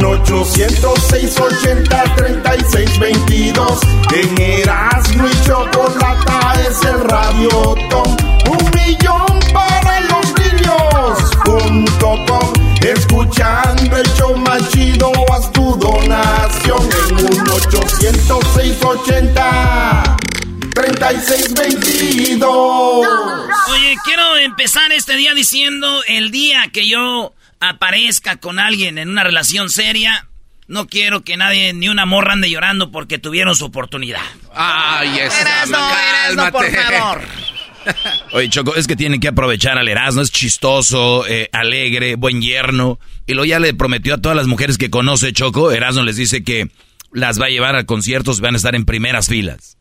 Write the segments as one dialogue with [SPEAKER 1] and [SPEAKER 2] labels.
[SPEAKER 1] 1-800-680-3622. En Erasmo y Chocolata es el radiotón. Un millón para los niños. Junto con escuchando el show más chido, haz tu donación. En 1-800-680. 3622.
[SPEAKER 2] Oye, quiero empezar este día diciendo el día que yo aparezca con alguien en una relación seria, no quiero que nadie, ni una morra ande llorando porque tuvieron su oportunidad.
[SPEAKER 3] Ay, es
[SPEAKER 2] Erasno, Erasno, por favor.
[SPEAKER 4] Oye, Choco, es que tienen que aprovechar al Erasmo, es chistoso, eh, alegre, buen yerno. Y luego ya le prometió a todas las mujeres que conoce Choco, Erasmo les dice que las va a llevar a conciertos, van a estar en primeras filas.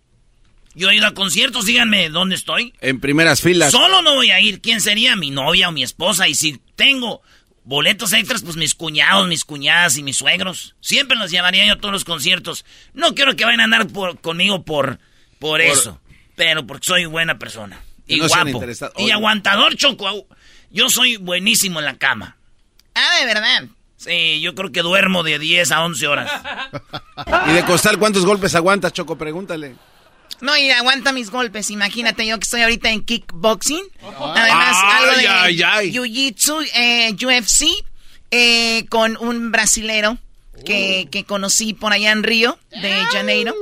[SPEAKER 2] Yo he ido a conciertos, díganme dónde estoy.
[SPEAKER 3] En primeras filas.
[SPEAKER 2] Solo no voy a ir. ¿Quién sería? Mi novia o mi esposa. Y si tengo boletos extras, pues mis cuñados, mis cuñadas y mis suegros. Siempre los llevaría yo a todos los conciertos. No quiero que vayan a andar por, conmigo por, por, eso. Pero porque soy buena persona. Y
[SPEAKER 3] No
[SPEAKER 2] guapo. Y
[SPEAKER 3] Oye.
[SPEAKER 2] aguantador, Choco. Yo soy buenísimo en la cama. Ah, de verdad. Sí, yo creo que duermo de 10 a 11 horas.
[SPEAKER 3] ¿Y de costal cuántos golpes aguantas, Choco? Pregúntale.
[SPEAKER 2] No, y aguanta mis golpes. Imagínate yo que estoy ahorita en kickboxing. Además,
[SPEAKER 3] Ay,
[SPEAKER 2] algo de jiu-jitsu, eh, UFC, eh, con un brasilero que, que conocí por allá en Río de Janeiro.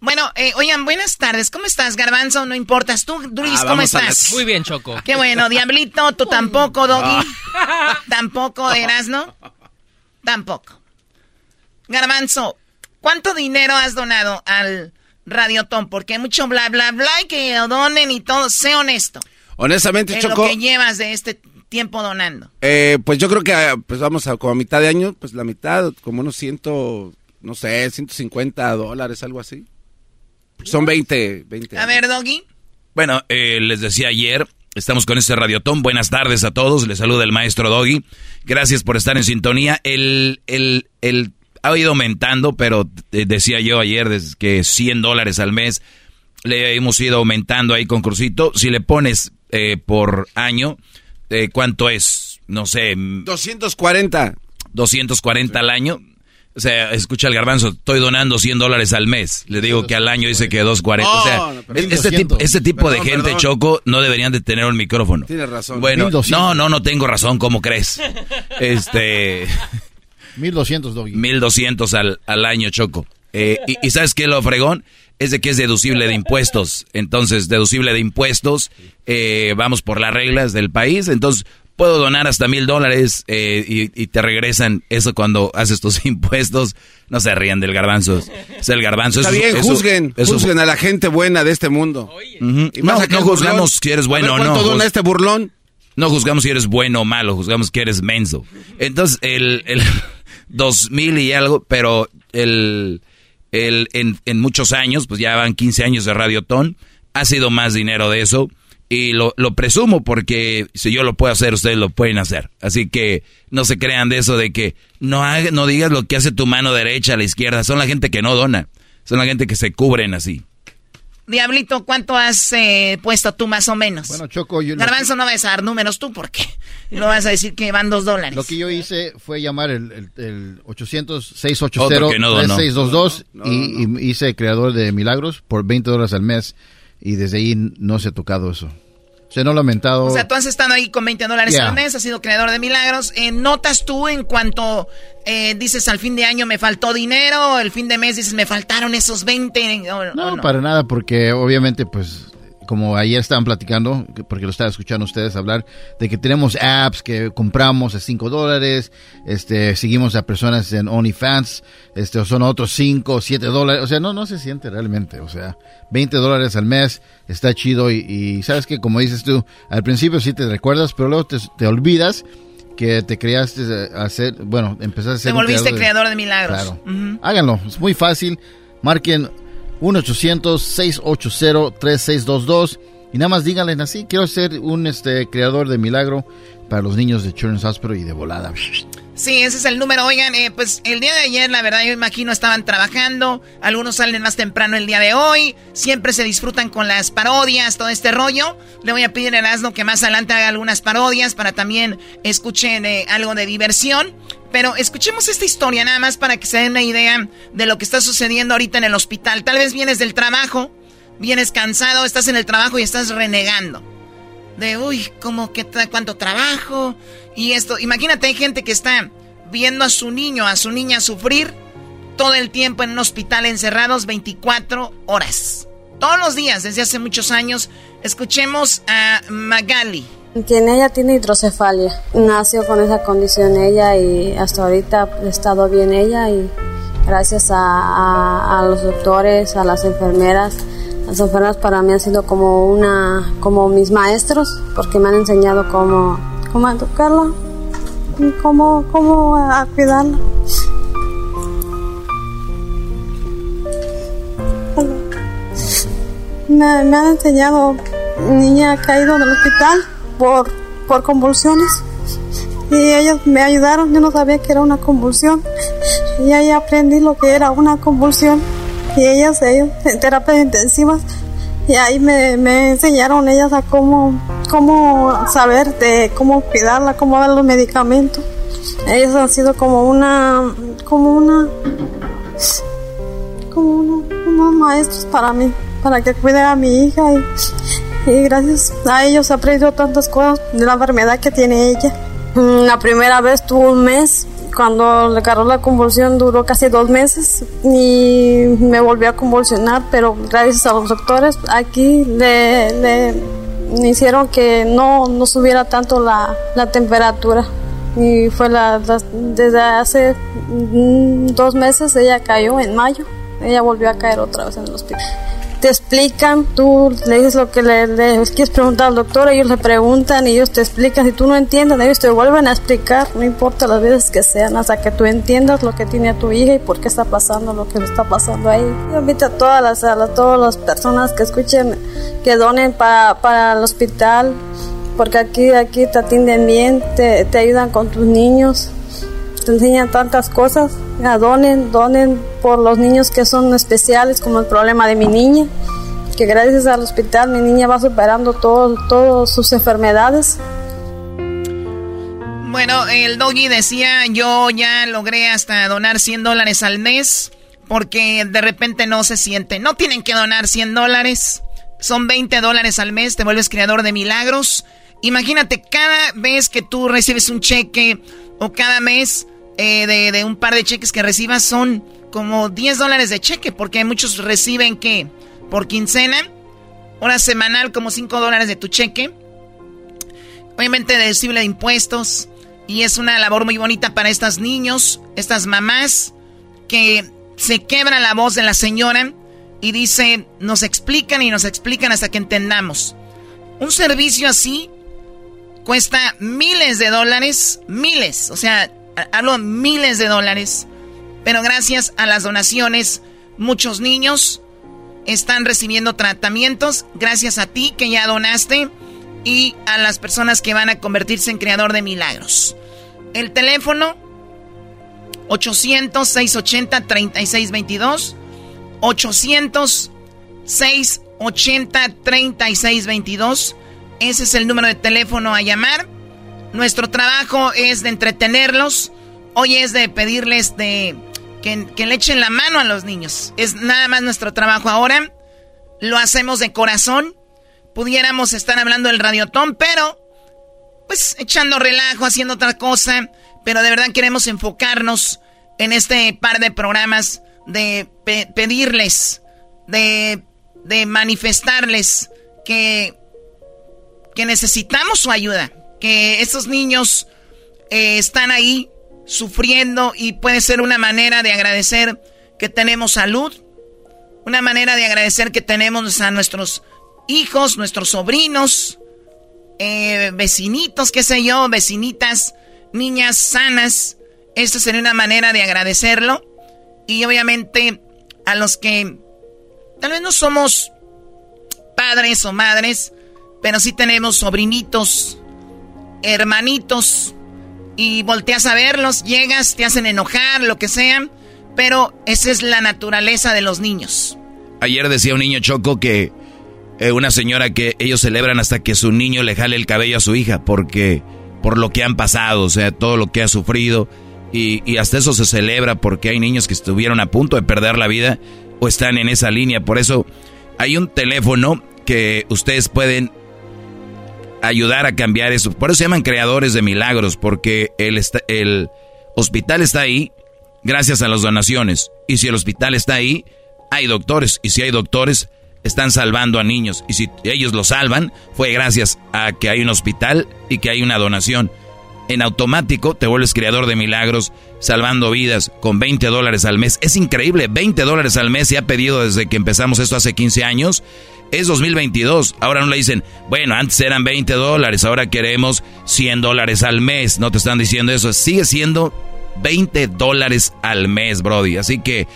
[SPEAKER 2] Bueno, eh, oigan, buenas tardes. ¿Cómo estás, Garbanzo? No importas. Tú, Duris,
[SPEAKER 3] Ah,
[SPEAKER 2] ¿cómo estás?
[SPEAKER 5] Muy bien, Choco.
[SPEAKER 2] Qué bueno, Diablito, tú tampoco, Doggy. Tampoco, Erasno. Tampoco. Garbanzo, ¿cuánto dinero has donado al Radiotón? Porque hay mucho bla, bla, bla y que donen y todo. Sé honesto.
[SPEAKER 3] Honestamente,
[SPEAKER 2] En
[SPEAKER 3] Choco,
[SPEAKER 2] lo que llevas de este tiempo donando.
[SPEAKER 3] eh, pues yo creo que ah, pues vamos a como a mitad de año, pues la mitad, como unos ciento, no sé, 150 dólares, algo así. Son 20, 20.
[SPEAKER 2] A ver, Doggy.
[SPEAKER 4] Bueno, eh, les decía ayer, estamos con este radiotón. Buenas tardes a todos. Les saluda el maestro Doggy. Gracias por estar en sintonía. El, el, el ha ido aumentando, pero eh, decía yo ayer que 100 dólares al mes le hemos ido aumentando ahí concursito. Si le pones eh, por año, eh, ¿cuánto es? No sé,
[SPEAKER 3] 240.
[SPEAKER 4] 240 al año. O sea, escucha el garbanzo, estoy donando 100 dólares al mes. Le digo que al año dice que 240. o sea,
[SPEAKER 3] No,
[SPEAKER 4] este, tipo, este tipo de gente,
[SPEAKER 3] perdón.
[SPEAKER 4] Choco, no deberían de tener un micrófono.
[SPEAKER 3] Tienes razón.
[SPEAKER 4] Bueno,
[SPEAKER 6] 1200.
[SPEAKER 4] no, no, no tengo razón, ¿cómo crees? Este,
[SPEAKER 6] 1200, Doggy.
[SPEAKER 4] 1200 al, al año, Choco. Eh, y, y ¿sabes qué, lo fregón? Es de que es deducible de impuestos. Entonces, deducible de impuestos, eh, vamos por las reglas del país. Entonces, puedo donar hasta mil dólares eh, y, y te regresan eso cuando haces tus impuestos. No se rían del garbanzo. Es el garbanzo.
[SPEAKER 3] Está
[SPEAKER 4] Eso-
[SPEAKER 3] bien,
[SPEAKER 4] eso-
[SPEAKER 3] juzguen,
[SPEAKER 4] eso-
[SPEAKER 3] juzguen a la gente buena de este mundo. Y más
[SPEAKER 4] No,
[SPEAKER 3] burlón.
[SPEAKER 4] juzgamos si eres
[SPEAKER 3] A
[SPEAKER 4] bueno
[SPEAKER 3] ver,
[SPEAKER 4] o no.
[SPEAKER 3] ¿Cuánto dona este burlón?
[SPEAKER 4] no juzgamos si eres bueno o malo, juzgamos que eres menso. Entonces, el, el 2000 y algo, pero el, el, en, en muchos años, pues ya van 15 años de Radiotón, ha sido más dinero de eso. Y lo, lo presumo porque si yo lo puedo hacer, ustedes lo pueden hacer. Así que no se crean de eso de que no, haga- no digas lo que hace tu mano derecha a la izquierda. Son la gente que no dona. Son la gente que se cubren así.
[SPEAKER 2] Diablito, ¿cuánto has eh, puesto tú más o menos?
[SPEAKER 6] Bueno, Choco, yo...
[SPEAKER 2] Garbanzo, no vas a dar números tú, ¿por qué? No vas a decir que van dos dólares.
[SPEAKER 6] Lo que yo hice fue llamar el, el, 800-680-3622 y, y hice creador de milagros por 20 dólares al mes y desde ahí no se ha tocado eso. Se no lamentado.
[SPEAKER 2] O sea, tú has estado ahí con 20 dólares al mes, has sido creador de milagros. Eh, ¿Notas tú en cuanto eh, dices al fin de año me faltó dinero, el fin de mes dices me faltaron esos 20?
[SPEAKER 6] no, para nada, porque obviamente pues como ayer estaban platicando, porque lo estaba escuchando ustedes hablar, de que tenemos apps que compramos a 5 dólares, este, seguimos a personas en OnlyFans, este, son otros 5 o 7 dólares, o sea, no, no se siente realmente, o sea, 20 dólares al mes está chido y, sabes que como dices tú, al principio sí te recuerdas, pero luego te, olvidas que te creaste hacer, bueno, empezaste a ser...
[SPEAKER 2] Te volviste creador de, milagros. Claro.
[SPEAKER 6] Háganlo, es muy fácil, marquen 1-800-680-3622. Y nada más díganle así, quiero ser un este, creador de milagro para los niños de Children's Hospital y de volada.
[SPEAKER 2] Sí, ese es el número. Oigan, eh, pues el día de ayer, la verdad, yo imagino estaban trabajando. Algunos salen más temprano el día de hoy. Siempre se disfrutan con las parodias, todo este rollo. Le voy a pedir a Erasmo que más adelante haga algunas parodias para también escuchen eh, algo de diversión. Pero escuchemos esta historia nada más para que se den una idea de lo que está sucediendo ahorita en el hospital. Tal vez vienes del trabajo, vienes cansado, estás en el trabajo y estás renegando. De, uy, ¿cómo que cuánto trabajo? Y esto, imagínate, hay gente que está viendo a su niño, a su niña sufrir todo el tiempo en un hospital encerrados 24 horas. Todos los días, desde hace muchos años. Escuchemos a Magali.
[SPEAKER 7] Tiene, ella tiene hidrocefalia. Nació con esa condición ella y hasta ahorita ha estado bien ella y gracias a, los doctores, a las enfermeras. Las enfermeras para mí han sido como una, como mis maestros porque me han enseñado cómo, cómo educarla y cómo, cómo a cuidarla. Me, han enseñado, niña ha caído en el hospital por, por convulsiones. Y ellos me ayudaron, yo no sabía que era una convulsión. Y ahí aprendí lo que era una convulsión. Y ellas, ellos, en terapias intensivas, y ahí me, me enseñaron ellas a cómo, cómo saber de cómo cuidarla, cómo dar los medicamentos. Ellos han sido como una, como una, como unos maestros para mí, para que cuide a mi hija y y gracias a ellos he aprendido tantas cosas de la enfermedad que tiene ella. Mm, la primera vez tuvo un mes, cuando le agarró la convulsión duró casi dos meses y me volvió a convulsionar, pero gracias a los doctores aquí le, le hicieron que no, no subiera tanto la, la temperatura. Y fue la, desde hace mm, dos meses ella cayó en mayo, ella volvió a caer otra vez en el hospital te explican, tú le dices lo que le, quieres preguntar al doctor, ellos le preguntan y ellos te explican, si tú no entiendes, ellos te vuelven a explicar, no importa las veces que sean, hasta que tú entiendas lo que tiene tu hija y por qué está pasando lo que le está pasando ahí. Yo invito a todas las, a todas las personas que escuchen, que donen para, para el hospital, porque aquí, aquí te atienden bien, te, te ayudan con tus niños te enseñan tantas cosas. donen, donen por los niños que son especiales, como el problema de mi niña, que gracias al hospital mi niña va superando todas sus enfermedades.
[SPEAKER 2] Bueno, el doggy decía, yo ya logré hasta donar 100 dólares al mes, porque de repente no se siente. No tienen que donar 100 dólares, son 20 dólares al mes, te vuelves creador de milagros. Imagínate, cada vez que tú recibes un cheque o cada mes eh, de, un par de cheques que recibas son como 10 dólares de cheque, porque muchos reciben que por quincena, hora semanal como 5 dólares de tu cheque. Obviamente deducible de impuestos. Y es una labor muy bonita para estos niños, estas mamás, que se quebra la voz de la señora y dice, nos explican y nos explican hasta que entendamos. Un servicio así cuesta miles de dólares, miles, o sea, hablo miles de dólares, pero gracias a las donaciones, muchos niños están recibiendo tratamientos, gracias a ti que ya donaste y a las personas que van a convertirse en creador de milagros. El teléfono 800-680-3622, 800
[SPEAKER 6] 80 36 22. Ese es el número de teléfono a llamar. Nuestro trabajo es de entretenerlos. Hoy es de pedirles de que, le echen la mano a los niños. Es nada más nuestro trabajo ahora. Lo hacemos de corazón. Pudiéramos estar hablando del radiotón, pero pues echando relajo, haciendo otra cosa. Pero de verdad queremos enfocarnos en este par de programas de pedirles, de, de manifestarles que, que necesitamos su ayuda, que esos niños eh, están ahí sufriendo y puede ser una manera de agradecer que tenemos salud, una manera de agradecer que tenemos a nuestros hijos, nuestros sobrinos, eh, vecinitos, qué sé yo, vecinitas, niñas sanas. Esta sería una manera de agradecerlo. Y obviamente a los que tal vez no somos padres o madres, pero sí tenemos sobrinitos, hermanitos, y volteas a verlos, llegas, te hacen enojar, lo que sea, pero esa es la naturaleza de los niños.
[SPEAKER 4] Ayer decía un niño choco que eh, una señora que ellos celebran hasta que su niño le jale el cabello a su hija, porque por lo que han pasado, o sea, todo lo que ha sufrido, y hasta eso se celebra porque hay niños que estuvieron a punto de perder la vida o están en esa línea. Por eso hay un teléfono que ustedes pueden ayudar a cambiar eso. Por eso se llaman creadores de milagros, porque el, el hospital está ahí gracias a las donaciones. Y si el hospital está ahí, hay doctores. Y si hay doctores, están salvando a niños. Y si ellos lo salvan, fue gracias a que hay un hospital y que hay una donación. En automático te vuelves creador de milagros, salvando vidas con 20 dólares al mes. Es increíble, 20 dólares al mes se ha pedido desde que empezamos esto hace 15 años. Es 2022. Ahora no le dicen, bueno, antes eran 20 dólares, ahora queremos 100 dólares al mes. No te están diciendo eso. Sigue siendo 20 dólares al mes, Brody. Así que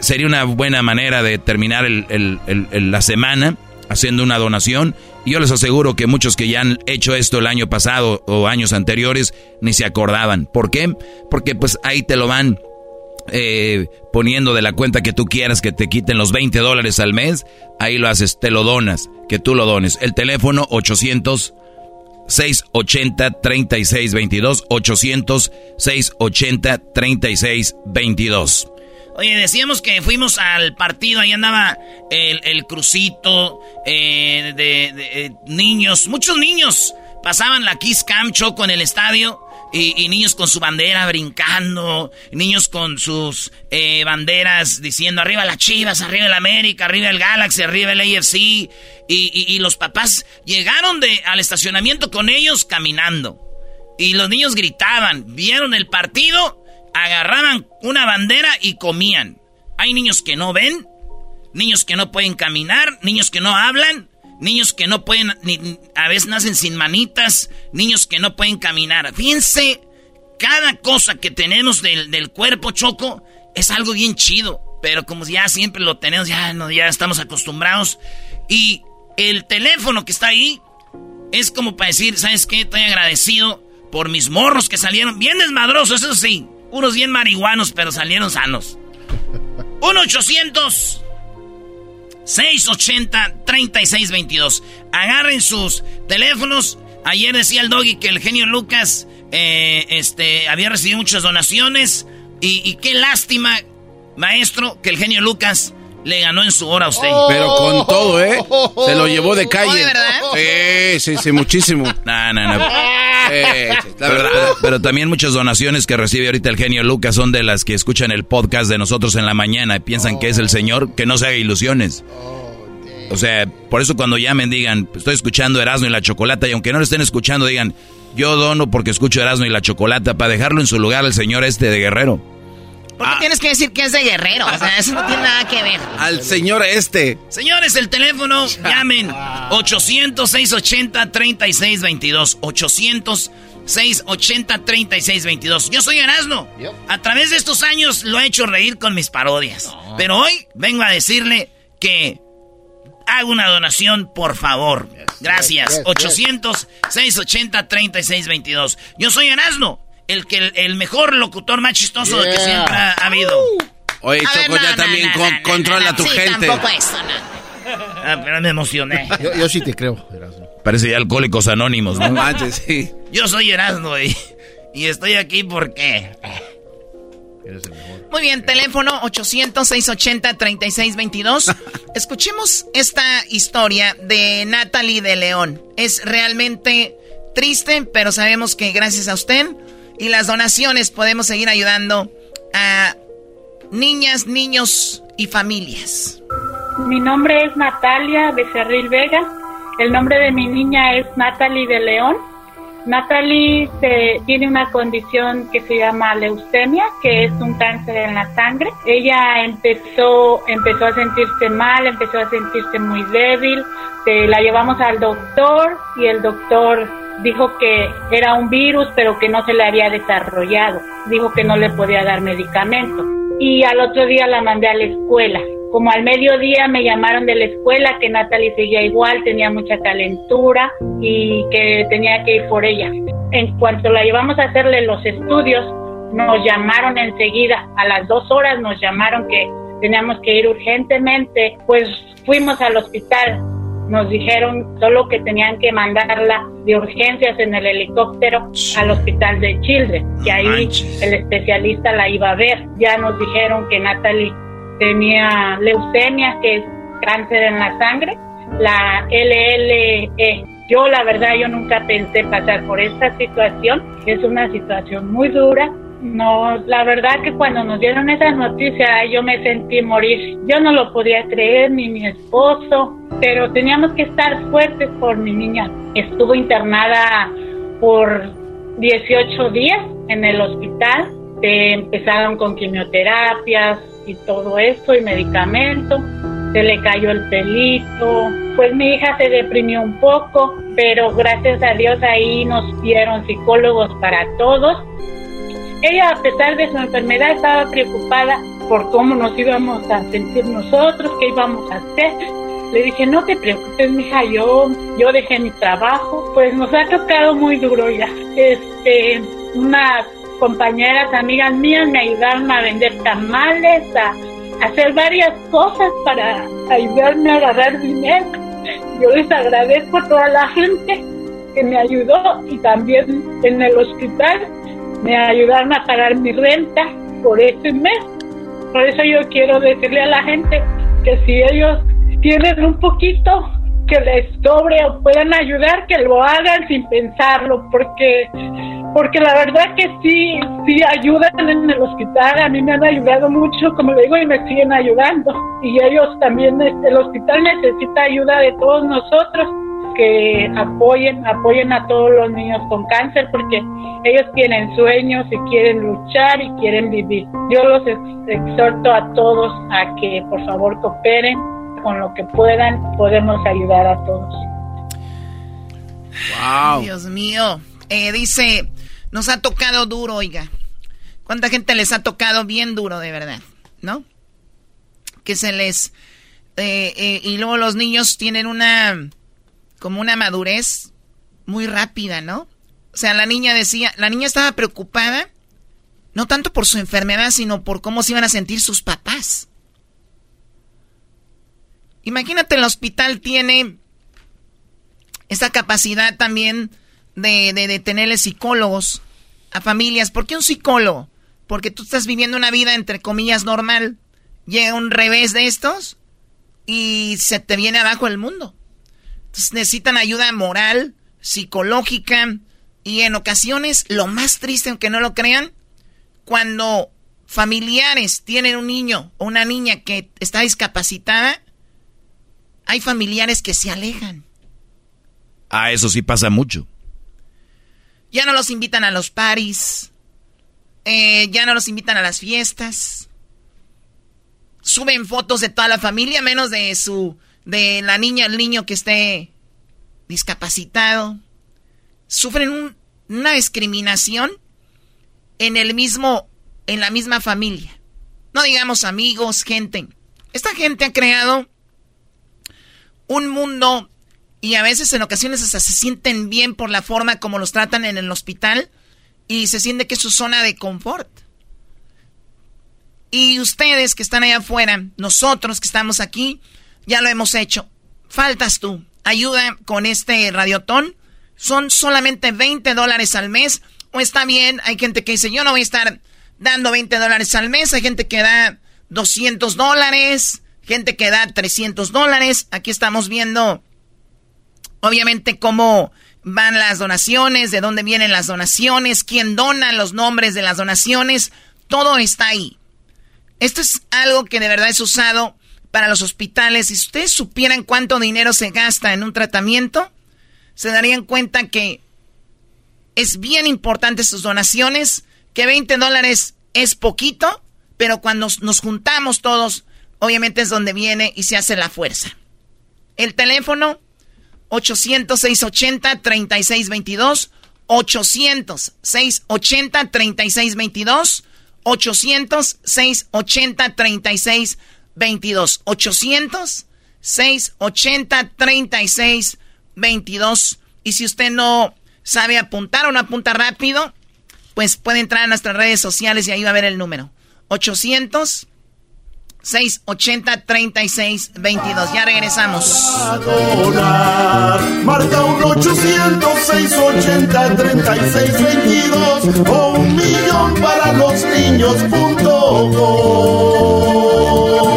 [SPEAKER 4] sería una buena manera de terminar la semana haciendo una donación. Y yo les aseguro que muchos que ya han hecho esto el año pasado o años anteriores ni se acordaban. ¿Por qué? Porque pues ahí te lo van eh, poniendo de la cuenta que tú quieras que te quiten los 20 dólares al mes. Ahí lo haces, te lo donas, que tú lo dones. El teléfono 800 680 3622 800 680 3622
[SPEAKER 2] Oye, decíamos que fuimos al partido, ahí andaba el, crucito eh, de, eh, niños, muchos niños pasaban la Kiss Cam Choco en el estadio. Y, niños con su bandera brincando, niños con sus eh, banderas diciendo arriba las Chivas, arriba el América, arriba el Galaxy, arriba el AFC. Y, y, los papás llegaron de, al estacionamiento con ellos caminando. Y los niños gritaban, vieron el partido agarraban una bandera y comían. Hay niños que no ven, niños que no pueden caminar, niños que no hablan, niños que no pueden, ni, a veces nacen sin manitas, niños que no pueden caminar. Fíjense, cada cosa que tenemos del, cuerpo choco es algo bien chido, pero como ya siempre lo tenemos, ya, no, ya estamos acostumbrados. Y el teléfono que está ahí es como para decir, ¿sabes qué? Estoy agradecido por mis morros que salieron bien desmadrosos, eso sí. Unos bien marihuanos, pero salieron sanos. 1-800. 680-3622. Agarren sus teléfonos. Ayer decía el doggy que el genio Lucas eh, este, había recibido muchas donaciones. Y, y, qué lástima, maestro, que el genio Lucas le ganó en su hora a usted.
[SPEAKER 3] Pero con todo, ¿eh? Se lo llevó de calle.
[SPEAKER 6] verdad?
[SPEAKER 3] Sí, sí, sí, muchísimo.
[SPEAKER 4] No, no, no. la verdad. Pero, también muchas donaciones que recibe ahorita el genio Lucas son de las que escuchan el podcast de nosotros en la mañana y piensan que es el señor, que no se haga ilusiones. O sea, por eso cuando llamen digan, estoy escuchando Erasmo y la Chocolata y aunque no lo estén escuchando digan, yo dono porque escucho Erasmo y la Chocolata para dejarlo en su lugar al señor este de Guerrero.
[SPEAKER 6] ¿Por qué ah. tienes que decir que es de guerrero? O sea, eso no tiene nada que ver.
[SPEAKER 3] Al señor este.
[SPEAKER 2] Señores, el teléfono, llamen. 800-680-3622. 800-680-3622. Yo soy Erasmo. A través de estos años lo he hecho reír con mis parodias. Pero hoy vengo a decirle que haga una donación, por favor. Gracias. 800-680-3622. Yo soy Erasmo el, que, el mejor locutor más chistoso que siempre ha, habido.
[SPEAKER 3] Oye, Choco, ya también controla tu gente.
[SPEAKER 6] Tampoco eso,
[SPEAKER 8] Ah, pero me emocioné.
[SPEAKER 6] Yo, sí te creo,
[SPEAKER 4] Parece ya alcohólicos anónimos, ¿no?
[SPEAKER 3] manches, sí.
[SPEAKER 8] Yo soy Erasmo y, y estoy aquí porque...
[SPEAKER 2] Muy bien, teléfono 800-680-3622. Escuchemos esta historia de Natalie de León. Es realmente triste, pero sabemos que gracias a usted y las donaciones podemos seguir ayudando a niñas, niños y familias.
[SPEAKER 9] Mi nombre es Natalia Becerril Vega. El nombre de mi niña es Natalie de León. Natalie tiene una condición que se llama leucemia, que es un cáncer en la sangre. Ella empezó, empezó a sentirse mal, empezó a sentirse muy débil. la llevamos al doctor y el doctor dijo que era un virus, pero que no se le había desarrollado. Dijo que no le podía dar medicamento. Y al otro día la mandé a la escuela. Como al mediodía me llamaron de la escuela que Natalie seguía igual, tenía mucha calentura y que tenía que ir por ella. En cuanto la llevamos a hacerle los estudios, nos llamaron enseguida, a las dos horas nos llamaron que teníamos que ir urgentemente, pues fuimos al hospital nos dijeron solo que tenían que mandarla de urgencias en el helicóptero al hospital de Children, que ahí el especialista la iba a ver. Ya nos dijeron que Natalie tenía leucemia, que es cáncer en la sangre, la LLE. Yo la verdad yo nunca pensé pasar por esta situación, es una situación muy dura, no, la verdad que cuando nos dieron esa noticia yo me sentí morir. Yo no lo podía creer, ni mi esposo, pero teníamos que estar fuertes por mi niña. Estuvo internada por 18 días en el hospital. empezaron con quimioterapias y todo esto y medicamentos. Se le cayó el pelito. Pues mi hija se deprimió un poco, pero gracias a Dios ahí nos dieron psicólogos para todos ella, a pesar de su enfermedad, estaba preocupada por cómo nos íbamos a sentir nosotros, qué íbamos a hacer. Le dije, no te preocupes, mija, yo, yo dejé mi trabajo. Pues nos ha tocado muy duro ya. Este, unas compañeras, amigas mías me ayudaron a vender tamales, a, hacer varias cosas para ayudarme a agarrar dinero. Yo les agradezco a toda la gente que me ayudó y también en el hospital me ayudaron a pagar mi renta por ese mes. Por eso yo quiero decirle a la gente que si ellos tienen un poquito que les sobre o puedan ayudar, que lo hagan sin pensarlo, porque porque la verdad que sí, sí ayudan en el hospital, a mí me han ayudado mucho, como le digo, y me siguen ayudando. Y ellos también, el hospital necesita ayuda de todos nosotros que apoyen, apoyen a todos los niños con cáncer porque ellos tienen sueños y quieren luchar y quieren vivir. Yo los exhorto a todos a que por favor cooperen con lo que puedan, podemos ayudar a todos.
[SPEAKER 2] Wow. Dios mío. Eh, dice, nos ha tocado duro, oiga. ¿Cuánta gente les ha tocado bien duro, de verdad? ¿No? Que se les... Eh, eh, y luego los niños tienen una como una madurez muy rápida, ¿no? O sea, la niña decía, la niña estaba preocupada, no tanto por su enfermedad, sino por cómo se iban a sentir sus papás. Imagínate, el hospital tiene esta capacidad también de, de, tenerle psicólogos a familias. ¿Por qué un psicólogo? Porque tú estás viviendo una vida, entre comillas, normal. Llega un revés de estos y se te viene abajo el mundo necesitan ayuda moral, psicológica y en ocasiones, lo más triste, aunque no lo crean, cuando familiares tienen un niño o una niña que está discapacitada, hay familiares que se alejan.
[SPEAKER 4] Ah, eso sí pasa mucho.
[SPEAKER 2] Ya no los invitan a los paris, eh, ya no los invitan a las fiestas. Suben fotos de toda la familia, menos de su de la niña al niño que esté discapacitado, sufren una discriminación en el mismo, en la misma familia. No digamos amigos, gente. Esta gente ha creado un mundo y a veces en ocasiones hasta se sienten bien por la forma como los tratan en el hospital y se siente que es su zona de confort. Y ustedes que están allá afuera, nosotros que estamos aquí, Ya lo hemos hecho. Faltas tú. Ayuda con este radiotón. Son solamente 20 dólares al mes. O está bien, hay gente que dice, yo no voy a estar dando 20 dólares al mes. Hay gente que da 200 dólares, gente que da 300 dólares. Aquí estamos viendo, obviamente, cómo van las donaciones, de dónde vienen las donaciones, quién dona los nombres de las donaciones. Todo está ahí. Esto es algo que de verdad es usado para los hospitales. Si ustedes supieran cuánto dinero se gasta en un tratamiento, se darían cuenta que es bien importante sus donaciones, que 20 dólares es poquito, pero cuando nos juntamos todos, obviamente es donde viene y se hace la fuerza. El teléfono 800-680-3622, 800-680-3622, 800-680-3622, 800-680-3622. Y si usted no sabe apuntar o no apunta rápido, pues puede entrar a nuestras redes sociales y ahí va a ver el número. 800 680 3622. Ya regresamos.
[SPEAKER 1] Marca un 800 680 3622 o un millón para los niños. Punto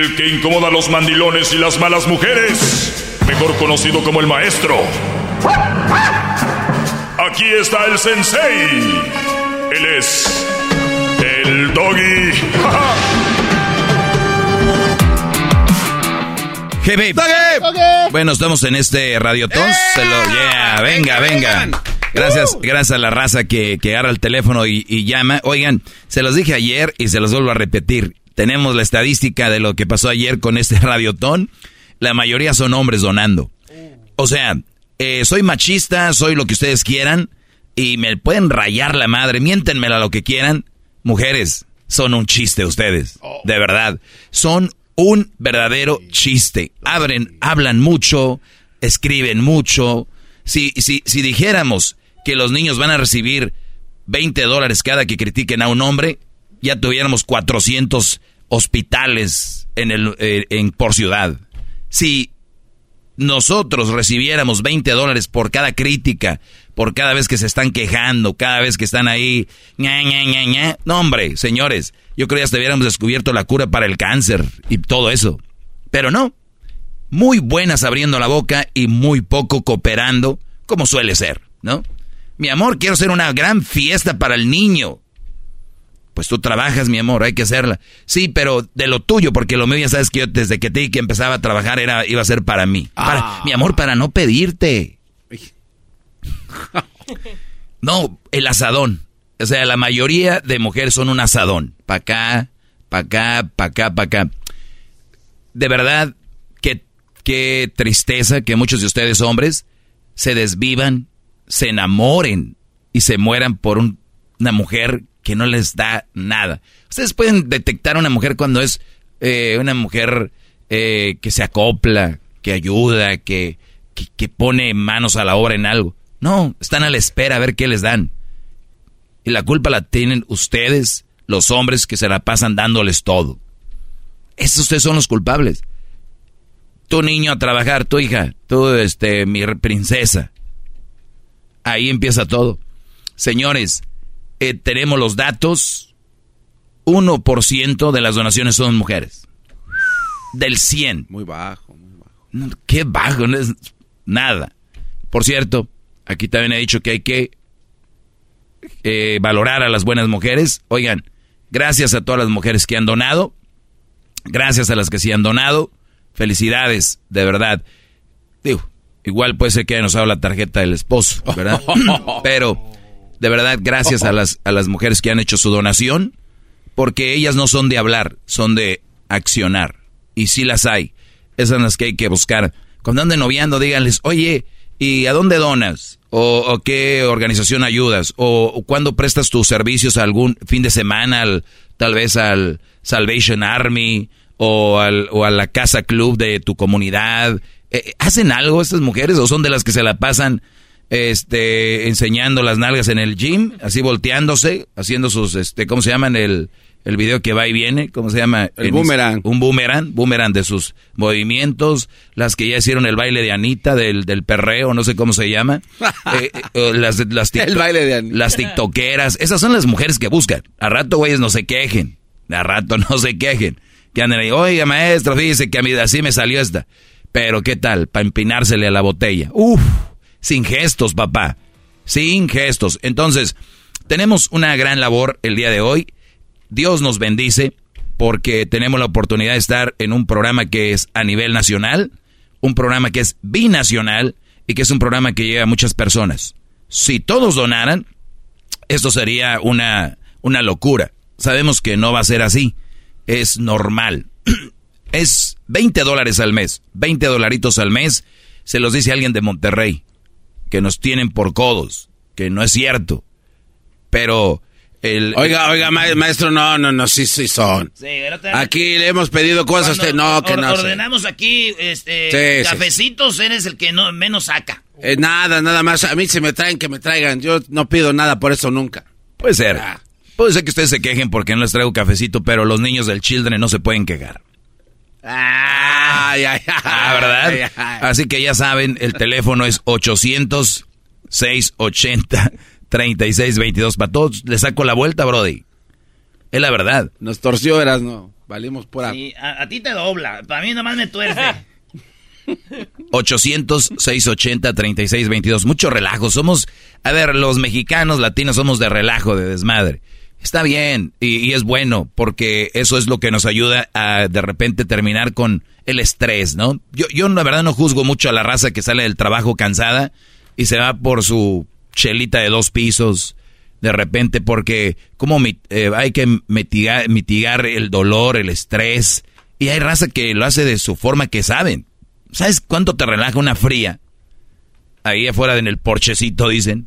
[SPEAKER 1] El que incomoda a los mandilones y las malas mujeres, mejor conocido como el maestro. Aquí está el sensei. Él es el doggy.
[SPEAKER 4] Hey, Bueno, estamos en este radiotón. Se lo, yeah, venga, venga. Gracias, gracias a la raza que, que agarra el teléfono y, llama. Oigan, se los dije ayer y se los vuelvo a repetir. Tenemos la estadística de lo que pasó ayer con este radiotón. La mayoría son hombres donando. O sea, eh, soy machista, soy lo que ustedes quieran y me pueden rayar la madre, miéntenmela lo que quieran. Mujeres, son un chiste ustedes, de verdad. Son un verdadero chiste. Abren, hablan mucho, escriben mucho. Si, si, si dijéramos que los niños van a recibir 20 dólares cada que critiquen a un hombre, ya tuviéramos 400 hospitales en el, eh, en, por ciudad. Si nosotros recibiéramos 20 dólares por cada crítica, por cada vez que se están quejando, cada vez que están ahí, no hombre, señores, yo creo que ya hubiéramos descubierto la cura para el cáncer y todo eso. Pero no, muy buenas abriendo la boca y muy poco cooperando, como suele ser, ¿no? Mi amor, quiero hacer una gran fiesta para el niño. Pues tú trabajas, mi amor, hay que hacerla. Sí, pero de lo tuyo, porque lo mío ya sabes que yo desde que te que empezaba a trabajar era, iba a ser para mí. Ah. mi amor, para no pedirte. no, el asadón. O sea, la mayoría de mujeres son un asadón. Pa' acá, pa' acá, pa' acá, pa' acá. De verdad, qué, qué tristeza que muchos de ustedes hombres se desvivan se enamoren y se mueran por una mujer que no les da nada. Ustedes pueden detectar a una mujer cuando es eh, una mujer eh, que se acopla, que ayuda, que, que, pone manos a la obra en algo. No, están a la espera a ver qué les dan. Y la culpa la tienen ustedes, los hombres que se la pasan dándoles todo. Esos ustedes son los culpables. Tu niño a trabajar, tu hija, tú, este, mi princesa. Ahí empieza todo. Señores, eh, tenemos los datos. 1% de las donaciones son mujeres. Del 100.
[SPEAKER 3] Muy bajo, muy bajo.
[SPEAKER 4] qué bajo, no es nada. Por cierto, aquí también he dicho que hay que eh, valorar a las buenas mujeres. Oigan, gracias a todas las mujeres que han donado. Gracias a las que sí han donado. Felicidades, de verdad. Digo, Igual puede ser que haya usado la tarjeta del esposo, ¿verdad? Pero, de verdad, gracias a las, a las mujeres que han hecho su donación, porque ellas no son de hablar, son de accionar. Y sí las hay. Esas son las que hay que buscar. Cuando anden noviando, díganles, oye, ¿y a dónde donas? O, qué organización ayudas? O, cuándo prestas tus servicios a algún fin de semana, tal vez al Salvation Army o, al, o a la casa club de tu comunidad. Eh, ¿Hacen algo estas mujeres o son de las que se la pasan este, enseñando las nalgas en el gym, así volteándose, haciendo sus, este, ¿cómo se llaman? El, el video que va y viene, ¿cómo se llama?
[SPEAKER 3] El boomerang.
[SPEAKER 4] Un boomerang, boomerang de sus movimientos, las que ya hicieron el baile de Anita, del, del perreo, no sé cómo se llama. Eh, eh, las, las,
[SPEAKER 3] el baile de Anita.
[SPEAKER 4] Las tiktokeras, esas son las mujeres que buscan. A rato, güeyes, no se quejen. A rato no se quejen. Que anden ahí, oiga, maestro, fíjese que a mí así me salió esta. Pero, ¿qué tal? Para empinársele a la botella. Uf, sin gestos, papá. Sin gestos. Entonces, tenemos una gran labor el día de hoy Dios nos bendice porque tenemos la oportunidad de estar en un programa que es a nivel nacional, un programa que es binacional y que es un programa que llega a muchas personas. Si todos donaran, esto sería una, una locura. Sabemos que no va a ser así. Es normal. es 20 dólares al mes. 20 dolaritos al mes. Se los dice alguien de Monterrey. Que nos tienen por codos. Que no es cierto. Pero
[SPEAKER 3] oiga, oiga, maestro, no, no, no, sí, sí son. Aquí le hemos pedido cosas a usted, no, que no.
[SPEAKER 8] Ordenamos aquí, este, cafecitos, eres el que no menos saca.
[SPEAKER 3] Eh, nada, nada más. A mí si me traen, que me traigan. Yo no pido nada por eso nunca.
[SPEAKER 4] Puede ser. Ah. Puede ser que ustedes se quejen porque no les traigo cafecito, pero los niños del Children no se pueden quejar.
[SPEAKER 3] Ay, ay, ay,
[SPEAKER 4] ah, ¿verdad? Así que ya saben, el teléfono es 800 680 3622 para todos. Le saco la vuelta, Brody. Es la verdad.
[SPEAKER 3] Nos torció, eras, no. Valimos por
[SPEAKER 8] ahí. a, ti te dobla. Para mí nomás me tuerce.
[SPEAKER 4] 800-680-3622. Mucho relajo. Somos, a ver, los mexicanos latinos somos de relajo, de desmadre. Está bien y, es bueno porque eso es lo que nos ayuda a de repente terminar con el estrés, ¿no? Yo, yo la verdad no juzgo mucho a la raza que sale del trabajo cansada y se va por su chelita de dos pisos, de repente, porque como eh, hay que mitigar, mitigar el dolor, el estrés, y hay raza que lo hace de su forma que saben. ¿Sabes cuánto te relaja una fría? Ahí afuera en el porchecito, dicen.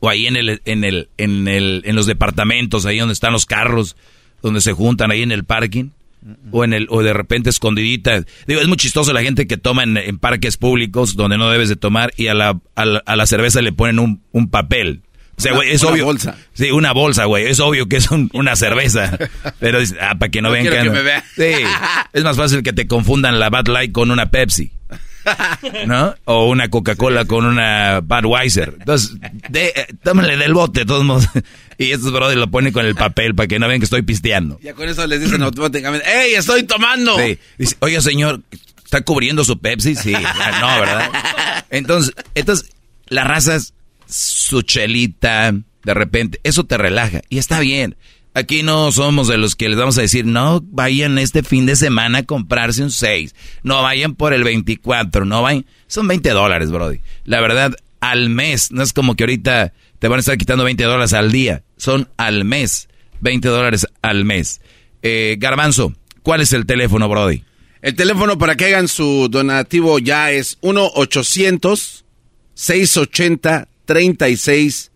[SPEAKER 4] O ahí en el, en el, en el, en los departamentos, ahí donde están los carros, donde se juntan ahí en el parking o en el o de repente escondidita. Digo, es muy chistoso la gente que toma en, parques públicos donde no debes de tomar y a la, a la, cerveza le ponen un, un papel. O sea, güey, es
[SPEAKER 3] una
[SPEAKER 4] obvio.
[SPEAKER 3] bolsa.
[SPEAKER 4] Sí, una bolsa, güey. Es obvio que es una cerveza. Pero, ah, para que no, vengan. Sí, es más fácil que te confundan la Bad Light con una Pepsi. ¿No? O una Coca-Cola con una Budweiser. Entonces, de, eh, tómale del bote, de todos modos. Y estos brothers lo ponen con el papel para que no vean que estoy pisteando.
[SPEAKER 3] Ya con eso les dicen automáticamente, ¡Ey, estoy tomando!
[SPEAKER 4] Sí. Dice, oiga, señor, ¿está cubriendo su Pepsi? Sí. No, ¿verdad? Entonces, entonces, las razas, su chelita, de repente, eso te relaja. Y está bien. Aquí no somos de los que les vamos a decir, no vayan este fin de semana a comprarse un 6. No vayan por el 24, no vayan. Son 20 dólares, Brody. La verdad, al mes. No es como que ahorita te van a estar quitando 20 dólares al día. Son al mes. 20 dólares al mes. Eh, Garbanzo, ¿cuál es el teléfono, Brody?
[SPEAKER 3] El teléfono para que hagan su donativo ya es 1-800-680-3622.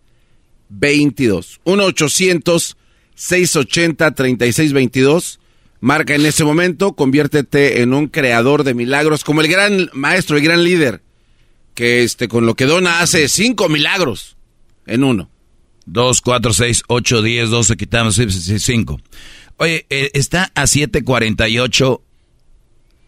[SPEAKER 3] 1-800 680-3622. Marca en ese momento, conviértete en un creador de milagros, como el gran maestro, el gran líder, que este, con lo que dona hace cinco milagros en uno.
[SPEAKER 4] Dos, cuatro, seis, ocho, diez, doce, quitamos cinco. Oye, eh, está a 7.48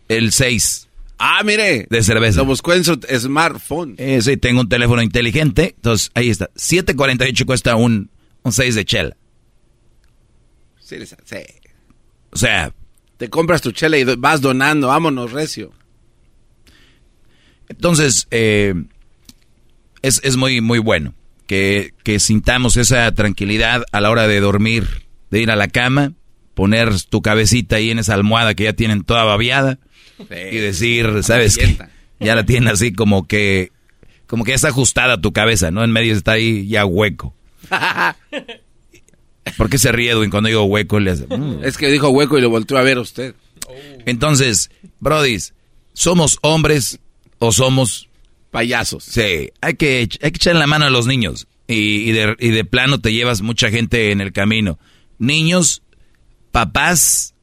[SPEAKER 4] el 6.
[SPEAKER 3] Ah, mire.
[SPEAKER 4] De cerveza.
[SPEAKER 3] Lo buscó en su smartphone.
[SPEAKER 4] Eh, sí, tengo un teléfono inteligente. Entonces, ahí está. 7.48 cuesta un, un 6 de chela.
[SPEAKER 3] Sí, sí.
[SPEAKER 4] O sea...
[SPEAKER 3] Te compras tu chela y vas donando, vámonos, recio.
[SPEAKER 4] Entonces, eh, es, es, muy, muy bueno que, que, sintamos esa tranquilidad a la hora de dormir, de ir a la cama, poner tu cabecita ahí en esa almohada que ya tienen toda babiada y decir, ¿sabes qué? Ya la tienen así como que, como que ya está ajustada tu cabeza, ¿no? En medio está ahí ya hueco. ¿Por qué se ríe Edwin cuando digo hueco? Le hace,
[SPEAKER 3] mm". Es que dijo hueco y lo volteó a ver a usted.
[SPEAKER 4] Entonces, Brody, ¿somos hombres o somos
[SPEAKER 3] Payasos.
[SPEAKER 4] Sí, hay que, hay que echar la mano a los niños. Y, de, y de plano te llevas mucha gente en el camino. Niños, papás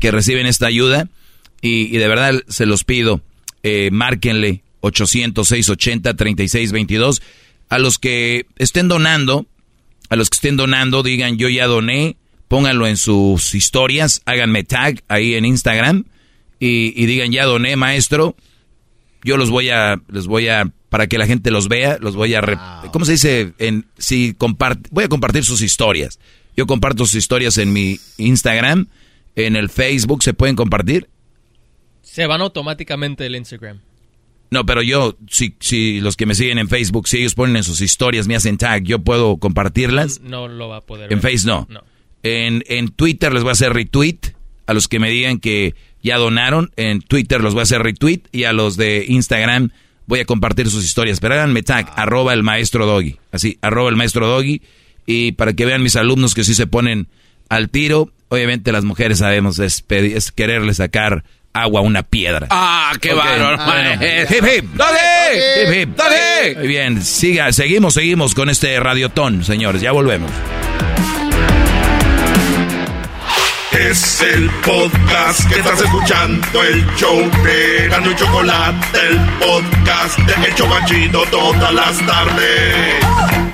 [SPEAKER 4] que reciben esta ayuda. Y, de verdad se los pido, eh, márquenle 800-680-3622. A los que estén donando, a los que estén donando, digan yo ya doné, pónganlo en sus historias, háganme tag ahí en Instagram y, digan ya doné, maestro. Yo los voy a, les voy a, para que la gente los vea, los voy a, ¿cómo se dice? En, si compart, voy a compartir sus historias. Yo comparto sus historias en mi Instagram, en el Facebook, ¿se pueden compartir?
[SPEAKER 10] Se van automáticamente el Instagram.
[SPEAKER 4] No, pero yo, si, si los que me siguen en Facebook, si ellos ponen en sus historias, me hacen tag, ¿yo puedo compartirlas?
[SPEAKER 10] No, lo va a poder.
[SPEAKER 4] En Facebook no. En, en Twitter les voy a hacer retweet a los que me digan que ya donaron. En Twitter los voy a hacer retweet y a los de Instagram voy a compartir sus historias. Pero háganme tag, ah. arroba el maestro Doggy. Así, arroba el maestro Doggy. Y para que vean mis alumnos que sí se ponen al tiro. Obviamente las mujeres sabemos, es, es quererle sacar agua a una piedra.
[SPEAKER 3] ¡Ah, qué bárbaro!
[SPEAKER 4] ¡Hip, hip! ¡Dale! ¡Hip, hip! ¡Dale! Muy bien, siga, seguimos, seguimos con este radiotón, señores. Ya volvemos.
[SPEAKER 1] Es el podcast que estás escuchando, el show de Gano y Chocolate, el podcast de Hecho Machito todas las tardes.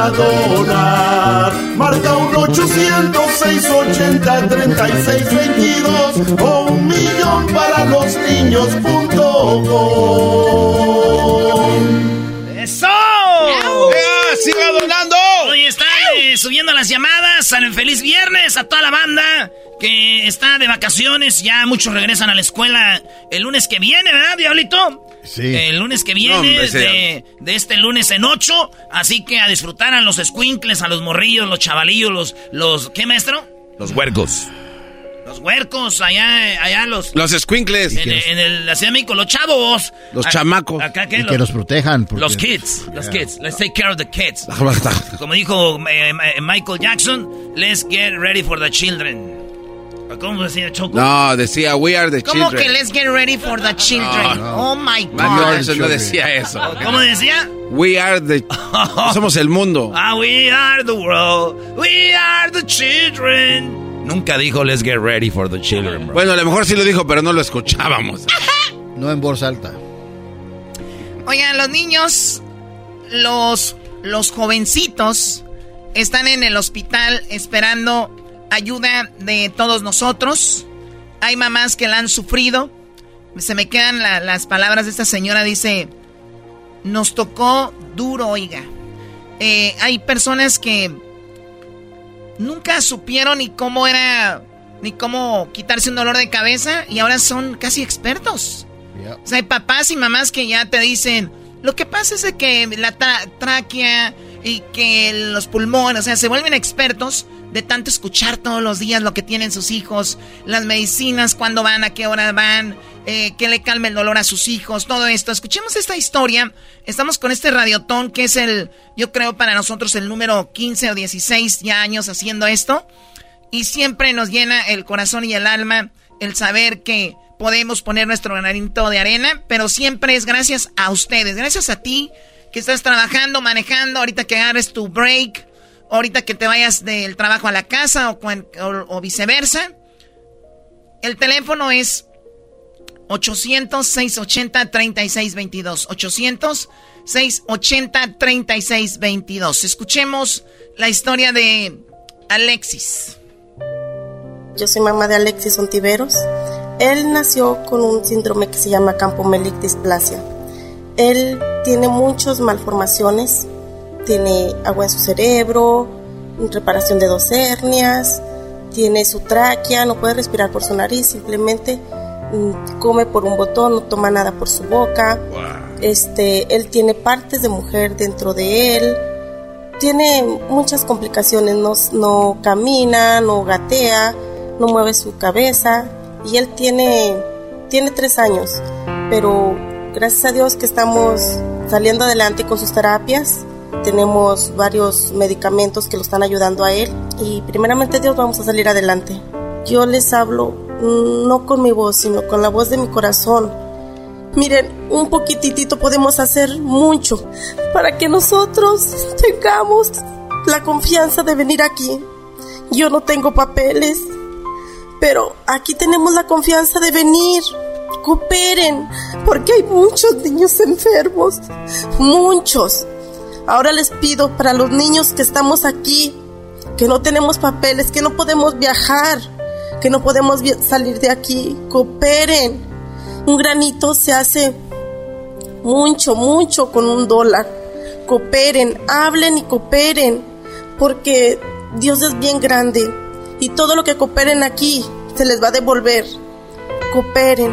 [SPEAKER 1] Para donar, marca un 800 680 3622 o un millón para los niños punto
[SPEAKER 2] ¡Eso!
[SPEAKER 3] ¡Eh, ¡Siga donando!
[SPEAKER 2] Subiendo las llamadas. Salen feliz viernes a toda la banda que está de vacaciones. Ya muchos regresan a la escuela el lunes que viene, ¿verdad, Diablito?
[SPEAKER 6] Sí.
[SPEAKER 2] El lunes que viene, de, este lunes en ocho. Así que a disfrutar a los squinkles, a los morrillos, los chavalillos, los, los ¿qué maestro?
[SPEAKER 4] Los huercos.
[SPEAKER 2] Los huercos, allá, allá los...
[SPEAKER 3] Los squinkles.
[SPEAKER 2] En, el, la Ciudad de México, los chavos.
[SPEAKER 3] Los chamacos.
[SPEAKER 6] Acá, y que los protejan.
[SPEAKER 2] Los kids, los kids. Let's take care of the kids. Como dijo eh, eh, Michael Jackson, let's get ready for the children. ¿Cómo decía Choco?
[SPEAKER 3] No, decía We are the children.
[SPEAKER 11] ¿Cómo que let's get ready for the children? Oh my God.
[SPEAKER 3] no decía eso.
[SPEAKER 2] ¿Cómo decía?
[SPEAKER 3] We are the. somos el mundo.
[SPEAKER 2] Ah, we are the world. We are the children.
[SPEAKER 4] Nunca dijo let's get ready for the children, bro.
[SPEAKER 3] Bueno, a lo mejor sí lo dijo, pero no lo escuchábamos.
[SPEAKER 6] no en voz alta.
[SPEAKER 11] Oigan, los niños, los, los jovencitos están en el hospital esperando ayuda de todos nosotros. Hay mamás que la han sufrido. Se me quedan las palabras de esta señora. Dice, nos tocó duro, oiga. Eh, hay personas que nunca supieron ni cómo era
[SPEAKER 2] ni cómo quitarse un dolor de cabeza y ahora son casi expertos. O sea, hay papás y mamás que ya te dicen, lo que pasa es que la tráquea y que los pulmones, o sea, se vuelven expertos de tanto escuchar todos los días lo que tienen sus hijos, las medicinas, cuándo van, a qué hora van, eh, que le calme el dolor a sus hijos, todo esto. Escuchemos esta historia. Estamos con este radiotón que es el, yo creo para nosotros el número 15 o 16 ya años haciendo esto. Y siempre nos llena el corazón y el alma el saber que podemos poner nuestro granito de arena, pero siempre es gracias a ustedes, gracias a ti que estás trabajando, manejando, ahorita que agarres tu break, ahorita que te vayas del trabajo a la casa o, viceversa. El teléfono es 800-680-3622. 800-680-3622. Escuchemos la historia de Alexis.
[SPEAKER 12] Yo soy mamá de Alexis Ontiveros. Él nació con un síndrome que se llama campomelic displasia. Él tiene muchas malformaciones. Tiene agua en su cerebro, reparación de dos hernias, tiene su tráquea, no puede respirar por su nariz, simplemente Mm, come por un botón, no toma nada por su boca. Este, él tiene partes de mujer dentro de él. Tiene muchas complicaciones, no, no camina, no gatea, no mueve su cabeza. Y él tiene, tiene tres años, pero gracias a Dios que estamos saliendo adelante con sus terapias. Tenemos varios medicamentos que lo están ayudando a él y primeramente Dios vamos a salir adelante. Yo les hablo no con mi voz, sino con la voz de mi corazón. Miren, un poquitito podemos hacer mucho para que nosotros tengamos la confianza de venir aquí. Yo no tengo papeles, pero aquí tenemos la confianza de venir. Cooperen, porque hay muchos niños enfermos, muchos. Ahora les pido para los niños que estamos aquí, que no tenemos papeles, que no podemos viajar, que no podemos salir de aquí. Cooperen. Un granito se hace mucho, mucho con un dólar. Cooperen, hablen y cooperen, porque Dios es bien grande y todo lo que cooperen aquí se les va a devolver. Cooperen,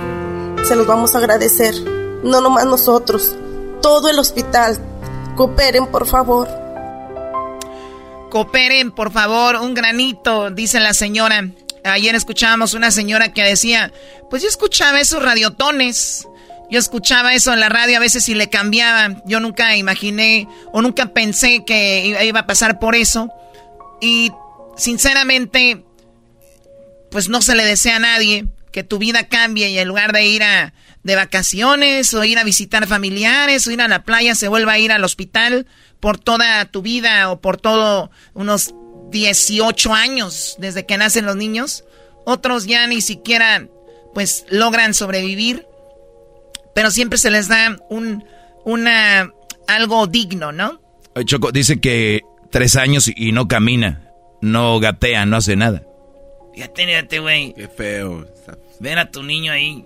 [SPEAKER 12] se los vamos a agradecer. No nomás nosotros, todo el hospital. Cooperen, por favor.
[SPEAKER 2] Cooperen, por favor, un granito, dice la señora. Ayer escuchábamos una señora que decía, pues yo escuchaba esos radiotones. Yo escuchaba eso en la radio a veces y le cambiaba. Yo nunca imaginé o nunca pensé que iba a pasar por eso. Y sinceramente, pues no se le desea a nadie que tu vida cambie y en lugar de ir a de vacaciones o ir a visitar familiares o ir a la playa se vuelva a ir al hospital por toda tu vida o por todo unos 18 años desde que nacen los niños. Otros ya ni siquiera pues logran sobrevivir. Pero siempre se les da un una algo digno, ¿no?
[SPEAKER 4] Choco dice que tres años y no camina, no gatea, no hace nada.
[SPEAKER 8] Fíjate, güey.
[SPEAKER 3] Qué feo.
[SPEAKER 8] Ven a tu niño ahí.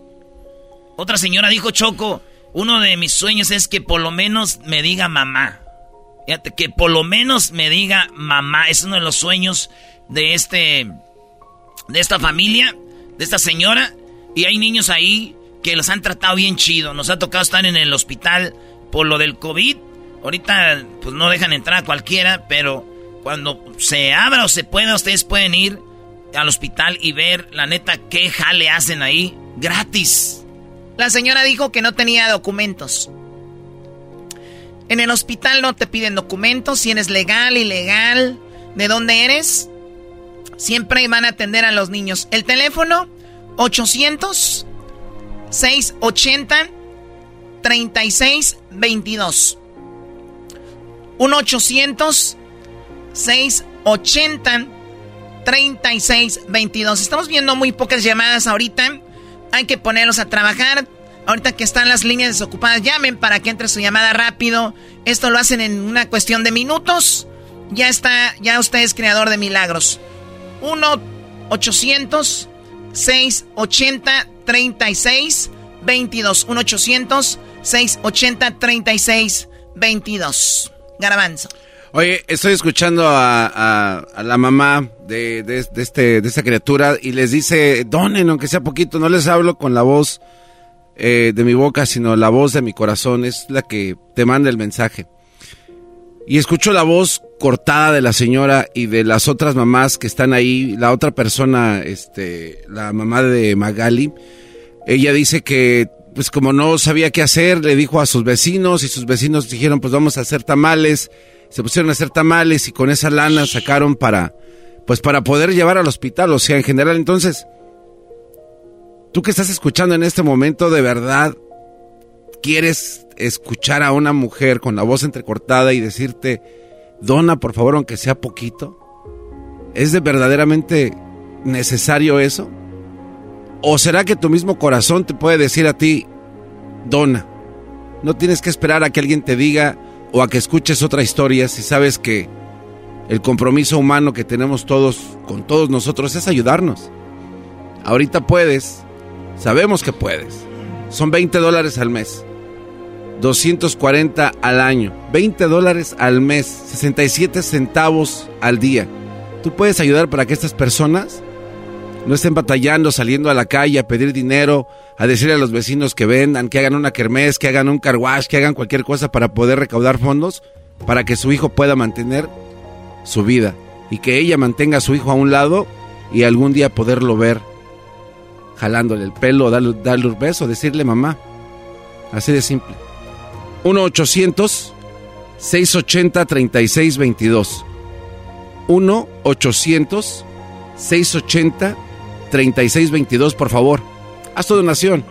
[SPEAKER 8] Otra señora dijo, Choco, uno de mis sueños es que por lo menos me diga mamá. Fíjate, que por lo menos me diga mamá. Es uno de los sueños de este. de esta familia, de esta señora. Y hay niños ahí que los han tratado bien chido. Nos ha tocado estar en el hospital por lo del COVID. Ahorita, pues no dejan entrar a cualquiera, pero cuando se abra o se pueda, ustedes pueden ir al hospital y ver, la neta, qué jale hacen ahí. Gratis.
[SPEAKER 2] La señora dijo que no tenía documentos. En el hospital no te piden documentos, si eres legal, ilegal, de dónde eres. Siempre van a atender a los niños. El teléfono 800 680 3622. 1 800 680 3622. Estamos viendo muy pocas llamadas ahorita. Hay que ponerlos a trabajar. Ahorita que están las líneas desocupadas, llamen para que entre su llamada rápido. Esto lo hacen en una cuestión de minutos. Ya está, ya usted es creador de milagros. 1-800-680-3622. 1-800-680-3622. Garabanzo.
[SPEAKER 3] Oye, estoy escuchando a, la mamá de este, de esta criatura y les dice, donen, aunque sea poquito, no les hablo con la voz eh, de mi boca, sino la voz de mi corazón, es la que te manda el mensaje. Y escucho la voz cortada de la señora y de las otras mamás que están ahí, la otra persona, este, la mamá de Magali, ella dice que, pues como no sabía qué hacer, le dijo a sus vecinos y sus vecinos dijeron, pues vamos a hacer tamales. Se pusieron a hacer tamales y con esa lana sacaron para, pues para poder llevar al hospital, o sea, en general. Entonces, tú que estás escuchando en este momento, de verdad, quieres escuchar a una mujer con la voz entrecortada y decirte, dona por favor, aunque sea poquito. ¿Es de verdaderamente necesario eso? ¿O será que tu mismo corazón te puede decir a ti, dona? No tienes que esperar a que alguien te diga o a que escuches otra historia si sabes que el compromiso humano que tenemos todos con todos nosotros es ayudarnos. Ahorita puedes, sabemos que puedes. Son 20 dólares al mes, 240 al año, 20 dólares al mes, 67 centavos al día. Tú puedes ayudar para que estas personas no estén batallando, saliendo a la calle a pedir dinero, a decirle a los vecinos que vendan, que hagan una kermés, que hagan un car wash, que hagan cualquier cosa para poder recaudar fondos para que su hijo pueda mantener su vida y que ella mantenga a su hijo a un lado y algún día poderlo ver jalándole el pelo, darle, darle un beso, decirle mamá. Así de simple. 1-800-680-3622. 1-800-680-3622, por favor. Haz tu donación.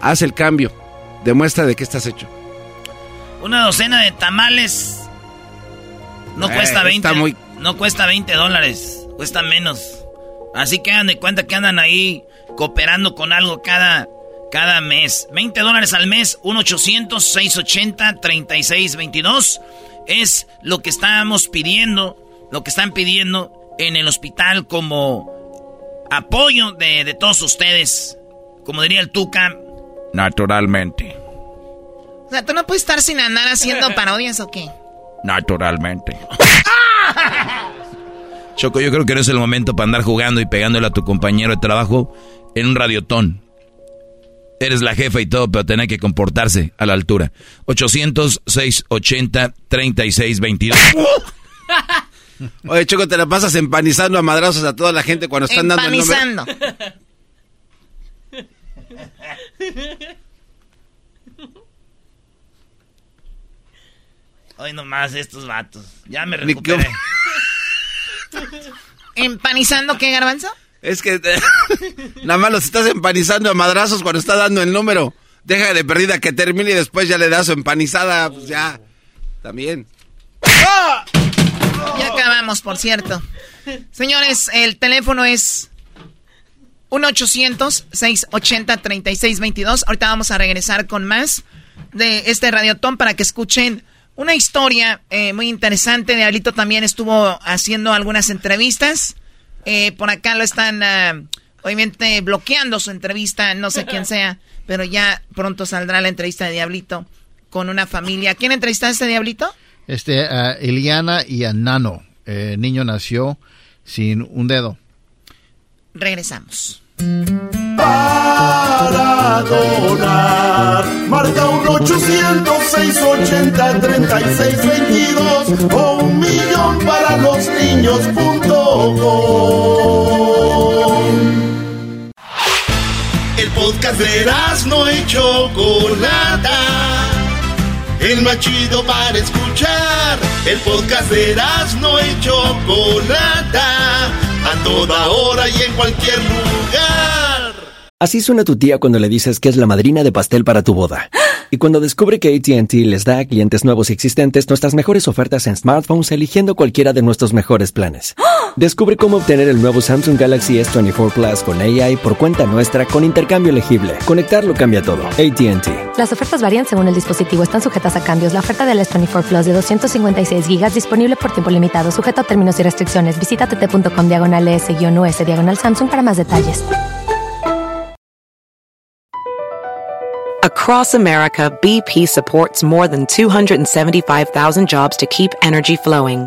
[SPEAKER 3] Haz el cambio. Demuestra de qué estás hecho.
[SPEAKER 8] Una docena de tamales no
[SPEAKER 3] Eh,
[SPEAKER 8] cuesta 20.
[SPEAKER 3] está muy-
[SPEAKER 8] No cuesta 20 dólares. Cuesta menos. Así que hagan de cuenta que andan ahí cooperando con algo cada, cada mes. 20 dólares al mes, 1-800-680-3622. Es lo que estamos pidiendo, lo que están pidiendo en el hospital como apoyo de, de todos ustedes. Como diría el Tuca,
[SPEAKER 4] Naturalmente.
[SPEAKER 2] O sea, tú no puedes estar sin andar haciendo parodias o qué.
[SPEAKER 4] Naturalmente. Choco, yo creo que no es el momento para andar jugando y pegándole a tu compañero de trabajo en un radiotón. Eres la jefa y todo, pero tenés que comportarse a la altura. 800-680-3622.
[SPEAKER 3] Oye, Choco, te la pasas empanizando a madrazos a toda la gente cuando están dando el.
[SPEAKER 2] Empanizando.
[SPEAKER 8] hoy nomás estos vatos. Ya me recuperé.
[SPEAKER 2] ¿Empanizando qué, garbanzo?
[SPEAKER 3] Es que nada más los estás empanizando a madrazos cuando está dando el número. Deja de perdida que termine y después ya le das su empanizada, pues ya. También.
[SPEAKER 2] Ya acabamos, por cierto. Señores, el teléfono es 1-800-680-3622. Ahorita vamos a regresar con más de este radiotón para que escuchen una historia eh, muy interesante. Diablito también estuvo haciendo algunas entrevistas. Eh, por acá lo están, ah, obviamente, bloqueando su entrevista, no sé quién sea, pero ya pronto saldrá la entrevista de Diablito con una familia. ¿Quién entrevistaste, Diablito?
[SPEAKER 6] Este, a Eliana y a Nano. Eh, El niño nació sin un dedo.
[SPEAKER 2] Regresamos.
[SPEAKER 1] Para donar, marca un 800-680-3622 o un millón para los niños punto com. El podcast de no y Chocolata. El más chido para escuchar. El podcast de no y Chocolata. A toda hora y en cualquier lugar.
[SPEAKER 13] Así suena tu tía cuando le dices que es la madrina de pastel para tu boda. Y cuando descubre que ATT les da a clientes nuevos y existentes nuestras mejores ofertas en smartphones eligiendo cualquiera de nuestros mejores planes. Descubre cómo obtener el nuevo Samsung Galaxy S24 Plus con AI por cuenta nuestra con intercambio elegible. Conectarlo cambia todo. ATT.
[SPEAKER 14] Las ofertas varían según el dispositivo, están sujetas a cambios. La oferta del S24 Plus de 256 GB disponible por tiempo limitado, sujeto a términos y restricciones. Visita tt.com diagonal S-US diagonal Samsung para más detalles.
[SPEAKER 15] Across America, BP supports more than 275,000 jobs to keep energy flowing.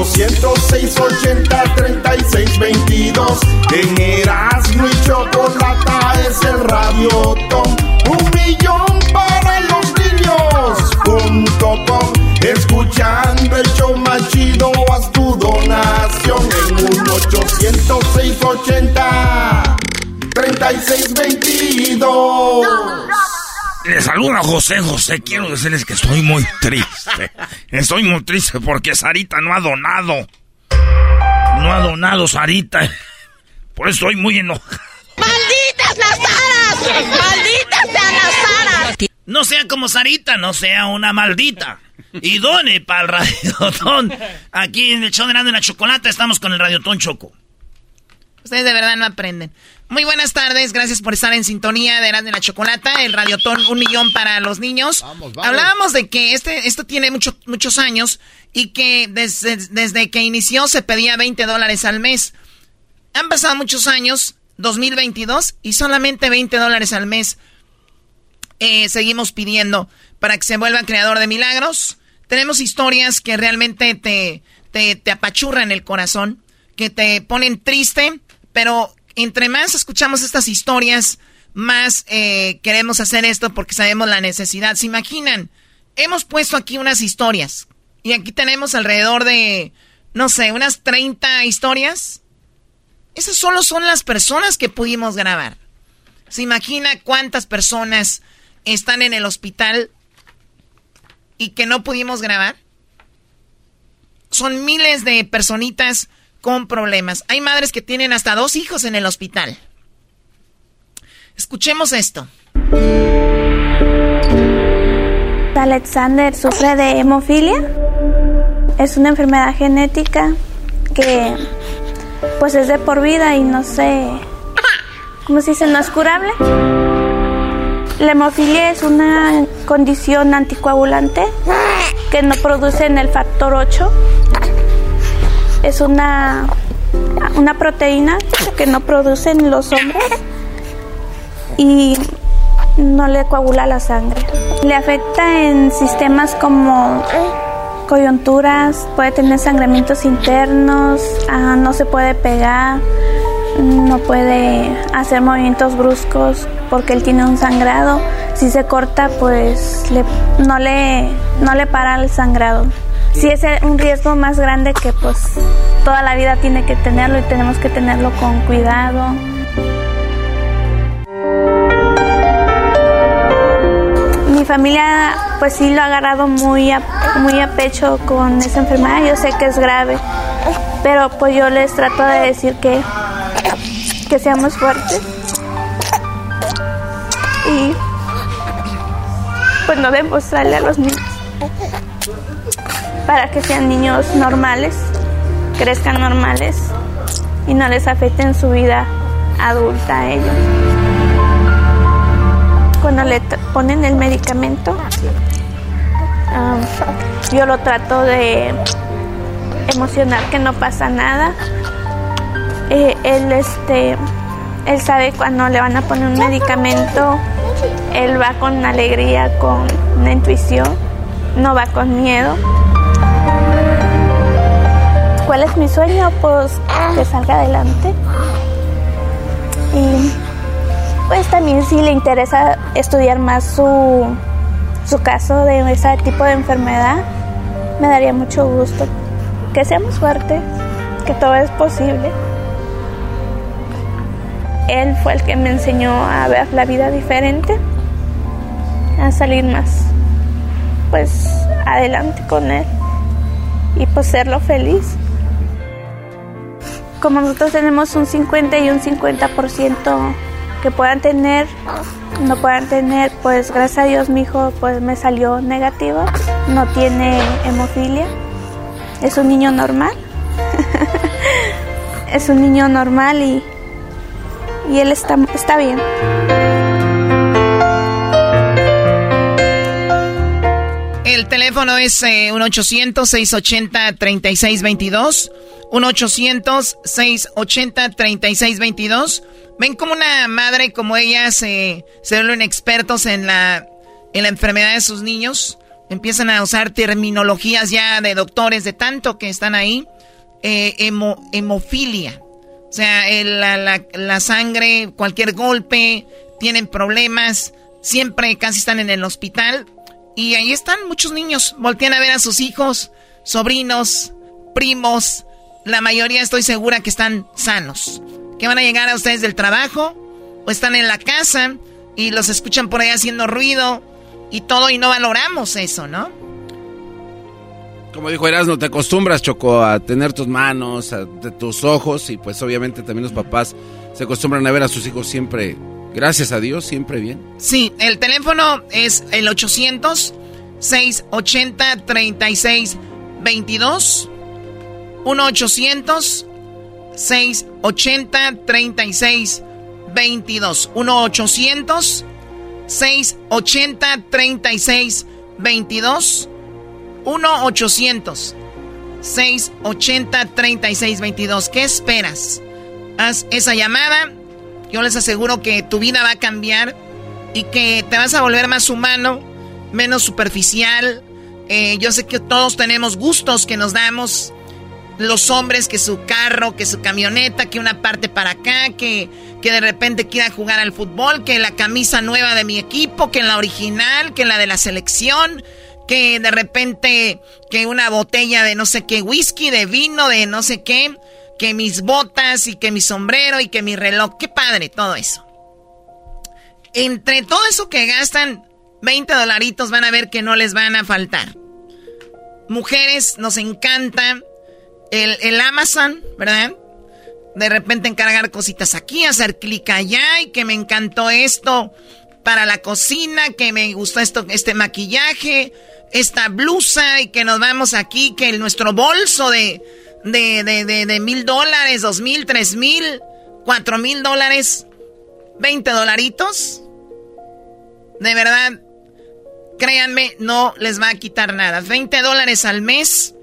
[SPEAKER 1] Un 806 80 36 22 En Erasmo y Chocolata es el radiotón Un millón para los niños Punto com Escuchando el show más chido Haz tu donación En un 806 80 36 22
[SPEAKER 16] Les saluda José José. Quiero decirles que estoy muy triste. Estoy muy triste porque Sarita no ha donado. No ha donado Sarita. Por eso estoy muy enojado.
[SPEAKER 17] ¡Malditas las aras! ¡Malditas sean las aras!
[SPEAKER 8] No sea como Sarita, no sea una maldita. Y done para el radiotón. Aquí en el show de y la Chocolata estamos con el radiotón Choco.
[SPEAKER 2] Ustedes de verdad no aprenden. Muy buenas tardes, gracias por estar en sintonía de Erasmo y la Chocolata, el radiotón Un Millón para los Niños. Hablábamos de que este, esto tiene mucho, muchos años y que desde, desde que inició se pedía 20 dólares al mes. Han pasado muchos años, 2022, y solamente 20 dólares al mes eh, seguimos pidiendo para que se vuelva creador de milagros. Tenemos historias que realmente te, te, te apachurran el corazón, que te ponen triste, pero entre más escuchamos estas historias, más eh, queremos hacer esto porque sabemos la necesidad. ¿Se imaginan? Hemos puesto aquí unas historias y aquí tenemos alrededor de, no sé, unas 30 historias. Esas solo son las personas que pudimos grabar. ¿Se imagina cuántas personas están en el hospital y que no pudimos grabar? Son miles de personitas con problemas. Hay madres que tienen hasta dos hijos en el hospital. Escuchemos esto.
[SPEAKER 18] Alexander sufre de hemofilia. Es una enfermedad genética que pues es de por vida y no sé, ¿cómo se dice? No es curable. La hemofilia es una condición anticoagulante que no produce en el factor 8 es una, una proteína que no producen los hombres y no le coagula la sangre. Le afecta en sistemas como coyunturas, puede tener sangramientos internos, ah, no se puede pegar, no puede hacer movimientos bruscos porque él tiene un sangrado. Si se corta, pues no, le, no le para el sangrado sí es un riesgo más grande que pues toda la vida tiene que tenerlo y tenemos que tenerlo con cuidado. Mi familia pues sí lo ha agarrado muy a, muy a pecho con esa enfermedad, yo sé que es grave, pero pues yo les trato de decir que, que seamos fuertes. Y pues no demostrarle a los niños para que sean niños normales, crezcan normales y no les afecten su vida adulta a ellos. Cuando le ponen el medicamento, um, yo lo trato de emocionar que no pasa nada. Eh, él, este, él sabe cuando le van a poner un medicamento, él va con alegría, con una intuición, no va con miedo. ¿Cuál es mi sueño? Pues que salga adelante. Y pues también si le interesa estudiar más su, su caso de ese tipo de enfermedad, me daría mucho gusto. Que seamos fuertes, que todo es posible. Él fue el que me enseñó a ver la vida diferente, a salir más, pues adelante con él y pues serlo feliz como nosotros tenemos un 50 y un 50% que puedan tener, no puedan tener, pues gracias a Dios mi hijo pues me salió negativo, no tiene hemofilia, es un niño normal, es un niño normal y, y él está, está bien.
[SPEAKER 2] El teléfono es eh, 1-800-680-3622. 1-800-680-3622. Ven como una madre como ella se, se vuelven expertos en la, en la enfermedad de sus niños. Empiezan a usar terminologías ya de doctores de tanto que están ahí. Eh, hemofilia. O sea, la, la, la sangre, cualquier golpe, tienen problemas. Siempre casi están en el hospital. Y ahí están muchos niños. Voltean a ver a sus hijos, sobrinos, primos. La mayoría estoy segura que están sanos. Que van a llegar a ustedes del trabajo o están en la casa y los escuchan por ahí haciendo ruido y todo y no valoramos eso, ¿no?
[SPEAKER 3] Como dijo Erasmo, te acostumbras, Choco, a tener tus manos, a, tus ojos y pues obviamente también los papás se acostumbran a ver a sus hijos siempre Gracias a Dios, siempre bien.
[SPEAKER 2] Sí, el teléfono es el 800 680 3622 1 800 680 3622 1 800 680 3622 1 800 680 3622 ¿Qué esperas? Haz esa llamada yo les aseguro que tu vida va a cambiar y que te vas a volver más humano, menos superficial. Eh, yo sé que todos tenemos gustos que nos damos. Los hombres, que su carro, que su camioneta, que una parte para acá, que, que de repente quiera jugar al fútbol, que la camisa nueva de mi equipo, que la original, que la de la selección, que de repente que una botella de no sé qué whisky, de vino, de no sé qué que mis botas y que mi sombrero y que mi reloj. Qué padre todo eso. Entre todo eso que gastan, 20 dolaritos van a ver que no les van a faltar. Mujeres, nos encanta el, el Amazon, ¿verdad? De repente encargar cositas aquí, hacer clic allá y que me encantó esto para la cocina, que me gustó esto, este maquillaje, esta blusa y que nos vamos aquí, que nuestro bolso de de, de, mil dólares, dos mil, tres mil, cuatro mil dólares, veinte dolaritos. De verdad, créanme, no les va a quitar nada. 20 dólares al mes.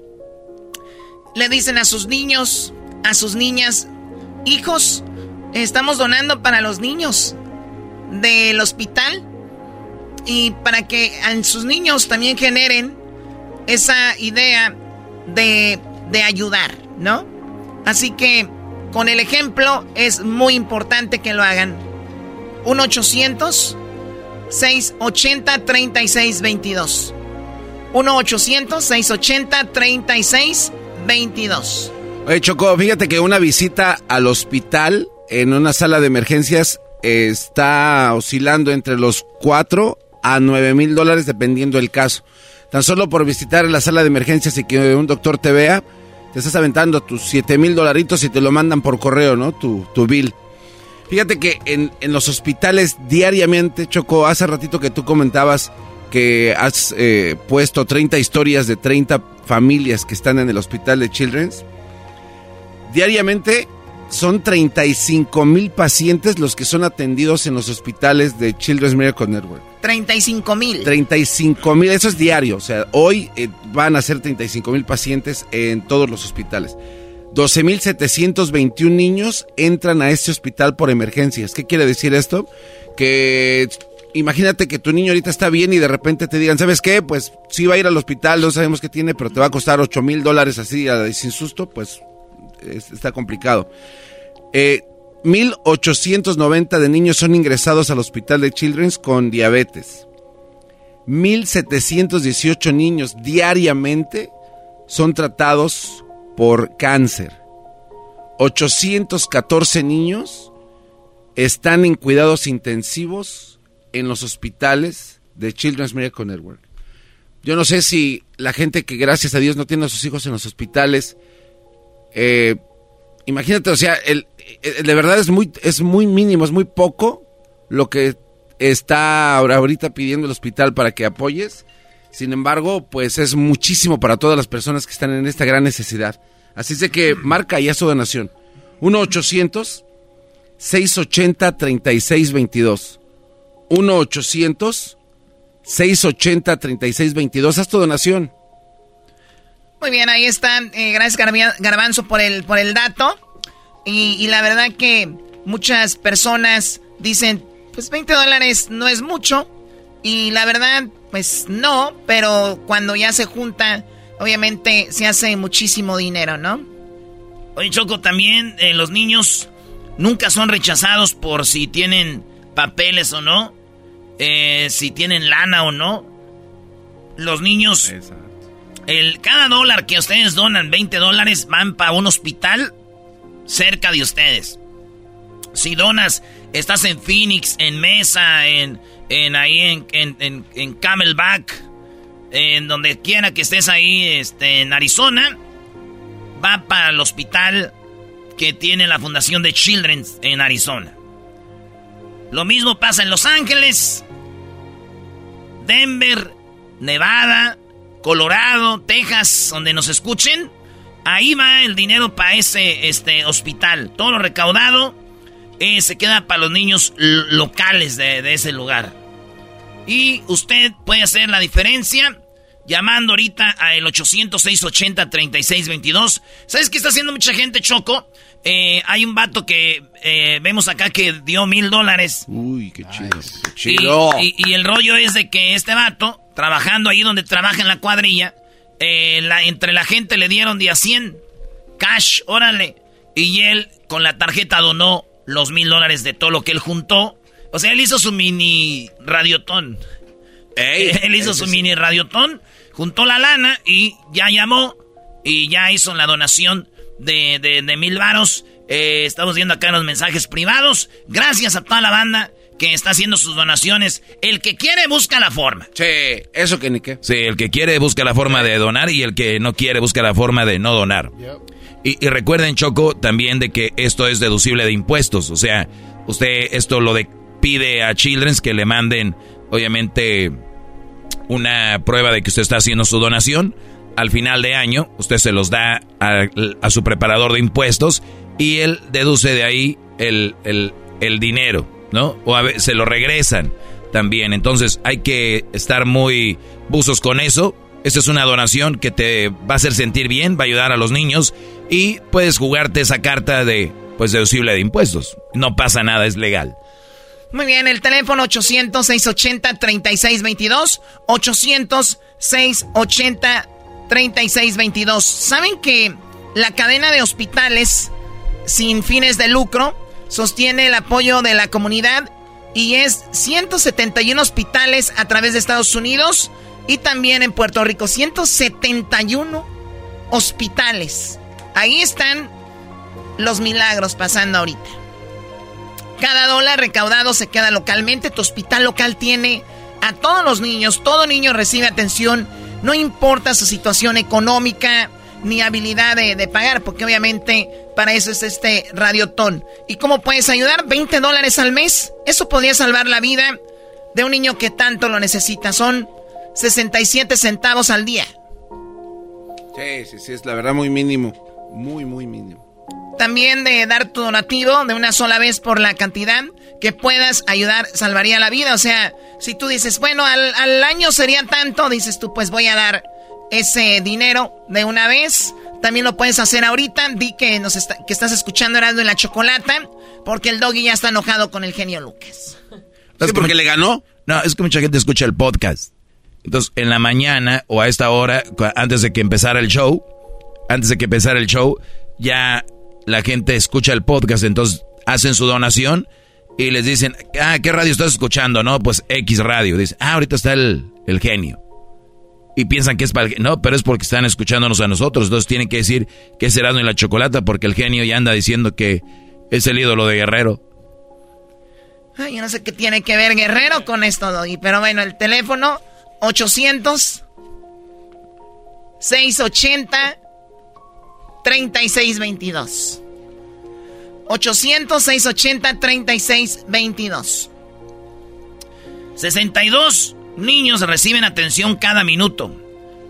[SPEAKER 2] Le dicen a sus niños, a sus niñas, hijos, estamos donando para los niños del hospital y para que a sus niños también generen esa idea de de ayudar, ¿no? Así que con el ejemplo es muy importante que lo hagan. 1-800-680-3622. 1-800-680-3622.
[SPEAKER 3] Oye, Choco, fíjate que una visita al hospital en una sala de emergencias está oscilando entre los 4 a 9 mil dólares dependiendo del caso. Tan solo por visitar la sala de emergencias y que un doctor te vea, te estás aventando tus 7 mil dolaritos y te lo mandan por correo, ¿no? Tu, tu bill. Fíjate que en, los hospitales diariamente, Choco, hace ratito que tú comentabas que has eh, puesto 30 historias de 30 familias que están en el hospital de Children's. Diariamente son 35 mil pacientes los que son atendidos en los hospitales de Children's Miracle Network.
[SPEAKER 2] 35 mil.
[SPEAKER 3] 35 mil, eso es diario. O sea, hoy eh, van a ser 35 mil pacientes en todos los hospitales. 12 mil 721 niños entran a este hospital por emergencias. ¿Qué quiere decir esto? Que imagínate que tu niño ahorita está bien y de repente te digan, ¿sabes qué? Pues sí va a ir al hospital, no sabemos qué tiene, pero te va a costar 8 mil dólares así sin susto, pues está complicado. Eh, 1.890 de niños son ingresados al hospital de Children's con diabetes. 1.718 niños diariamente son tratados por cáncer. 814 niños están en cuidados intensivos en los hospitales de Children's Miracle Network. Yo no sé si la gente que gracias a Dios no tiene a sus hijos en los hospitales eh, imagínate, o sea, el, de verdad es muy, es muy mínimo, es muy poco lo que está ahorita pidiendo el hospital para que apoyes. Sin embargo, pues es muchísimo para todas las personas que están en esta gran necesidad. Así es de que marca ya su donación. 1-800-680-3622. 1-800-680-3622. Haz tu donación.
[SPEAKER 2] Muy bien, ahí está. Eh, gracias, Garbanzo, por el, por el dato. Y, y, la verdad que muchas personas dicen, pues 20 dólares no es mucho. Y la verdad, pues no, pero cuando ya se junta, obviamente se hace muchísimo dinero, ¿no?
[SPEAKER 8] Oye, Choco, también eh, los niños nunca son rechazados por si tienen papeles o no, eh, si tienen lana o no. Los niños, el, cada dólar que ustedes donan, 20 dólares, van para un hospital cerca de ustedes. Si donas, estás en Phoenix, en Mesa, en, en ahí en, en, en, Camelback, en donde quiera que estés ahí, este, en Arizona, va para el hospital que tiene la Fundación de Children en Arizona. Lo mismo pasa en Los Ángeles, Denver, Nevada, Colorado, Texas, donde nos escuchen. Ahí va el dinero para ese este, hospital. Todo lo recaudado eh, se queda para los niños locales de, ese lugar. Y usted puede hacer la diferencia llamando ahorita al 800-680-3622. ¿Sabes qué está haciendo mucha gente, Choco? Eh, hay un vato que eh, vemos acá que dio mil dólares.
[SPEAKER 3] Uy, qué chido.
[SPEAKER 8] Y, el rollo es de que este vato, trabajando ahí donde trabaja en la cuadrilla, eh, entre la gente le dieron día 100 cash, órale. Y él con la tarjeta donó los mil dólares de todo lo que él juntó. O sea, él hizo su mini radiotón. él hizo su mini radiotón, juntó la lana y ya llamó y ya hizo la donación de, de, mil varos. Eh, estamos viendo acá los mensajes privados. Gracias a toda la banda que está haciendo sus donaciones. El que quiere busca la forma.
[SPEAKER 3] Sí, eso que ni qué.
[SPEAKER 4] Sí, el que quiere busca la forma de donar y el que no quiere busca la forma de no donar. Y, y, recuerden, Choco, también de que esto es deducible de impuestos. O sea, usted esto lo de, pide a Children's que le manden, obviamente, una prueba de que usted está haciendo su donación al final de año, usted se los da a, su preparador de impuestos y él deduce de ahí el, dinero, ¿no? O a veces se lo regresan también. Entonces hay que estar muy buzos con eso. Esta es una donación que te va a hacer sentir bien, va a ayudar a los niños y puedes jugarte esa carta de, pues, deducible de impuestos. No pasa nada, es legal.
[SPEAKER 2] Muy bien, el teléfono 800-680-3622. 800-680-3622. 3622. ¿Saben que la cadena de hospitales sin fines de lucro sostiene el apoyo de la comunidad y es 171 hospitales a través de Estados Unidos y también en Puerto Rico? 171 hospitales. Ahí están los milagros pasando ahorita. Cada dólar recaudado se queda localmente. Tu hospital local tiene a todos los niños. Todo niño recibe atención no importa su situación económica ni habilidad de, pagar, porque obviamente para eso es este radiotón. ¿Y cómo puedes ayudar? 20 dólares al mes. Eso podría salvar la vida de un niño que tanto lo necesita. Son 67 centavos al día.
[SPEAKER 3] Sí, sí, sí, es la verdad muy mínimo. Muy, muy mínimo.
[SPEAKER 2] También de dar tu donativo de una sola vez por la cantidad que puedas ayudar, salvaría la vida. O sea, si tú dices, bueno, al, año sería tanto, dices tú, pues voy a dar ese dinero de una vez. También lo puedes hacer ahorita. Di que, nos que estás escuchando Heraldo en la Chocolata, porque el doggy ya está enojado con el genio Lucas.
[SPEAKER 3] ¿Es porque le ganó?
[SPEAKER 4] No, es que mucha gente escucha el podcast. Entonces, en la mañana o a esta hora, antes de que empezara el show, antes de que empezara el show, ya la gente escucha el podcast, entonces hacen su donación y les dicen, ah, ¿qué radio estás escuchando? No, pues X radio. Dice, ah, ahorita está el, genio. Y piensan que es para el... No, pero es porque están escuchándonos a nosotros. Entonces tienen que decir que es Erasmo en la Chocolata porque el genio ya anda diciendo que es el ídolo de Guerrero.
[SPEAKER 2] Ay, yo no sé qué tiene que ver Guerrero con esto, Doggy. Pero bueno, el teléfono 800 680 3622. 800-680-3622. 62 niños reciben atención cada minuto.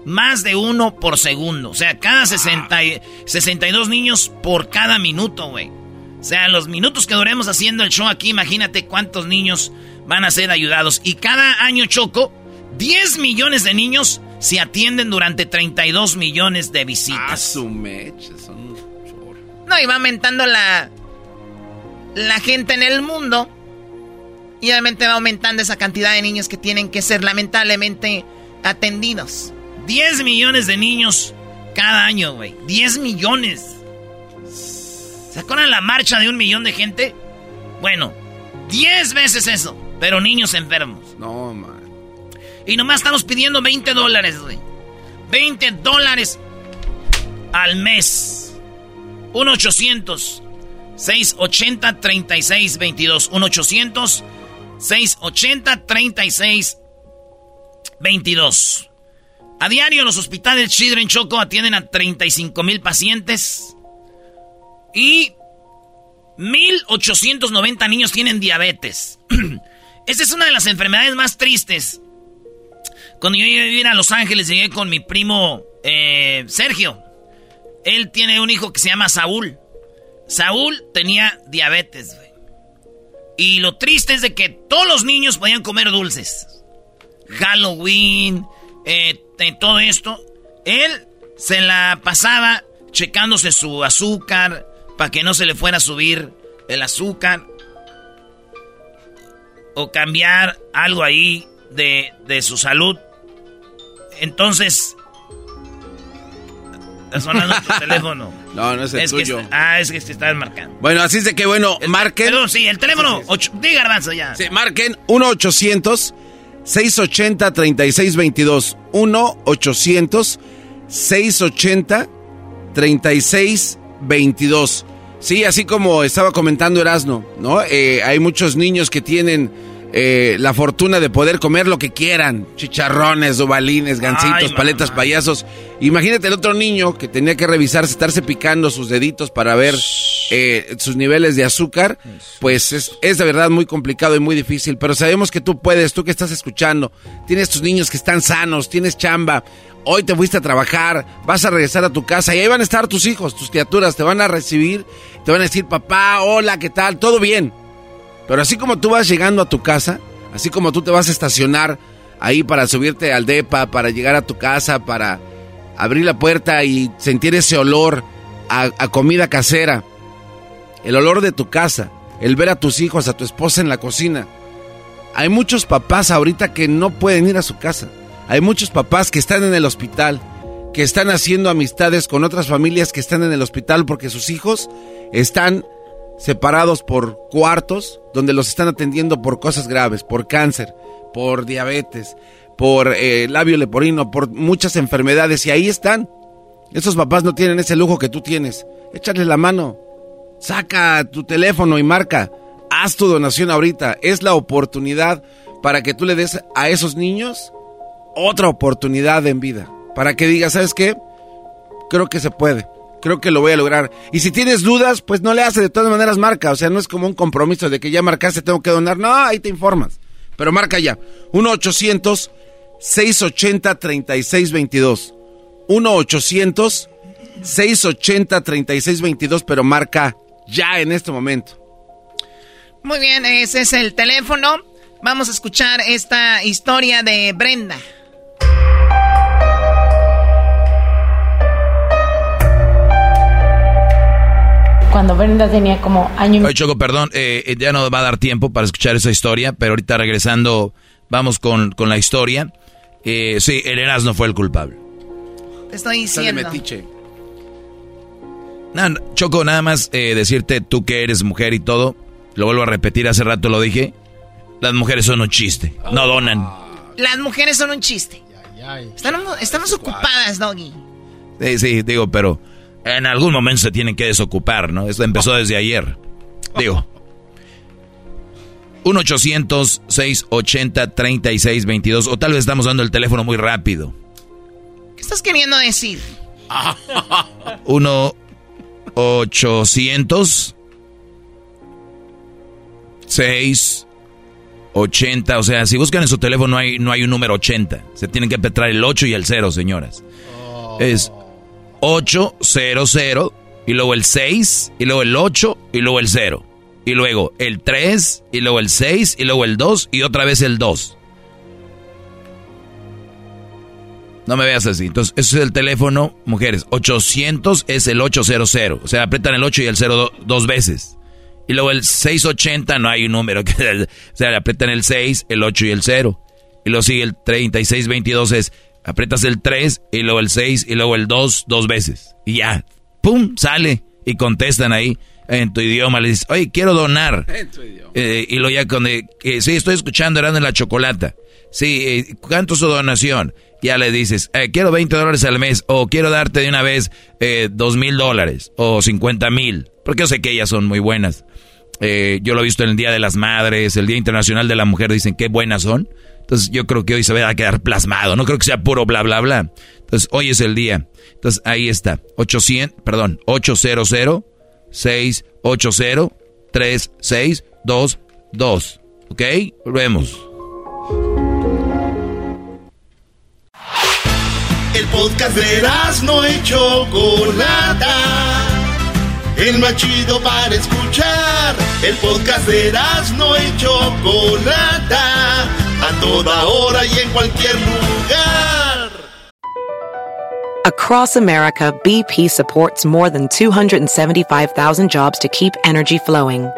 [SPEAKER 2] Más de uno por segundo. O sea, cada 60, 62 niños por cada minuto, güey. O sea, los minutos que duremos haciendo el show aquí, imagínate cuántos niños van a ser ayudados. Y cada año, Choco, 10 millones de niños se atienden durante 32 millones de visitas.
[SPEAKER 3] Ah, su mecha, son
[SPEAKER 6] No, y va aumentando la, la gente en el mundo. Y obviamente va aumentando esa cantidad de niños que tienen que ser lamentablemente atendidos.
[SPEAKER 2] 10 millones de niños cada año, güey. 10 millones. ¿Se acuerdan la marcha de un millón de gente? Bueno, 10 veces eso. Pero niños enfermos.
[SPEAKER 3] No, man.
[SPEAKER 2] Y nomás estamos pidiendo 20 dólares, güey. 20 dólares al mes. 1-800-680-3622. 1-800-680-3622. A diario los hospitales Children Choco atienden a 35 mil pacientes. Y 1.890 niños tienen diabetes. Esta es una de las enfermedades más tristes. Cuando yo iba a vivir a Los Ángeles, llegué con mi primo eh, Sergio. Él tiene un hijo que se llama Saúl. Saúl tenía diabetes. Y lo triste es de que todos los niños podían comer dulces. Halloween, eh, todo esto. Él se la pasaba checándose su azúcar para que no se le fuera a subir el azúcar. O cambiar algo ahí de, de su salud. Entonces, sonando tu teléfono.
[SPEAKER 3] No, no es el
[SPEAKER 2] es
[SPEAKER 3] tuyo.
[SPEAKER 2] Que, ah, es que te estás marcando.
[SPEAKER 3] Bueno, así es de que, bueno, marquen.
[SPEAKER 2] Perdón, sí, el teléfono. Ocho, diga, Garbanzo, ya.
[SPEAKER 3] Sí, marquen 1-800-680-3622. 1-800-680-3622. Sí, así como estaba comentando Erasno, ¿no? Eh, hay muchos niños que tienen eh, la fortuna de poder comer lo que quieran. Chicharrones, ovalines, gancitos,
[SPEAKER 2] Ay,
[SPEAKER 3] paletas,
[SPEAKER 2] mamá.
[SPEAKER 3] payasos. Imagínate el otro niño que tenía que revisarse, estarse picando sus deditos para ver eh, sus niveles de azúcar. Pues es, es de verdad muy complicado y muy difícil. Pero sabemos que tú puedes, tú que estás escuchando. Tienes tus niños que están sanos, tienes chamba. Hoy te fuiste a trabajar, vas a regresar a tu casa y ahí van a estar tus hijos, tus criaturas. Te van a recibir, te van a decir, papá, hola, ¿qué tal? Todo bien. Pero así como tú vas llegando a tu casa, así como tú te vas a estacionar ahí para subirte al DEPA, para llegar a tu casa, para abrir la puerta y sentir ese olor a, comida casera, el olor de tu casa, el ver a tus hijos, a tu esposa en la cocina. Hay muchos papás ahorita que no pueden ir a su casa. Hay muchos papás que están en el hospital, que están haciendo amistades con otras familias que están en el hospital porque sus hijos están separados por cuartos donde los están atendiendo por cosas graves, por cáncer, por diabetes, por eh, labio leporino, por muchas enfermedades y ahí están. Esos papás no tienen ese lujo que tú tienes. Échale la mano. Saca tu teléfono y marca. Haz tu donación ahorita. Es la oportunidad para que tú le des a esos niños otra oportunidad en vida. Para que digas, ¿sabes qué? Creo que se puede. Creo que lo voy a lograr. Y si tienes dudas, pues no le hace. De todas maneras, marca. O sea, no es como un compromiso de que ya marcaste, tengo que donar. No, ahí te informas. Pero marca ya. 1-800-680-3622. 1-800-680-3622. Pero marca ya en este momento.
[SPEAKER 6] Muy bien, ese es el teléfono. Vamos a escuchar esta historia de Brenda.
[SPEAKER 19] Cuando Brenda tenía como año y
[SPEAKER 4] Oye, Choco, perdón, eh, eh, ya no va a dar tiempo para escuchar esa historia, pero ahorita regresando, vamos con, con la historia. Eh, sí, el Erasmo fue el culpable.
[SPEAKER 6] Te estoy diciendo.
[SPEAKER 3] metiche.
[SPEAKER 4] Choco, nada más eh, decirte, tú que eres mujer y todo, lo vuelvo a repetir, hace rato lo dije, las mujeres son un chiste, no donan.
[SPEAKER 6] Las mujeres son un chiste. Estamos, estamos ocupadas, Doggy.
[SPEAKER 4] Sí, sí, digo, pero en algún momento se tienen que desocupar, ¿no? Esto empezó desde ayer. Digo. 1-800-680-3622. O tal vez estamos dando el teléfono muy rápido.
[SPEAKER 6] ¿Qué estás queriendo decir?
[SPEAKER 4] 1-800 6 80, o sea, si buscan en su teléfono no hay, no hay un número 80. Se tienen que apretar el 8 y el 0, señoras. Es 800 y luego el 6 y luego el 8 y luego el 0. Y luego el 3 y luego el 6 y luego el 2 y otra vez el 2. No me veas así. Entonces, ese es el teléfono, mujeres. 800 es el 800. O sea, apretan el 8 y el 0 dos veces. Y luego el 680 no hay un número. o sea, apretan el 6, el 8 y el 0. Y luego sigue el 3622 es, apretas el 3 y luego el 6 y luego el 2 dos veces. Y ya, ¡pum! Sale. Y contestan ahí en tu idioma. Le dices, oye, quiero donar. En tu idioma. Eh, y luego ya con... Eh, sí, estoy escuchando, eran en la chocolata. Sí, eh, ¿cuánto es su donación? Ya le dices, eh, quiero 20 dólares al mes, o quiero darte de una vez eh, 2 mil dólares, o 50 mil, porque yo sé que ellas son muy buenas. Eh, yo lo he visto en el Día de las Madres, el Día Internacional de la Mujer, dicen qué buenas son. Entonces yo creo que hoy se va a quedar plasmado, no creo que sea puro bla bla bla. Entonces hoy es el día. Entonces ahí está, 800, perdón, 800 680 3622. ¿Ok? Volvemos.
[SPEAKER 1] El podcast de no y Chocolata. El más chido para escuchar. El podcast de no y Chocolata. A toda hora y en cualquier lugar.
[SPEAKER 15] Across America, BP supports more than 275,000 jobs to keep energy flowing.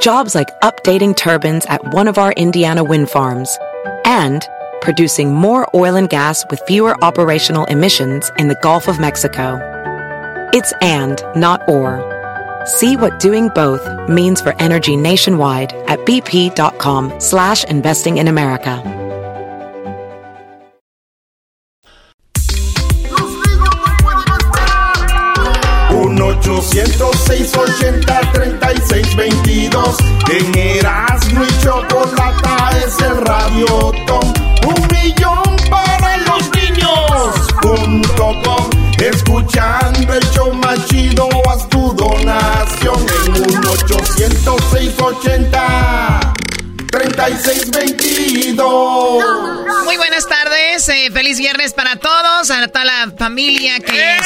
[SPEAKER 15] Jobs like updating turbines at one of our Indiana wind farms and producing more oil and gas with fewer operational emissions in the Gulf of Mexico. It's and, not or. See what doing both means for energy nationwide at bp.com slash investing in America.
[SPEAKER 1] Un 806 80 36 22 En Erasmo y Chocolata es el radio un millón para los niños. Punto com, escuchando el show más chido, haz tu donación en un 806 80 3622.
[SPEAKER 2] Muy buenas tardes, eh, feliz viernes para todos, a toda la familia que,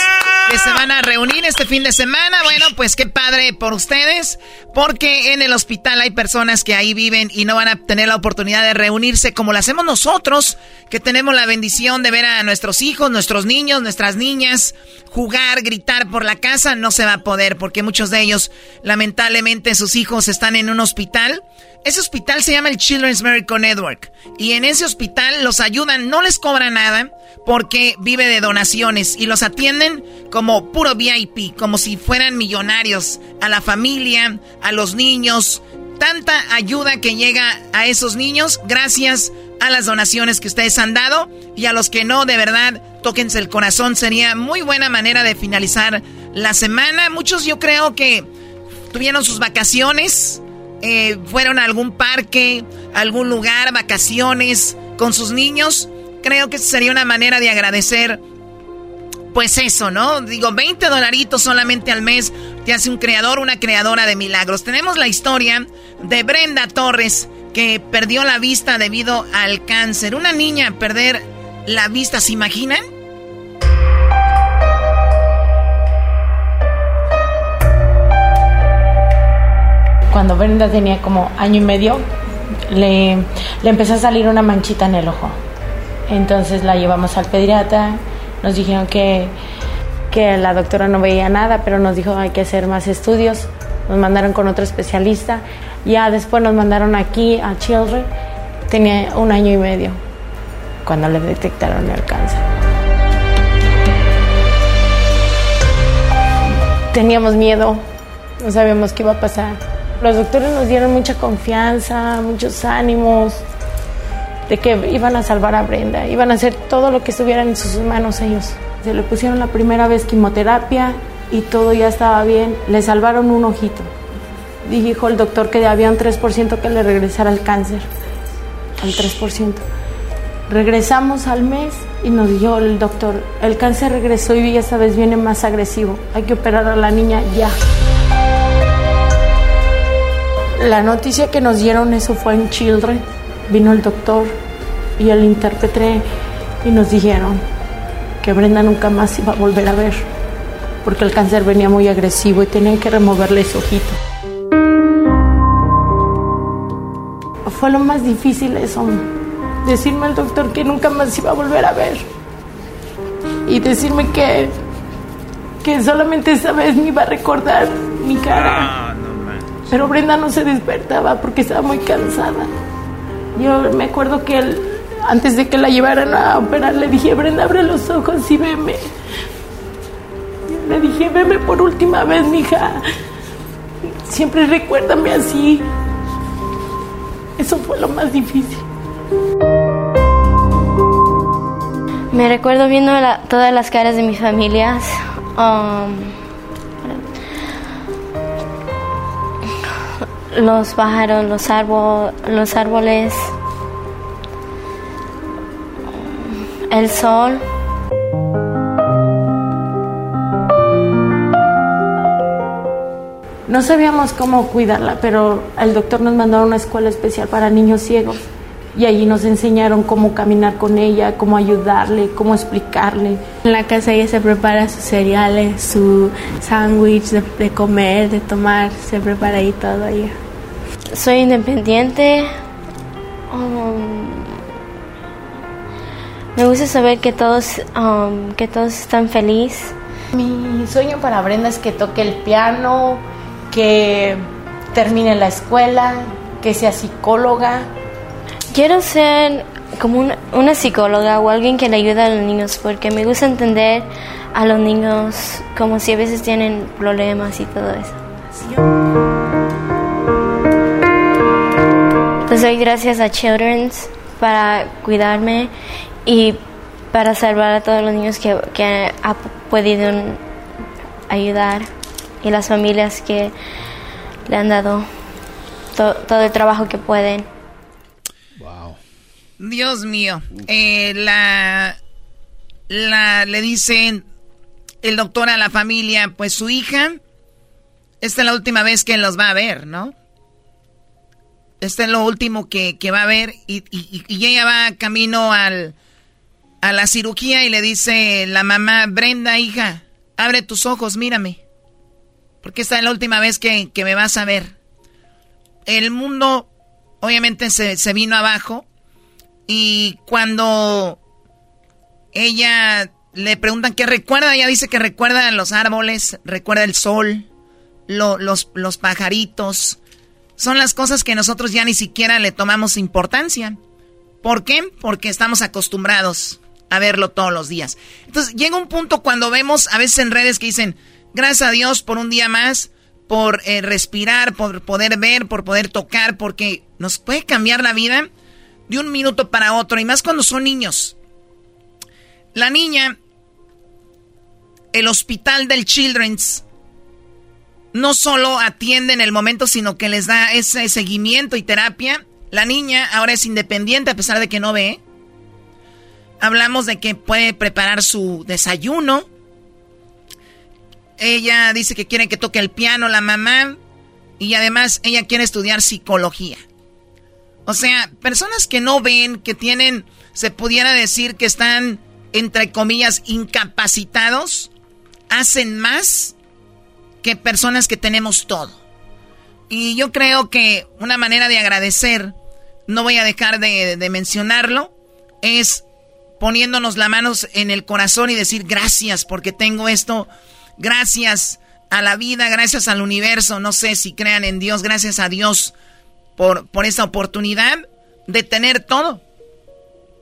[SPEAKER 2] que, se van a reunir este fin de semana. Bueno, pues qué padre por ustedes, porque en el hospital hay personas que ahí viven y no van a tener la oportunidad de reunirse como lo hacemos nosotros, que tenemos la bendición de ver a nuestros hijos, nuestros niños, nuestras niñas jugar, gritar por la casa. No se va a poder, porque muchos de ellos, lamentablemente, sus hijos están en un hospital ese hospital se llama el Children's Miracle Network. Y en ese hospital los ayudan, no les cobran nada porque vive de donaciones y los atienden como puro VIP, como si fueran millonarios, a la familia, a los niños. Tanta ayuda que llega a esos niños gracias a las donaciones que ustedes han dado y a los que no, de verdad, tóquense el corazón. Sería muy buena manera de finalizar la semana. Muchos yo creo que tuvieron sus vacaciones eh, fueron a algún parque, algún lugar, vacaciones con sus niños, creo que sería una manera de agradecer. Pues eso, ¿no? Digo, 20 dolaritos solamente al mes te hace un creador, una creadora de milagros. Tenemos la historia de Brenda Torres, que perdió la vista debido al cáncer. Una niña perder la vista, ¿se imaginan?
[SPEAKER 19] Cuando Brenda tenía como año y medio, le, empezó a salir una manchita en el ojo. Entonces la llevamos al pediatra, nos dijeron que, que la doctora no veía nada, pero nos dijo hay que hacer más estudios. Nos mandaron con otro especialista. Ya después nos mandaron aquí a Children. Tenía un año y medio cuando le detectaron el cáncer. Teníamos miedo, no sabíamos qué iba a pasar los doctores nos dieron mucha confianza, muchos ánimos de que iban a salvar a Brenda, iban a hacer todo lo que estuviera en sus manos ellos. Se le pusieron la primera vez quimioterapia y todo ya estaba bien, le salvaron un ojito. Dijo el doctor que había un 3% que le regresara el cáncer, al 3%. Regresamos al mes y nos dijo el doctor, el cáncer regresó y esta vez viene más agresivo, hay que operar a la niña ya La noticia que nos dieron eso fue en Children. Vino el doctor y el intérprete y nos dijeron que Brenda nunca más iba a volver a ver porque el cáncer venía muy agresivo y tenían que removerle su ojito. Fue lo más difícil eso, decirme al doctor que nunca más iba a volver a ver y decirme que que solamente esa vez me iba a recordar mi cara. Pero Brenda no se despertaba porque estaba muy cansada. Yo me acuerdo que él, antes de que la llevaran a operar, le dije, Brenda, abre los ojos y veme. Le dije, veme por última vez, mija. Siempre recuérdame así. Eso fue lo más difícil.
[SPEAKER 20] Me recuerdo viendo todas las caras de mis familias. um, los pájaros, los, árbo- los árboles, el sol.
[SPEAKER 19] No sabíamos cómo cuidarla, pero el doctor nos mandó a una escuela especial para niños ciegos. Y allí nos enseñaron cómo caminar con ella, cómo ayudarle, cómo explicarle.
[SPEAKER 21] En la casa ella se prepara sus cereales, su sándwich de, de comer, de tomar, se prepara ahí todo ella.
[SPEAKER 20] Soy independiente. um, me gusta saber que todos, um, que todos están felices.
[SPEAKER 19] Mi sueño para Brenda es que toque el piano, que termine la escuela, que sea psicóloga.
[SPEAKER 20] Quiero ser como una, una psicóloga o alguien que le ayude a los niños porque me gusta entender a los niños como si a veces tienen problemas y todo eso. Pues doy gracias a Children's para cuidarme y para salvar a todos los niños que, que ha podido ayudar y las familias que le han dado to- todo el trabajo que pueden.
[SPEAKER 2] Dios mío. Eh, la, la, le dicen el doctor a la familia, pues su hija, esta es la última vez que los va a ver, ¿no? Este es lo último que, que va a ver y, y- y ella va camino al, a la cirugía y le dice la mamá, Brenda, hija, abre tus ojos, mírame. Porque esta es la última vez que, que me vas a ver. El mundo obviamente se, se vino abajo y cuando ella le preguntan qué recuerda, ella dice que recuerda los árboles, recuerda el sol, lo- los, los pajaritos. Son las cosas que nosotros ya ni siquiera le tomamos importancia. ¿Por qué? Porque estamos acostumbrados a verlo todos los días. Entonces llega un punto cuando vemos a veces en redes que dicen, gracias a Dios por un día más, por eh, respirar, por poder ver, por poder tocar, porque nos puede cambiar la vida de un minuto para otro, y más cuando son niños. La niña, el hospital del Children's, no solo atiende en el momento, sino que les da ese seguimiento y terapia. La niña ahora es independiente a pesar de que no ve. Hablamos de que puede preparar su desayuno. Ella dice que quiere que toque el piano la mamá. Y además ella quiere estudiar psicología. O sea, personas que no ven, que tienen, se pudiera decir que están, entre comillas, incapacitados, hacen más que personas que tenemos todo. Y yo creo que una manera de agradecer, no voy a dejar de, mencionarlo, es poniéndonos las manos en el corazón y decir gracias porque tengo esto, gracias a la vida, gracias al universo, no sé si crean en Dios, gracias a Dios por, por esa oportunidad de tener todo.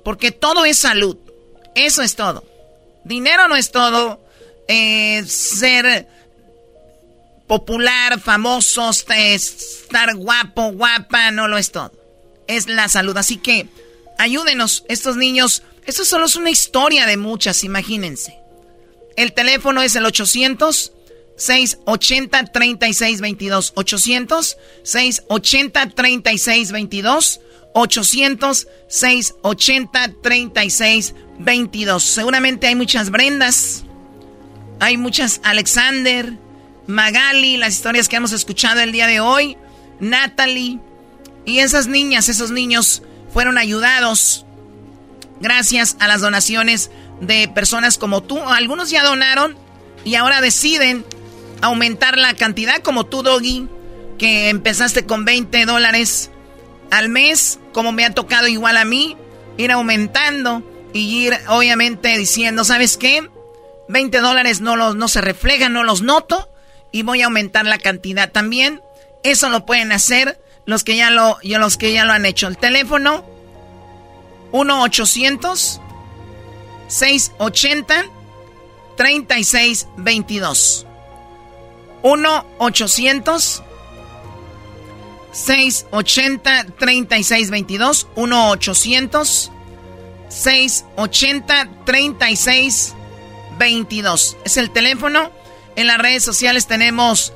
[SPEAKER 2] Porque todo es salud, eso es todo. Dinero no es todo, eh, ser popular, famoso, estar guapo, guapa, no lo es todo. Es la salud. Así que ayúdenos, estos niños. Esto solo es una historia de muchas, imagínense. El teléfono es el 800 680 3622 800 680 3622 800 680 3622 Seguramente hay muchas Brendas, hay muchas Alexander, Magali, las historias que hemos escuchado el día de hoy. Natalie. Y esas niñas, esos niños fueron ayudados gracias a las donaciones de personas como tú. Algunos ya donaron y ahora deciden aumentar la cantidad como tú, Doggy, que empezaste con 20 dólares al mes, como me ha tocado igual a mí, ir aumentando y ir obviamente diciendo, ¿sabes qué? 20 dólares no, los, no se reflejan, no los noto y voy a aumentar la cantidad también. Eso lo pueden hacer los que ya lo, los que ya lo han hecho. El teléfono 1 800 680 3622. 1 800 680 3622 1 800 680 3622 Es el teléfono. En las redes sociales tenemos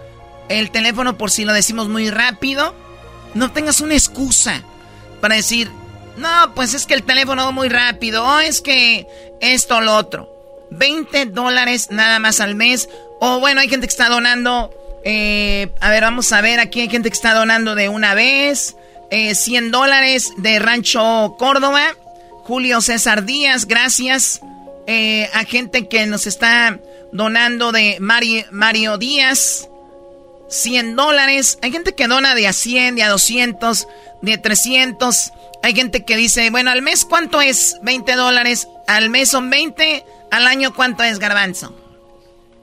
[SPEAKER 2] el teléfono por si lo decimos muy rápido. No tengas una excusa para decir, no, pues es que el teléfono muy rápido, o es que esto o lo otro. 20 dólares nada más al mes. O bueno, hay gente que está donando. Eh, a ver, vamos a ver, aquí hay gente que está donando de una vez. 100 eh, dólares de Rancho Córdoba. Julio César Díaz, gracias. Eh, a gente que nos está donando de Mario Díaz. 100 dólares. Hay gente que dona de a 100, de a 200, de a 300. Hay gente que dice, bueno, al mes cuánto es 20 dólares. Al mes son 20. Al año cuánto es garbanzo.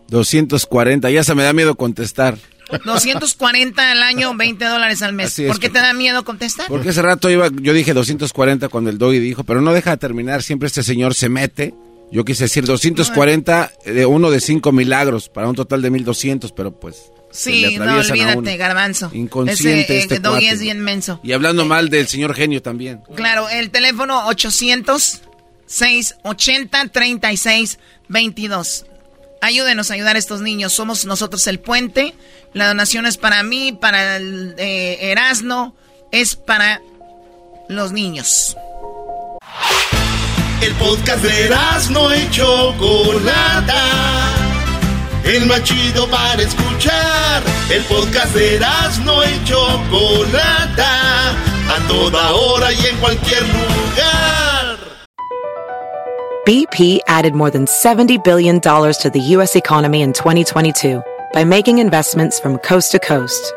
[SPEAKER 3] 240. Ya se me da miedo contestar.
[SPEAKER 2] 240 al año, 20 dólares al mes. ¿Por qué te da miedo contestar?
[SPEAKER 3] Porque ese rato iba, yo dije 240 cuando el doggy dijo, pero no deja de terminar, siempre este señor se mete. Yo quise decir 240 de uno de cinco milagros para un total de 1200, pero pues
[SPEAKER 2] Sí, no olvídate, garbanzo.
[SPEAKER 3] Inconsciente
[SPEAKER 2] Ese, eh, este es bien menso.
[SPEAKER 3] Y hablando mal del señor genio también.
[SPEAKER 2] Claro, el teléfono 800 680 3622. Ayúdenos a ayudar a estos niños. Somos nosotros el puente. La donación es para mí, para el eh, Erasno, es para los niños.
[SPEAKER 1] El podcast de Erasno y Chocolata. El más chido para escuchar. El podcast de Erasno y Chocolata. A toda hora y en cualquier lugar.
[SPEAKER 15] BP added more than $70 billion to the U.S. economy in 2022 by making investments from coast to coast.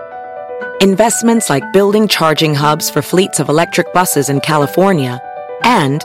[SPEAKER 15] Investments like building charging hubs for fleets of electric buses in California and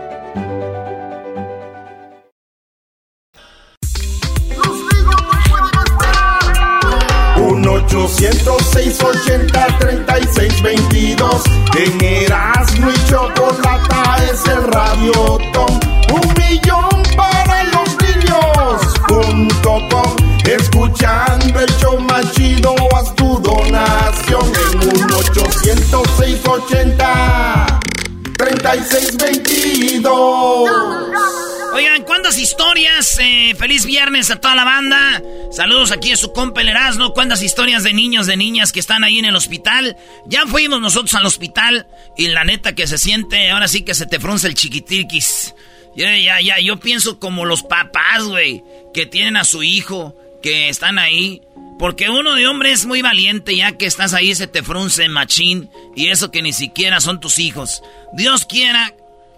[SPEAKER 1] 1-800-680-3622 En Erasmo y Chocolata es el radiotón Un millón para los niños Junto con Escuchando el show más chido Haz tu donación En 1-800-680-3622
[SPEAKER 4] Oigan, ¿cuántas historias? Eh, feliz viernes a toda la banda. Saludos aquí a su compa el Erasmo. ¿Cuántas historias de niños, de niñas que están ahí en el hospital? Ya fuimos nosotros al hospital y la neta que se siente, ahora sí que se te frunce el chiquitiquis. Ya, ya, ya, yo pienso como los papás, güey, que tienen a su hijo, que están ahí. Porque uno de hombre es muy valiente, ya que estás ahí se te frunce machín. Y eso que ni siquiera son tus hijos. Dios quiera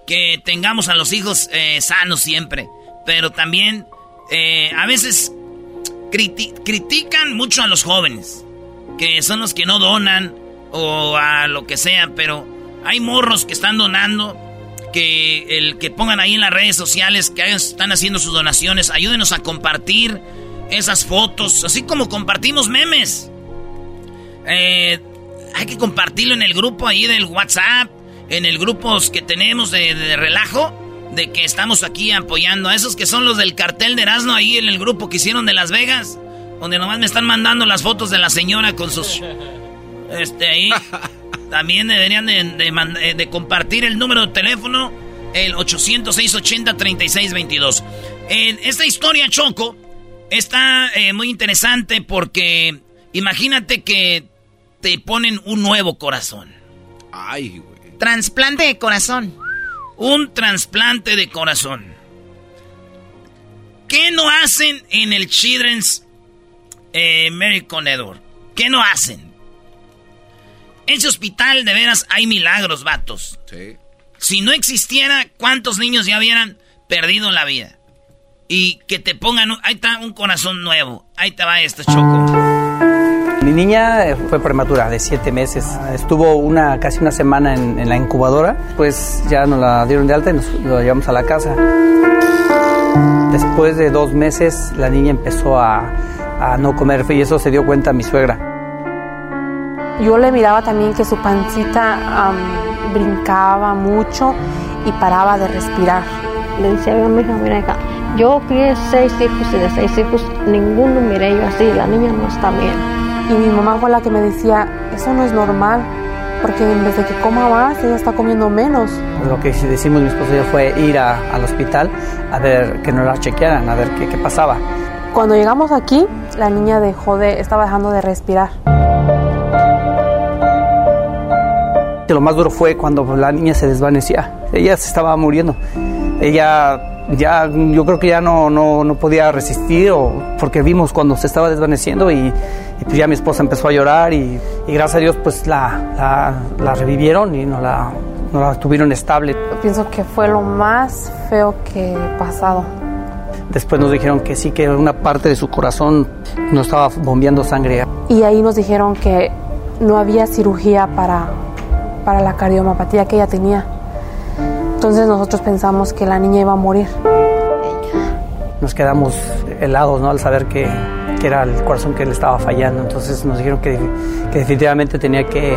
[SPEAKER 4] que tengamos a los hijos eh, sanos siempre. Pero también eh, a veces critican mucho a los jóvenes, que son los que no donan o a lo que sea, pero hay morros que están donando, que el que pongan ahí en las redes sociales que están haciendo sus donaciones, ayúdenos a compartir esas fotos, así como compartimos memes. Eh, hay que compartirlo en el grupo ahí del WhatsApp en el grupo que tenemos de, relajo, de que estamos aquí apoyando a esos que son los del cartel de Erasmo ahí en el grupo que hicieron de Las Vegas, donde nomás me están mandando las fotos de la señora con sus... Este, ahí. También deberían de, eh, de, compartir el número de teléfono, el 800-680-3622. esta historia, Choco, está eh, muy interesante porque imagínate que te ponen un nuevo corazón
[SPEAKER 3] Ay, güey.
[SPEAKER 2] Trasplante de corazón.
[SPEAKER 4] Un trasplante de corazón. ¿Qué no hacen en el Children's eh, Medical Network? ¿Qué no hacen? En ese hospital, de veras, hay milagros, vatos.
[SPEAKER 3] Sí.
[SPEAKER 4] Si no existiera, ¿cuántos niños ya hubieran perdido la vida? Y que te pongan, un- ahí está un corazón nuevo. Ahí te va este choco.
[SPEAKER 22] Mi niña eh, fue prematura, de siete meses. Estuvo una, casi una semana en, en la incubadora. Pues ya nos la dieron de alta y nos la llevamos a la casa. Después de dos meses, la niña empezó a, a no comer y eso se dio cuenta mi suegra.
[SPEAKER 23] Yo le miraba también que su pancita am, brincaba mucho y paraba de respirar.
[SPEAKER 24] Le decía a mi hija, mira acá, yo crié seis hijos y de seis hijos ninguno miré yo así, la niña no está bien.
[SPEAKER 23] Y mi mamá fue la que me decía, eso no es normal, porque en vez de que coma más, ella está comiendo menos.
[SPEAKER 22] Lo que decimos mi esposo y yo fue ir a- al hospital a ver que nos la chequearan, a ver qué, qué pasaba.
[SPEAKER 23] Cuando llegamos aquí, la niña dejó de, estaba dejando de respirar.
[SPEAKER 22] Lo más duro fue cuando la niña se desvanecía. Ella se estaba muriendo. Ella ya, yo creo que ya no, no, no podía resistir, o, porque vimos cuando se estaba desvaneciendo y, y pues ya mi esposa empezó a llorar y, y gracias a Dios pues la, la, la revivieron y no la, no la tuvieron estable.
[SPEAKER 23] Yo pienso que fue lo más feo que he pasado.
[SPEAKER 22] Después nos dijeron que sí, que una parte de su corazón no estaba bombeando sangre.
[SPEAKER 23] Y ahí nos dijeron que no había cirugía para, para la cardiomapatía que ella tenía. Entonces nosotros pensamos que la niña iba a morir.
[SPEAKER 22] nos quedamos helados ¿no? al saber que, que era el corazón que le estaba fallando. Entonces nos dijeron que, que definitivamente tenía que,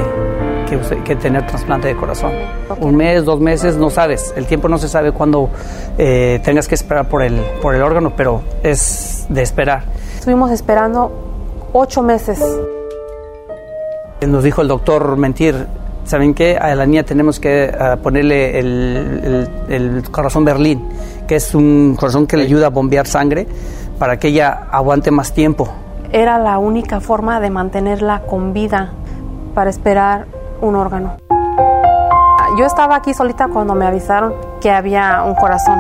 [SPEAKER 22] que, use- que tener trasplante de corazón. Un mes, dos meses, no sabes. El tiempo no se sabe cuándo eh, tengas que esperar por el, por el órgano, pero es de esperar.
[SPEAKER 23] Estuvimos esperando ocho meses.
[SPEAKER 22] Nos dijo el doctor mentir. ¿Saben qué? A la niña tenemos que eh, ponerle el, el- el corazón Berlín, que es un corazón que le ayuda a bombear sangre para que ella aguante más tiempo.
[SPEAKER 23] Era la única forma de mantenerla con vida para esperar un órgano. Yo estaba aquí solita cuando me avisaron que había un corazón.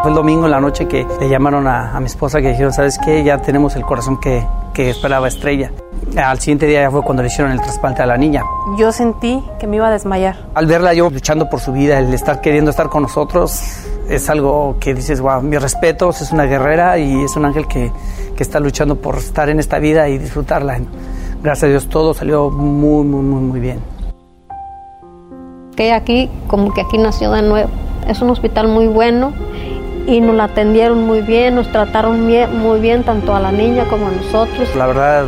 [SPEAKER 22] Fue el domingo en la noche que le llamaron a, a mi esposa que dijeron, ¿sabes qué? Ya tenemos el corazón que, que esperaba Estrella. Al siguiente día ya fue cuando le hicieron el trasplante a la niña.
[SPEAKER 23] Yo sentí que me iba a desmayar.
[SPEAKER 22] Al verla yo luchando por su vida, el estar queriendo estar con nosotros, es algo que dices, wow, mis respetos, es una guerrera y es un ángel que, que está luchando por estar en esta vida y disfrutarla. Gracias a Dios todo salió muy, muy, muy, muy bien.
[SPEAKER 24] Que aquí, como que aquí nació de nuevo. Es un hospital muy bueno y nos la atendieron muy bien, nos trataron muy bien tanto a la niña como a nosotros.
[SPEAKER 22] La verdad,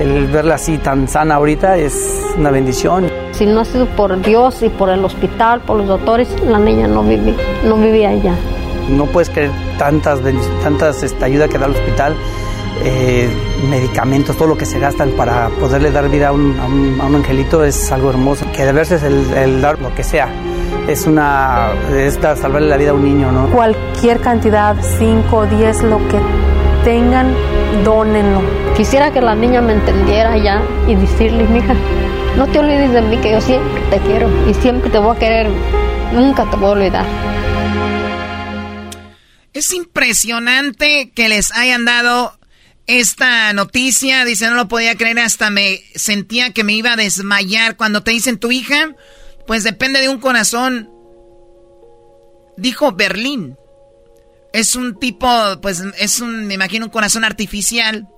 [SPEAKER 22] el verla así tan sana ahorita es una bendición.
[SPEAKER 24] Si no ha sido por Dios y por el hospital, por los doctores, la niña no vivía, no vivía allá.
[SPEAKER 22] No puedes creer tantas, tantas este, ayuda que da el hospital, eh, medicamentos, todo lo que se gastan para poderle dar vida a un, a un- a un angelito es algo hermoso. Que de verse es el, el dar lo que sea. Es una, es dar- salvarle la vida a un niño, ¿no?
[SPEAKER 23] Cualquier cantidad, 5, 10, lo que tengan, dónenlo.
[SPEAKER 24] Quisiera que la niña me entendiera ya y decirle, mija, no te olvides de mí, que yo siempre te quiero y siempre te voy a querer, nunca te voy a olvidar.
[SPEAKER 2] Es impresionante que les hayan dado esta noticia. Dice, no lo podía creer, hasta me sentía que me iba a desmayar. Cuando te dicen tu hija, pues depende de un corazón. Dijo Berlín. Es un tipo, pues es un, me imagino, un corazón artificial.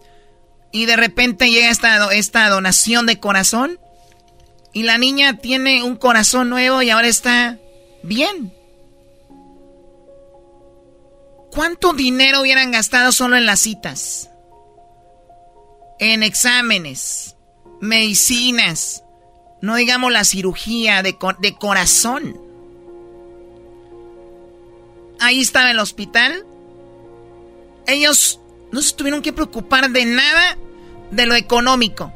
[SPEAKER 2] Y de repente llega esta, donación de corazón. Y la niña tiene un corazón nuevo y ahora está bien. ¿Cuánto dinero hubieran gastado solo en las citas? En exámenes, medicinas, no digamos la cirugía de, de corazón. Ahí estaba el hospital. Ellos no se tuvieron que preocupar de nada de lo económico.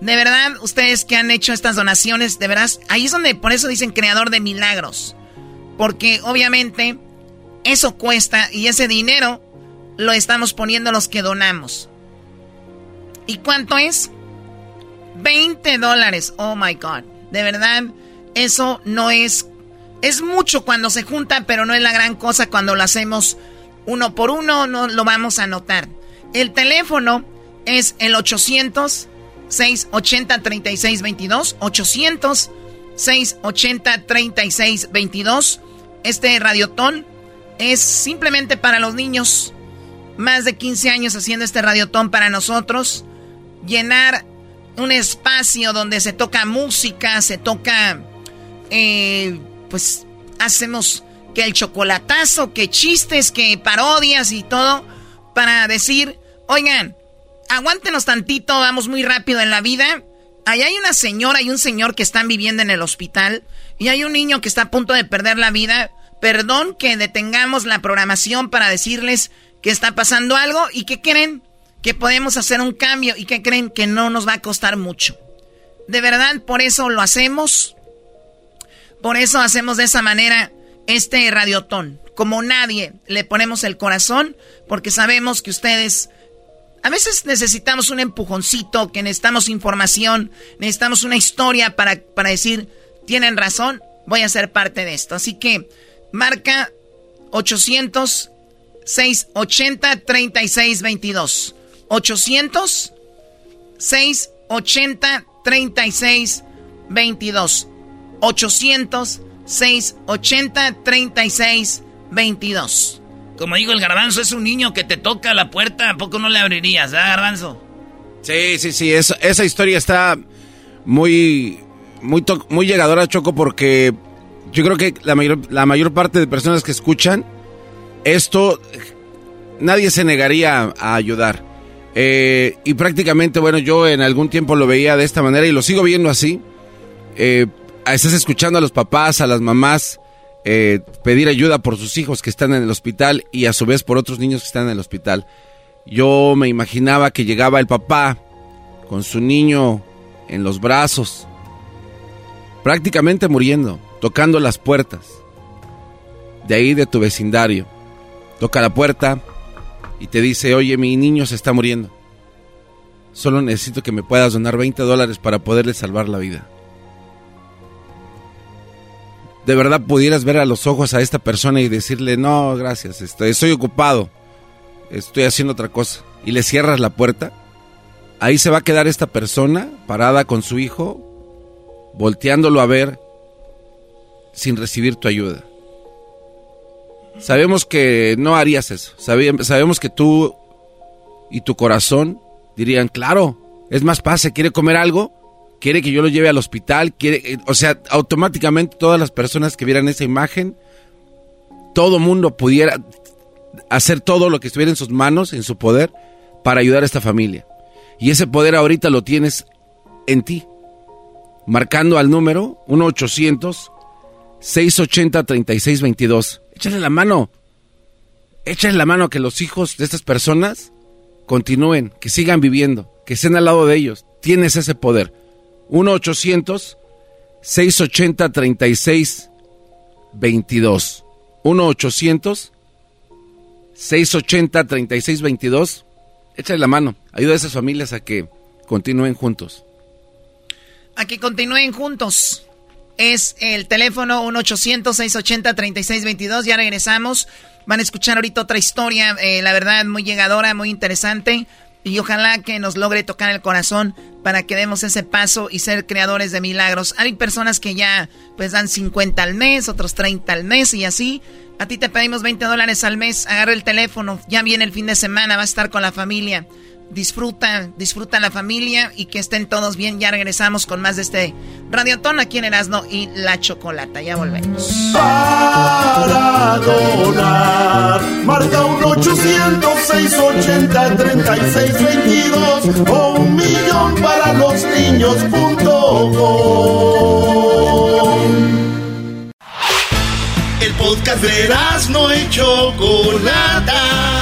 [SPEAKER 2] De verdad, ustedes que han hecho estas donaciones, de verdad, ahí es donde por eso dicen creador de milagros. Porque obviamente eso cuesta y ese dinero lo estamos poniendo los que donamos. ¿Y cuánto es? 20 dólares. Oh my God. De verdad, eso no es. Es mucho cuando se junta, pero no es la gran cosa cuando lo hacemos uno por uno, no lo vamos a notar. El teléfono es el 800 680 3622 800 680 3622 Este radiotón es simplemente para los niños. Más de 15 años haciendo este radiotón para nosotros. Llenar un espacio donde se toca música, se toca, eh, pues hacemos que el chocolatazo, que chistes, que parodias y todo, para decir, oigan, aguántenos tantito, vamos muy rápido en la vida. Ahí hay una señora y un señor que están viviendo en el hospital y hay un niño que está a punto de perder la vida. Perdón que detengamos la programación para decirles que está pasando algo y que creen que podemos hacer un cambio y que creen que no nos va a costar mucho. De verdad, por eso lo hacemos. Por eso hacemos de esa manera este radiotón. Como nadie, le ponemos el corazón porque sabemos que ustedes... A veces necesitamos un empujoncito, que necesitamos información, necesitamos una historia para, para decir, tienen razón, voy a ser parte de esto. Así que marca 800 680 3622. 800 680 3622. 800 680 3622.
[SPEAKER 8] Como digo, el garbanzo es un niño que te toca la puerta, ¿a poco no le abrirías, ah, garbanzo?
[SPEAKER 3] Sí, sí, sí, esa, esa historia está muy, muy, muy llegadora, Choco, porque yo creo que la mayor, la mayor parte de personas que escuchan esto, nadie se negaría a ayudar. Eh, y prácticamente, bueno, yo en algún tiempo lo veía de esta manera y lo sigo viendo así. Eh, estás escuchando a los papás, a las mamás eh, pedir ayuda por sus hijos que están en el hospital y a su vez por otros niños que están en el hospital. Yo me imaginaba que llegaba el papá con su niño en los brazos, prácticamente muriendo, tocando las puertas de ahí de tu vecindario. Toca la puerta y te dice, oye, mi niño se está muriendo. Solo necesito que me puedas donar 20 dólares para poderle salvar la vida de verdad pudieras ver a los ojos a esta persona y decirle, no, gracias, estoy, estoy ocupado, estoy haciendo otra cosa, y le cierras la puerta, ahí se va a quedar esta persona parada con su hijo, volteándolo a ver sin recibir tu ayuda. Sabemos que no harías eso, sabemos que tú y tu corazón dirían, claro, es más pase, quiere comer algo, quiere que yo lo lleve al hospital, quiere, eh, o sea, automáticamente todas las personas que vieran esa imagen, todo mundo pudiera hacer todo lo que estuviera en sus manos, en su poder, para ayudar a esta familia. Y ese poder ahorita lo tienes en ti, marcando al número 1-800-680-3622. Échale la mano, échale la mano a que los hijos de estas personas continúen, que sigan viviendo, que estén al lado de ellos. Tienes ese poder. 1-800-680-3622. 1-800-680-3622. Échale la mano. Ayuda a esas familias a que continúen juntos.
[SPEAKER 2] A que continúen juntos. Es el teléfono 1-800-680-3622. Ya regresamos. Van a escuchar ahorita otra historia, eh, la verdad, muy llegadora, muy interesante. Y ojalá que nos logre tocar el corazón para que demos ese paso y ser creadores de milagros. Hay personas que ya pues dan 50 al mes, otros 30 al mes y así. A ti te pedimos 20 dólares al mes, agarra el teléfono, ya viene el fin de semana, va a estar con la familia disfruta, disfruta la familia y que estén todos bien. Ya regresamos con más de este Radiotón aquí en Erasmo y La Chocolata. Ya volvemos.
[SPEAKER 1] Para donar, marca un 800-680-3622 o un millón para los niños.com. El podcast de Erasmo y Chocolata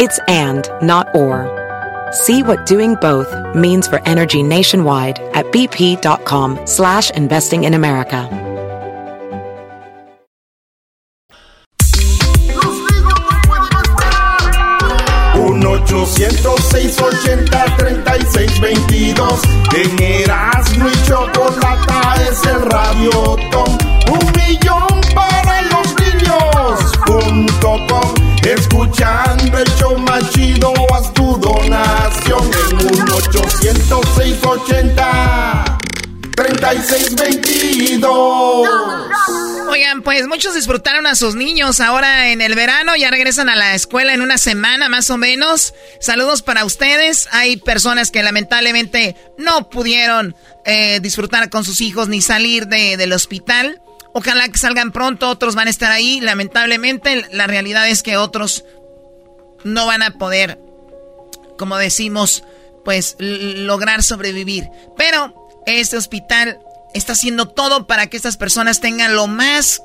[SPEAKER 15] It's and, not or. See what doing both means for energy nationwide at bp.com slash investing in America.
[SPEAKER 1] Un 806 80 36 22 En Erasmo y Chocolata es el radiotón Un millón para los niños Punto com Escuchando el show más chido Haz tu donación En un 806 80 36 22
[SPEAKER 2] Oigan, pues muchos disfrutaron a sus niños ahora en el verano, ya regresan a la escuela en una semana más o menos. Saludos para ustedes. Hay personas que lamentablemente no pudieron eh, disfrutar con sus hijos ni salir de, del hospital. Ojalá que salgan pronto, otros van a estar ahí. Lamentablemente la realidad es que otros no van a poder, como decimos, pues lograr sobrevivir. Pero este hospital está haciendo todo para que estas personas tengan lo más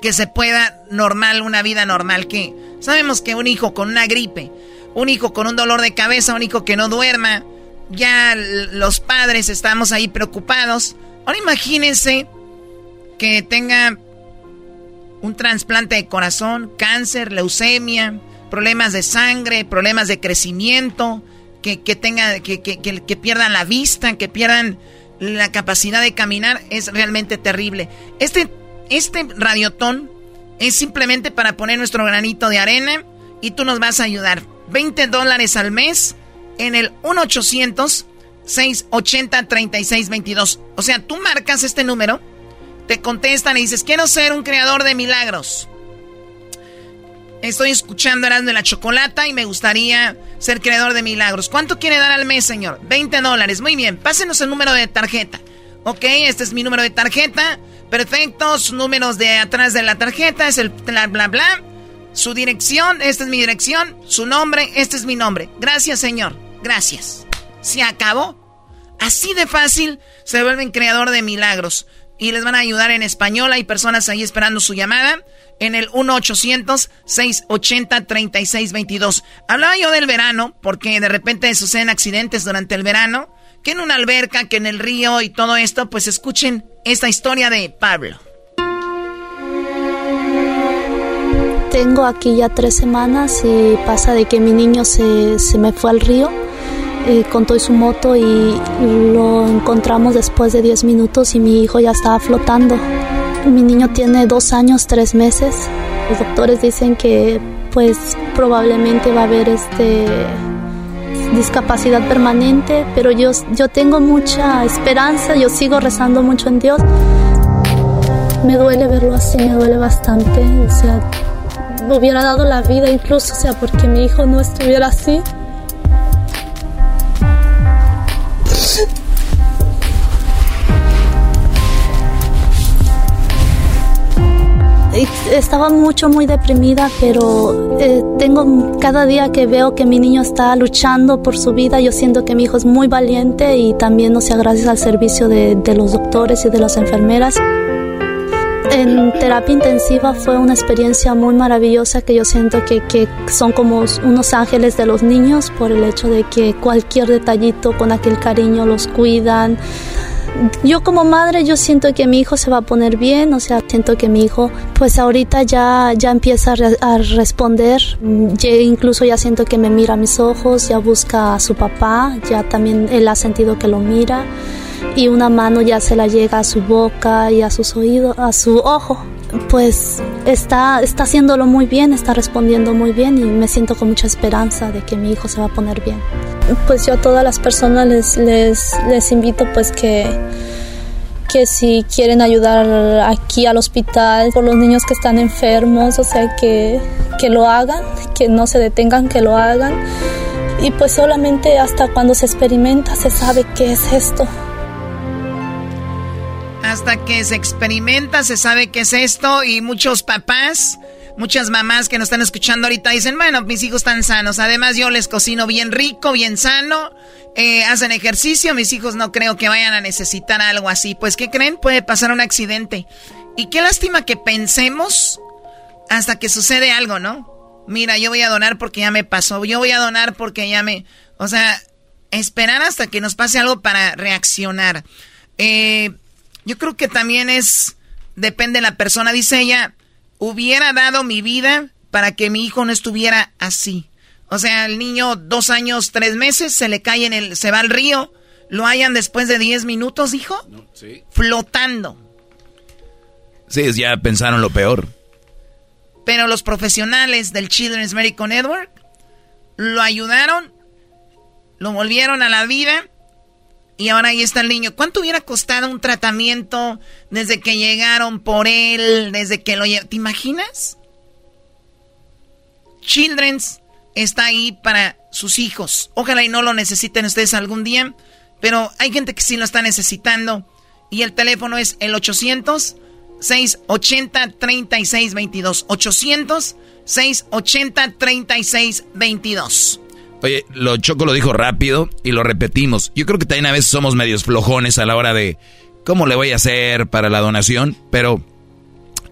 [SPEAKER 2] que se pueda normal, una vida normal. Que sabemos que un hijo con una gripe, un hijo con un dolor de cabeza, un hijo que no duerma, ya los padres estamos ahí preocupados. Ahora imagínense que tenga un trasplante de corazón, cáncer, leucemia, problemas de sangre, problemas de crecimiento, que, tenga, que, que, que pierdan la vista, que pierdan la capacidad de caminar es realmente terrible. Este, este radiotón es simplemente para poner nuestro granito de arena y tú nos vas a ayudar. 20 dólares al mes en el 1-800-680-3622. O sea, tú marcas este número, te contestan y dices, quiero ser un creador de milagros. Estoy escuchando Erasmo de la Chocolata y me gustaría ser creador de milagros. ¿Cuánto quiere dar al mes, señor? 20 dólares. Muy bien, pásenos el número de tarjeta. Ok, este es mi número de tarjeta. Perfecto, sus números de atrás de la tarjeta es el bla bla bla. Su dirección, esta es mi dirección. Su nombre, este es mi nombre. Gracias, señor. Gracias. Se acabó. Así de fácil se vuelven creador de milagros. Y les van a ayudar en español. Hay personas ahí esperando su llamada en el 1-800-680-3622. Hablaba yo del verano, porque de repente suceden accidentes durante el verano, que en una alberca, que en el río y todo esto, pues escuchen esta historia de Pablo.
[SPEAKER 25] Tengo aquí ya tres semanas y pasa de que mi niño se, se me fue al río eh, con todo su moto y lo encontramos después de 10 minutos y mi hijo ya estaba flotando. Mi niño tiene dos años, tres meses. Los doctores dicen que pues probablemente va a haber este discapacidad permanente, pero yo, yo tengo mucha esperanza, yo sigo rezando mucho en Dios. Me duele verlo así, me duele bastante, o sea, me hubiera dado la vida incluso, o sea, porque mi hijo no estuviera así. Estaba mucho, muy deprimida, pero eh, tengo cada día que veo que mi niño está luchando por su vida, yo siento que mi hijo es muy valiente y también, o sea, gracias al servicio de los doctores y de las enfermeras. En terapia intensiva fue una experiencia muy maravillosa que yo siento que, que son como unos ángeles de los niños por el hecho de que cualquier detallito con aquel cariño los cuidan. Yo como madre yo siento que mi hijo se va a poner bien, o sea, siento que mi hijo pues ahorita ya, ya empieza a, responder, incluso ya siento que me mira a mis ojos, ya busca a su papá, ya también él ha sentido que lo mira y una mano ya se la llega a su boca y a sus oídos, a su ojo. Pues está, está haciéndolo muy bien, está respondiendo muy bien y me siento con mucha esperanza de que mi hijo se va a poner bien. Pues yo a todas las personas les, les, les invito pues que que si quieren ayudar aquí al hospital por los niños que están enfermos, o sea, que, que lo hagan, que no se detengan, que lo hagan. Y pues solamente hasta cuando se experimenta se sabe qué es esto.
[SPEAKER 2] Hasta que se experimenta se sabe qué es esto y muchos papás Muchas mamás que nos están escuchando ahorita dicen, bueno, mis hijos están sanos. Además, yo les cocino bien rico, bien sano. Eh, hacen ejercicio. Mis hijos no creo que vayan a necesitar algo así. Pues, ¿qué creen? Puede pasar un accidente. Y qué lástima que pensemos hasta que sucede algo, ¿no? Mira, yo voy a donar porque ya me pasó. Yo voy a donar porque ya me... O sea, esperar hasta que nos pase algo para reaccionar. Eh, yo creo que también es... Depende de la persona. Dice ella, hubiera dado mi vida para que mi hijo no estuviera así. O sea, el niño dos años, tres meses, se le cae en el... Se va al río. Lo hayan después de diez minutos, hijo. sí. Flotando.
[SPEAKER 4] Sí, ya pensaron lo peor.
[SPEAKER 2] Pero los profesionales del Children's Medical Network lo ayudaron, lo volvieron a la vida y ahora ahí está el niño. ¿Cuánto hubiera costado un tratamiento desde que llegaron por él, desde que lo ¿Te imaginas? Children's está ahí para sus hijos. Ojalá y no lo necesiten ustedes algún día, pero hay gente que sí lo está necesitando. Y el teléfono es el 800 680 3622 800 680 3622
[SPEAKER 4] Oye, lo Choco lo dijo rápido y lo repetimos. Yo creo que también a veces somos medios flojones a la hora de cómo le voy a hacer para la donación, pero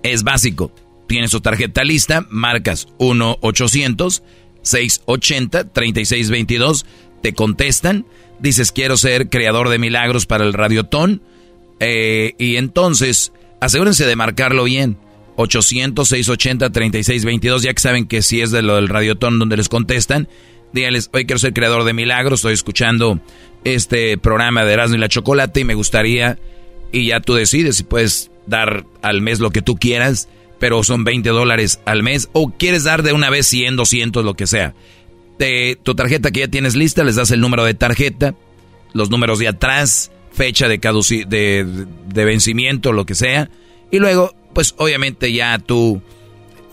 [SPEAKER 4] es básico. Tienes tu tarjeta lista, marcas 1-800-680-3622, te contestan, dices quiero ser creador de milagros para el radiotón, eh, y entonces asegúrense de marcarlo bien. 800-680-3622, ya que saben que si es de lo del radiotón donde les contestan, díganles, hoy quiero ser creador de milagros, estoy escuchando este programa de Erasmo y la Chocolate y me gustaría, y ya tú decides si puedes dar al mes lo que tú quieras, pero son 20 dólares al mes, o quieres dar de una vez 100, 200, lo que sea. De tu tarjeta que ya tienes lista, les das el número de tarjeta, los números de atrás, fecha de, de, de vencimiento, lo que sea. Y luego, pues obviamente ya tú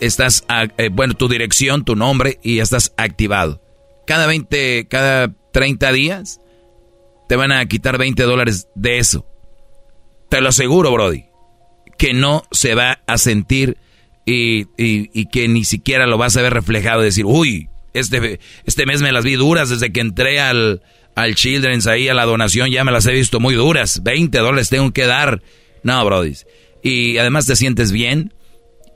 [SPEAKER 4] estás, eh, bueno, tu dirección, tu nombre y ya estás activado. Cada 20, cada 30 días te van a quitar 20 dólares de eso. Te lo aseguro, Brody, que no se va a sentir y, y, que ni siquiera lo vas a ver reflejado. Decir, uy, este, este mes me las vi duras desde que entré al, al Children's ahí a la donación, ya me las he visto muy duras. 20 dólares tengo que dar. No, Brody. Y además te sientes bien.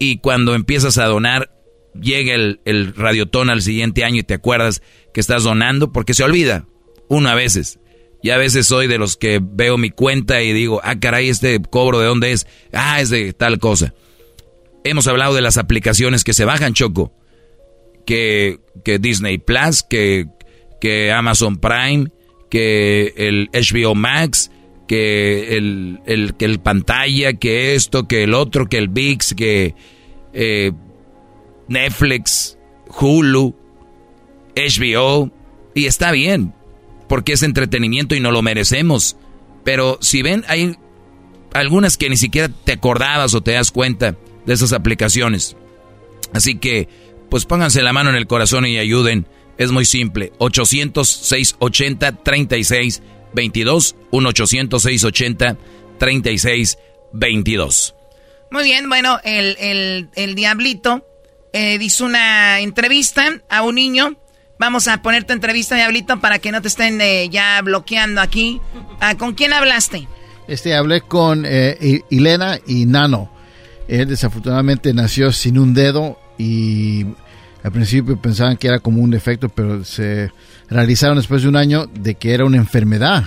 [SPEAKER 4] Y cuando empiezas a donar, llega el, el radiotón al siguiente año y te acuerdas que estás donando, porque se olvida. Uno a veces. Y a veces soy de los que veo mi cuenta y digo, ah, caray, este cobro de dónde es. Ah, es de tal cosa. Hemos hablado de las aplicaciones que se bajan, Choco. Que, que Disney Plus, que que Amazon Prime, que el HBO Max, que el, el, que el pantalla, que esto, que el otro, que el VIX, que eh, Netflix, Hulu, HBO. Y está bien, porque es entretenimiento y no lo merecemos. Pero si ven, hay algunas que ni siquiera te acordabas o te das cuenta de esas aplicaciones. Así que, pues pónganse la mano en el corazón y ayuden es muy simple. 800-680-3622. 1-800-680-3622.
[SPEAKER 2] Muy bien, bueno, el, el, Diablito eh, hizo una entrevista a un niño. Vamos a ponerte entrevista, Diablito, para que no te estén eh, ya bloqueando aquí. Ah, ¿Con quién hablaste?
[SPEAKER 6] Este, hablé con eh, Elena y Nano. Él desafortunadamente nació sin un dedo y al principio pensaban que era como un defecto, pero se realizaron después de un año de que era una enfermedad.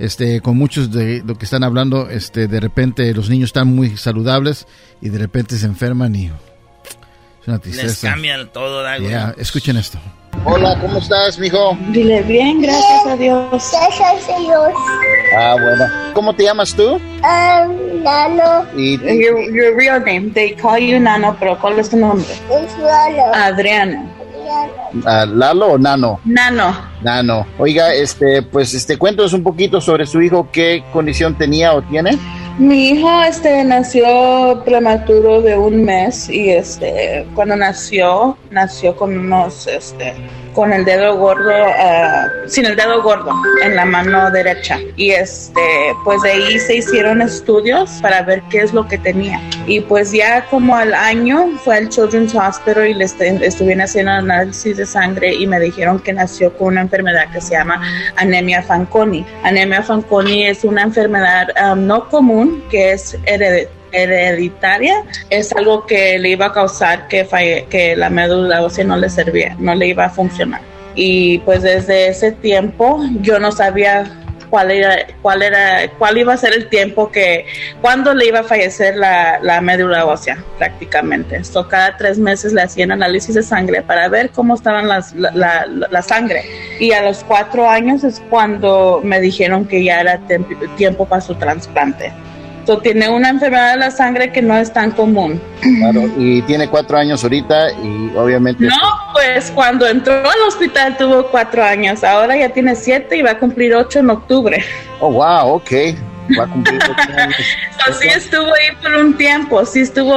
[SPEAKER 6] Este, con muchos de lo que están hablando, este, de repente los niños están muy saludables y de repente se enferman y es una tristeza.
[SPEAKER 8] Les cambian todo,
[SPEAKER 6] yeah, escuchen esto.
[SPEAKER 26] Hola, ¿cómo estás, mijo?
[SPEAKER 27] Dile bien, gracias a Dios.
[SPEAKER 26] Gracias a Dios. Ah, bueno. ¿Cómo te llamas tú?
[SPEAKER 27] Um, Nano.
[SPEAKER 26] ¿Y
[SPEAKER 27] your, your, real name? They call you Nano, pero ¿cuál es tu nombre?
[SPEAKER 26] Es Lalo.
[SPEAKER 27] Adriana.
[SPEAKER 26] Uh, ¿Lalo o Nano?
[SPEAKER 27] Nano.
[SPEAKER 26] Nano. Oiga, este, pues, este, cuéntanos un poquito sobre su hijo, qué condición tenía o tiene.
[SPEAKER 27] Mi hijo este nació prematuro de un mes y este cuando nació nació con unos este con el dedo gordo, ah, sin el dedo gordo en la mano derecha. Y este, pues de ahí se hicieron estudios para ver qué es lo que tenía. Y pues ya como al año fue al Children's Hospital y le estuvieron haciendo análisis de sangre y me dijeron que nació con una enfermedad que se llama anemia Fanconi. Anemia Fanconi es una enfermedad ah, no común que es hereditaria hereditaria es algo que le iba a causar que, que la médula ósea no le servía, no le iba a funcionar. Y pues desde ese tiempo yo no sabía cuál era, cuál era, cuál iba a ser el tiempo que, cuándo le iba a fallecer la, la médula ósea, prácticamente. So, cada tres meses le hacían análisis de sangre para ver cómo estaban las, la, la, sangre. Y a los cuatro años es cuando me dijeron que ya era tiempo para su trasplante tiene una enfermedad de la sangre que no es tan común.
[SPEAKER 26] Claro, y tiene cuatro años ahorita y obviamente...
[SPEAKER 27] No, pues cuando entró al hospital tuvo cuatro años, ahora ya tiene siete y va a cumplir ocho en octubre.
[SPEAKER 26] Oh, wow, ok. Va a cumplir ocho
[SPEAKER 27] años. sí estuvo ahí por un tiempo, sí estuvo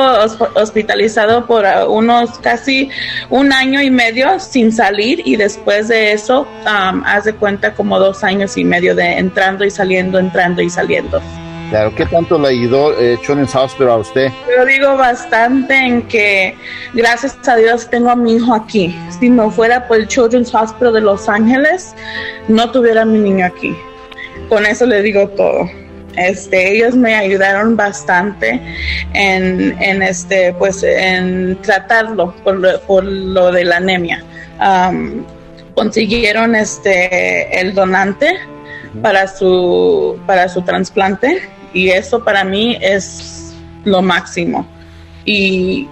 [SPEAKER 27] hospitalizado por uh, unos casi un año y medio sin salir y después de eso, um, de cuenta como dos años y medio de entrando y saliendo, entrando y saliendo.
[SPEAKER 26] Claro, ¿qué tanto le ayudó eh, Children's Hospital a usted?
[SPEAKER 27] Yo digo bastante en que gracias a Dios tengo a mi hijo aquí. Si no fuera por el Children's Hospital de Los Ángeles, no tuviera a mi niño aquí. Con eso le digo todo. Este, ellos me ayudaron bastante en, en este, pues, en tratarlo por, por lo de la anemia. consiguieron este, el donante para su, para su trasplante y eso para mí es lo máximo. Y,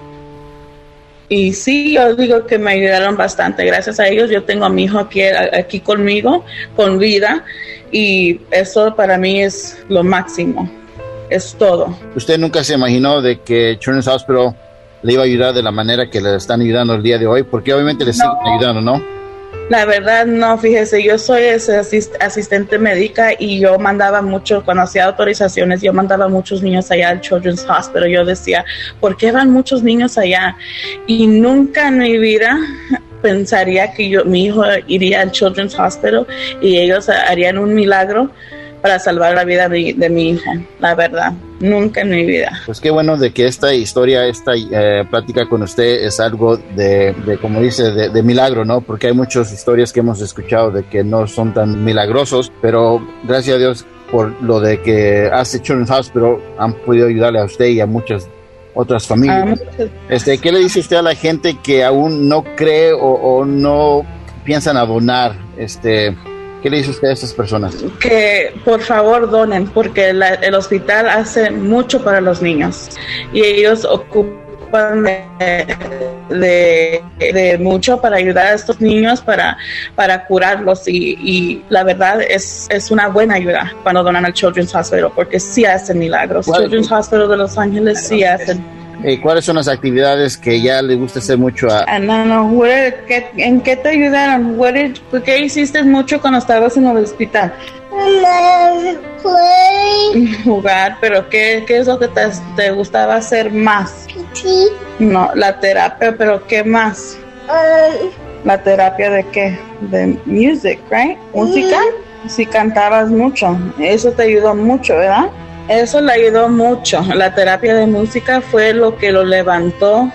[SPEAKER 27] y sí, yo digo que me ayudaron bastante. Gracias a ellos yo tengo a mi hijo aquí, aquí conmigo, con vida, y eso para mí es lo máximo. Es todo.
[SPEAKER 26] ¿Usted nunca se imaginó de que Children's Hospital le iba a ayudar de la manera que le están ayudando el día de hoy? Porque obviamente le siguen ayudando, ¿no?
[SPEAKER 27] La verdad, no, fíjese, yo soy ese asistente médica y yo mandaba mucho, cuando hacía autorizaciones, yo mandaba muchos niños allá al Children's Hospital. Yo decía, ¿por qué van muchos niños allá? Y nunca en mi vida pensaría que yo, mi hijo iría al Children's Hospital y ellos harían un milagro para salvar la vida de, mi hijo, la verdad. Nunca en mi vida.
[SPEAKER 26] Pues qué bueno de que esta historia, esta eh, plática con usted es algo de, como dice, de, milagro, ¿no? Porque hay muchas historias que hemos escuchado de que no son tan milagrosos, pero gracias a Dios por lo de que hace Children's Hospital han podido ayudarle a usted y a muchas otras familias. Este, ¿Qué le dice usted a la gente que aún no cree o, o no piensan abonar este ¿Qué le dice usted a estas personas?
[SPEAKER 27] Que por favor donen, porque el hospital hace mucho para los niños y ellos ocupan de, mucho para ayudar a estos niños, para, para curarlos y, la verdad es, es una buena ayuda cuando donan al Children's Hospital, porque sí hacen milagros. Children's Hospital de Los Ángeles sí hacen
[SPEAKER 26] eh, ¿Cuáles son las actividades que ya le gusta hacer mucho a...
[SPEAKER 27] Ah, no, no, ¿en qué te ayudaron? ¿Por qué hiciste mucho cuando estabas en el hospital? Jugar, pero ¿qué, ¿qué, es lo que te, gustaba hacer más? Sí. No, la terapia, pero ¿qué más? Um, ¿La terapia de qué? De music, right? ¿Música? Si cantabas mucho, eso te ayudó mucho, ¿verdad? Eso le ayudó mucho. La terapia de música fue lo que lo levantó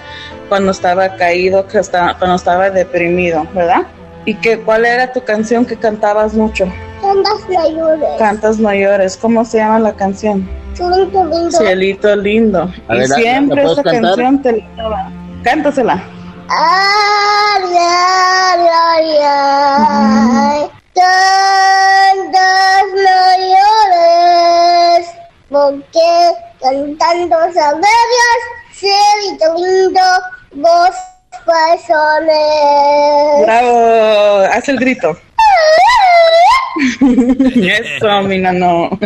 [SPEAKER 27] cuando estaba caído, que estaba, cuando estaba deprimido, ¿verdad? ¿Y qué, cuál era tu canción que cantabas mucho?
[SPEAKER 17] Cantas mayores.
[SPEAKER 27] Cantas mayores. ¿Cómo se llama la canción?
[SPEAKER 17] Cielito lindo.
[SPEAKER 27] Cielito lindo. y siempre esa canción te la Cántasela.
[SPEAKER 17] Ay, ay, ay, ay. Tantas mayores porque cantando saberías ser lindo vos personas.
[SPEAKER 27] Bravo, haz el grito. Eso, mi no.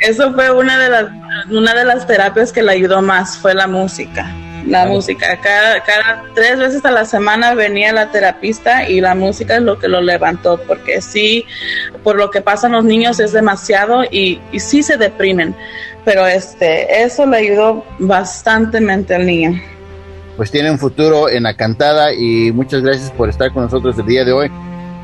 [SPEAKER 27] Eso fue una de las una de las terapias que le ayudó más fue la música la música. Cada, cada tres veces a la semana venía la terapista y la música es lo que lo levantó, porque sí, por lo que pasan los niños es demasiado y, y sí se deprimen, pero este, eso le ayudó bastantemente al niño.
[SPEAKER 26] pues tiene un futuro en la cantada y muchas gracias por estar con nosotros el día de hoy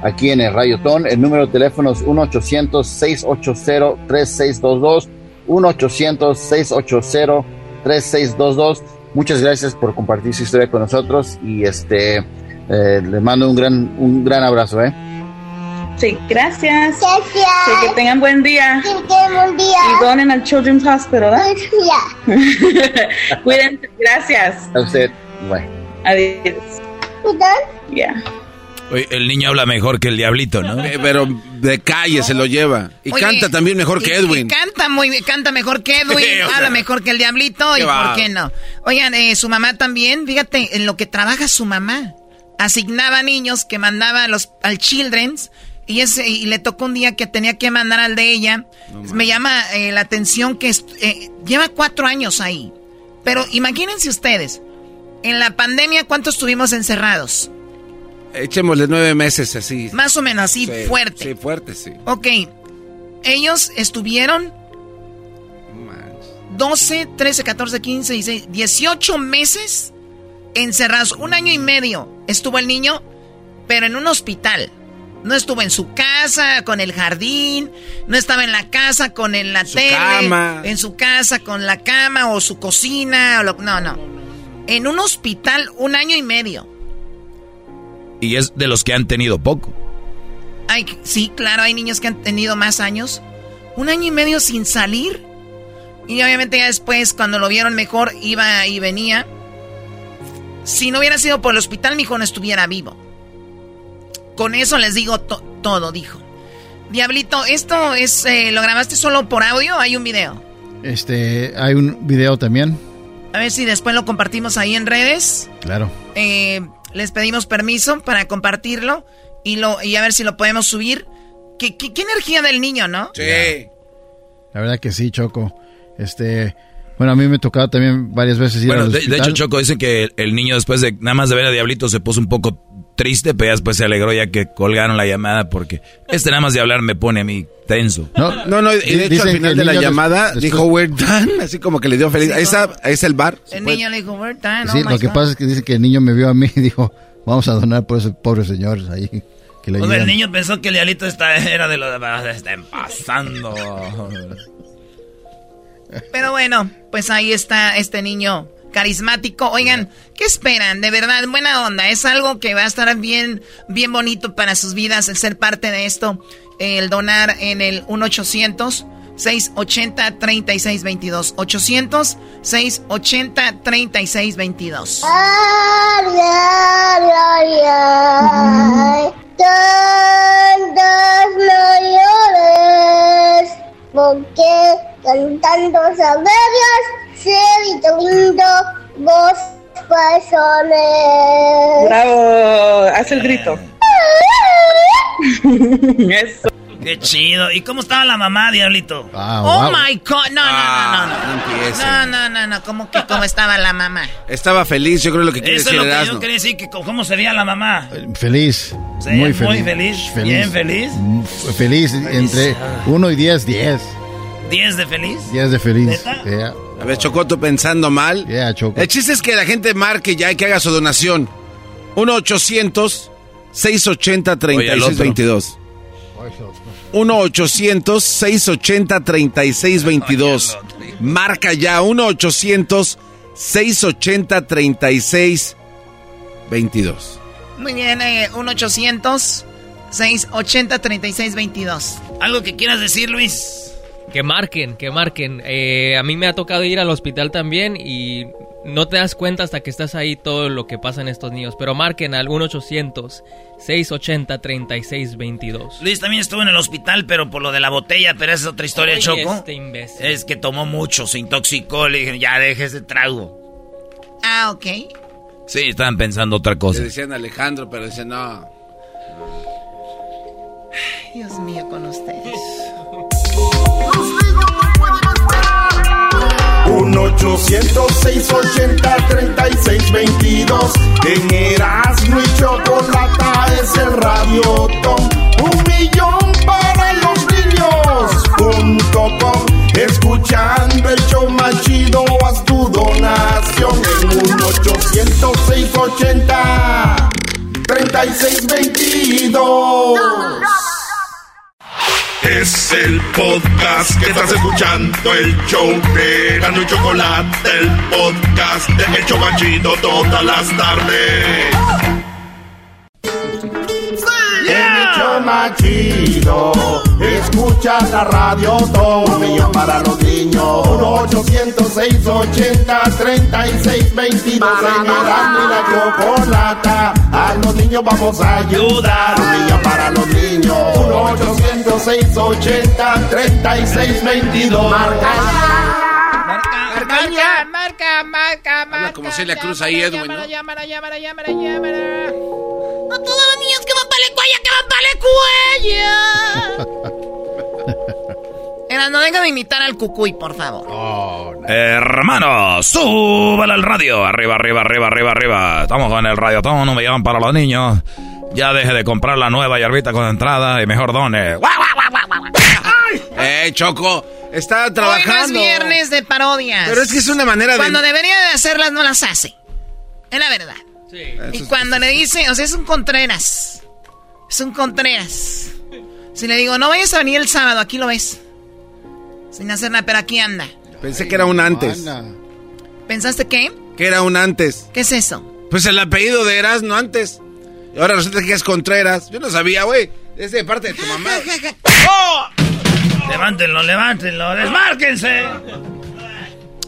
[SPEAKER 26] aquí en el Rayotón. El número de teléfono es 1-800-680-3622. 1-800-680-3622. Muchas gracias por compartir su historia con nosotros y este eh, les mando un gran, un gran abrazo, ¿eh?
[SPEAKER 27] Sí, gracias.
[SPEAKER 17] Gracias.
[SPEAKER 27] Sí, que tengan buen día.
[SPEAKER 17] Que tengan buen día.
[SPEAKER 27] Y donen al Children's Hospital, ¿verdad? Cuídense, gracias.
[SPEAKER 26] A usted, bueno.
[SPEAKER 27] Adiós. Ya.
[SPEAKER 4] Oye, el niño habla mejor que el diablito, ¿no?
[SPEAKER 3] Eh, Pero de calle se lo lleva. Y
[SPEAKER 2] Oye,
[SPEAKER 3] canta también mejor que Edwin.
[SPEAKER 2] y canta muy bien, canta mejor que Edwin,
[SPEAKER 3] Sí, o sea.
[SPEAKER 2] habla mejor que el diablito, y por qué no. Oigan, eh, su mamá también, fíjate en lo que trabaja su mamá. Asignaba niños que mandaba a los, al Children's y, ese, y le tocó un día que tenía que mandar al de ella. Me llama eh, la atención que eh, lleva cuatro años ahí. Pero imagínense ustedes, en la pandemia, ¿cuántos estuvimos encerrados?
[SPEAKER 3] Echémosle nueve meses así.
[SPEAKER 2] Más o menos así,
[SPEAKER 3] Sí,
[SPEAKER 2] fuerte.
[SPEAKER 3] Sí, fuerte, sí.
[SPEAKER 2] Ok, ellos estuvieron 12, 13, 14, 15, 16, 18 meses encerrados. Un año y medio estuvo el niño, pero en un hospital. No estuvo en su casa con el jardín, no estaba en la casa con el, la tele,
[SPEAKER 3] cama.
[SPEAKER 2] en su casa con la cama o su cocina. O lo- no, no. En un hospital un año y medio.
[SPEAKER 4] Y es de los que han tenido poco.
[SPEAKER 2] Ay, sí, claro, hay niños que han tenido más años. Un año y medio sin salir. Y obviamente ya después, cuando lo vieron mejor, iba y venía. Si no hubiera sido por el hospital, mi hijo no estuviera vivo. Con eso les digo to- todo, dijo. Diablito, ¿esto es eh, lo grabaste solo por audio o hay un video?
[SPEAKER 6] Este, hay un video también,
[SPEAKER 2] A ver si después lo compartimos ahí en redes.
[SPEAKER 6] claro.
[SPEAKER 2] Eh, les pedimos permiso para compartirlo y, lo, y a ver si lo podemos subir. ¿Qué, qué, qué energía del niño, no?
[SPEAKER 3] Sí.
[SPEAKER 6] La verdad que sí, Choco. Este, bueno, a mí me tocaba también varias veces ir
[SPEAKER 4] Bueno,
[SPEAKER 6] al
[SPEAKER 4] de, de
[SPEAKER 6] hospital.
[SPEAKER 4] hecho, Choco dice que el niño después de nada más de ver a Diablito se puso un poco triste, pero ya después se alegró ya que colgaron la llamada porque este nada más de hablar me pone a mí tenso.
[SPEAKER 6] No,
[SPEAKER 3] No, no, y de hecho al final
[SPEAKER 6] el
[SPEAKER 3] de la llamada
[SPEAKER 6] después-
[SPEAKER 3] dijo, we're done, así como que le dio feliz. Ahí está el bar.
[SPEAKER 2] El niño le dijo, "We're done,
[SPEAKER 6] Sí,
[SPEAKER 2] oh
[SPEAKER 6] lo que
[SPEAKER 2] God".
[SPEAKER 6] pasa es que dice que el niño me vio a mí y dijo, vamos a donar por esos pobres señores ahí que le
[SPEAKER 8] O sea, el niño pensó que el diablito está, era de los de están pasando.
[SPEAKER 2] Pero bueno, pues ahí está este niño carismático. Oigan, ¿qué esperan? De verdad, buena onda. Es algo que va a estar bien, bien bonito para sus vidas el ser parte de esto. El donar en el 1-800. 680-3622. 800-680-3622.
[SPEAKER 17] Ay, ay, ay, ay. Tantas no llores, porque cantando saberías ser tu lindo vos personas.
[SPEAKER 27] Bravo, haz el grito. Eso.
[SPEAKER 8] Qué chido. ¿Y cómo estaba la mamá, diablito?
[SPEAKER 2] Oh my God. No, no,
[SPEAKER 3] Ah,
[SPEAKER 2] no, no.
[SPEAKER 3] no empiece.
[SPEAKER 2] No, no, no, no. ¿Cómo que cómo estaba la mamá?
[SPEAKER 3] Estaba feliz, yo creo lo que quiere
[SPEAKER 8] Eso es
[SPEAKER 3] decir
[SPEAKER 8] lo que yo quería decir, que cómo se veía la mamá.
[SPEAKER 6] Feliz.
[SPEAKER 8] Sí,
[SPEAKER 6] muy
[SPEAKER 8] muy
[SPEAKER 6] feliz.
[SPEAKER 8] feliz, bien feliz.
[SPEAKER 6] Mm, f- Feliz. Entre 1 y 10, 10.
[SPEAKER 8] ¿10 de feliz?
[SPEAKER 6] 10 de feliz.
[SPEAKER 8] ¿Neta?
[SPEAKER 6] Yeah.
[SPEAKER 3] A ver, Chocoto pensando mal.
[SPEAKER 6] Yeah, Choco.
[SPEAKER 3] El chiste es que la gente marque ya y que haga su donación. 1-800-680-3622. 1-800-680-3622. Marca ya 1-800-680-3622.
[SPEAKER 2] Muy bien, eh, 1-800-680-3622.
[SPEAKER 8] ¿Algo que quieras decir, Luis?
[SPEAKER 10] Que marquen, que marquen. Eh, a mí me ha tocado ir al hospital también y no te das cuenta hasta que estás ahí todo lo que pasa en estos niños. Pero marquen al 1-800-680-3622.
[SPEAKER 8] Luis también estuvo en el hospital, pero por lo de la botella, pero esa es otra historia,
[SPEAKER 10] Oye,
[SPEAKER 8] Choco.
[SPEAKER 10] este imbécil.
[SPEAKER 8] Es que tomó mucho, se intoxicó, le dijeron, ya deje ese trago.
[SPEAKER 2] Ah, ok.
[SPEAKER 4] Sí, estaban pensando otra cosa.
[SPEAKER 3] Le decían Alejandro, pero dice no.
[SPEAKER 2] Dios mío, con 806
[SPEAKER 1] 80 36 22 En Erasmo y Chocolata es el Radio Tom. Un millón para los niños. Punto com. Escuchando el show más chido Haz tu donación. En un 806 80 36 1 800 podcast que estás escuchando, el show de Gano y Chocolate, el podcast de El Chocachito todas las tardes.
[SPEAKER 28] El más chido. Escucha la radio todo millón para los niños. 1 806 80 36 22 en Erasmo y la chocolata. A los niños vamos a ayudar. Un millón para los niños. 1 806 80 36 22. Marca
[SPEAKER 2] Marca, marca, marca, marca.
[SPEAKER 3] como Celia Cruz ahí, Edwin, ¿no?
[SPEAKER 2] Llámala, llámala, llámala, llámala. A todos los niños que van para la escuela, que van para la escuela. Era, no vengan a imitar al cucuy, por favor.
[SPEAKER 4] Hermano, súbale al radio. Arriba, arriba, arriba, arriba, arriba. Estamos con el radio todo no me llaman para los niños. Ya deje de comprar la nueva hierbita con entrada y mejor done.
[SPEAKER 3] Eh, Choco, está
[SPEAKER 2] Hoy no es
[SPEAKER 3] trabajando.
[SPEAKER 2] viernes de parodias.
[SPEAKER 3] Pero es que es una manera de-
[SPEAKER 2] Cuando debería de hacerlas, no las hace. Es la verdad. Y cuando le dice, o sea, es un Contreras. Es un Contreras. Si le digo, no vayas a venir el sábado, aquí lo ves. Sin hacer nada, pero aquí anda.
[SPEAKER 3] Pensé que era un antes.
[SPEAKER 2] ¿Pensaste qué?
[SPEAKER 3] Que era un antes.
[SPEAKER 2] ¿Qué es eso?
[SPEAKER 3] Pues el apellido de Erasmo antes. Y ahora resulta que es Contreras. Yo no sabía, güey. Es de parte de tu mamá.
[SPEAKER 8] Levántenlo, levántenlo, desmárquense.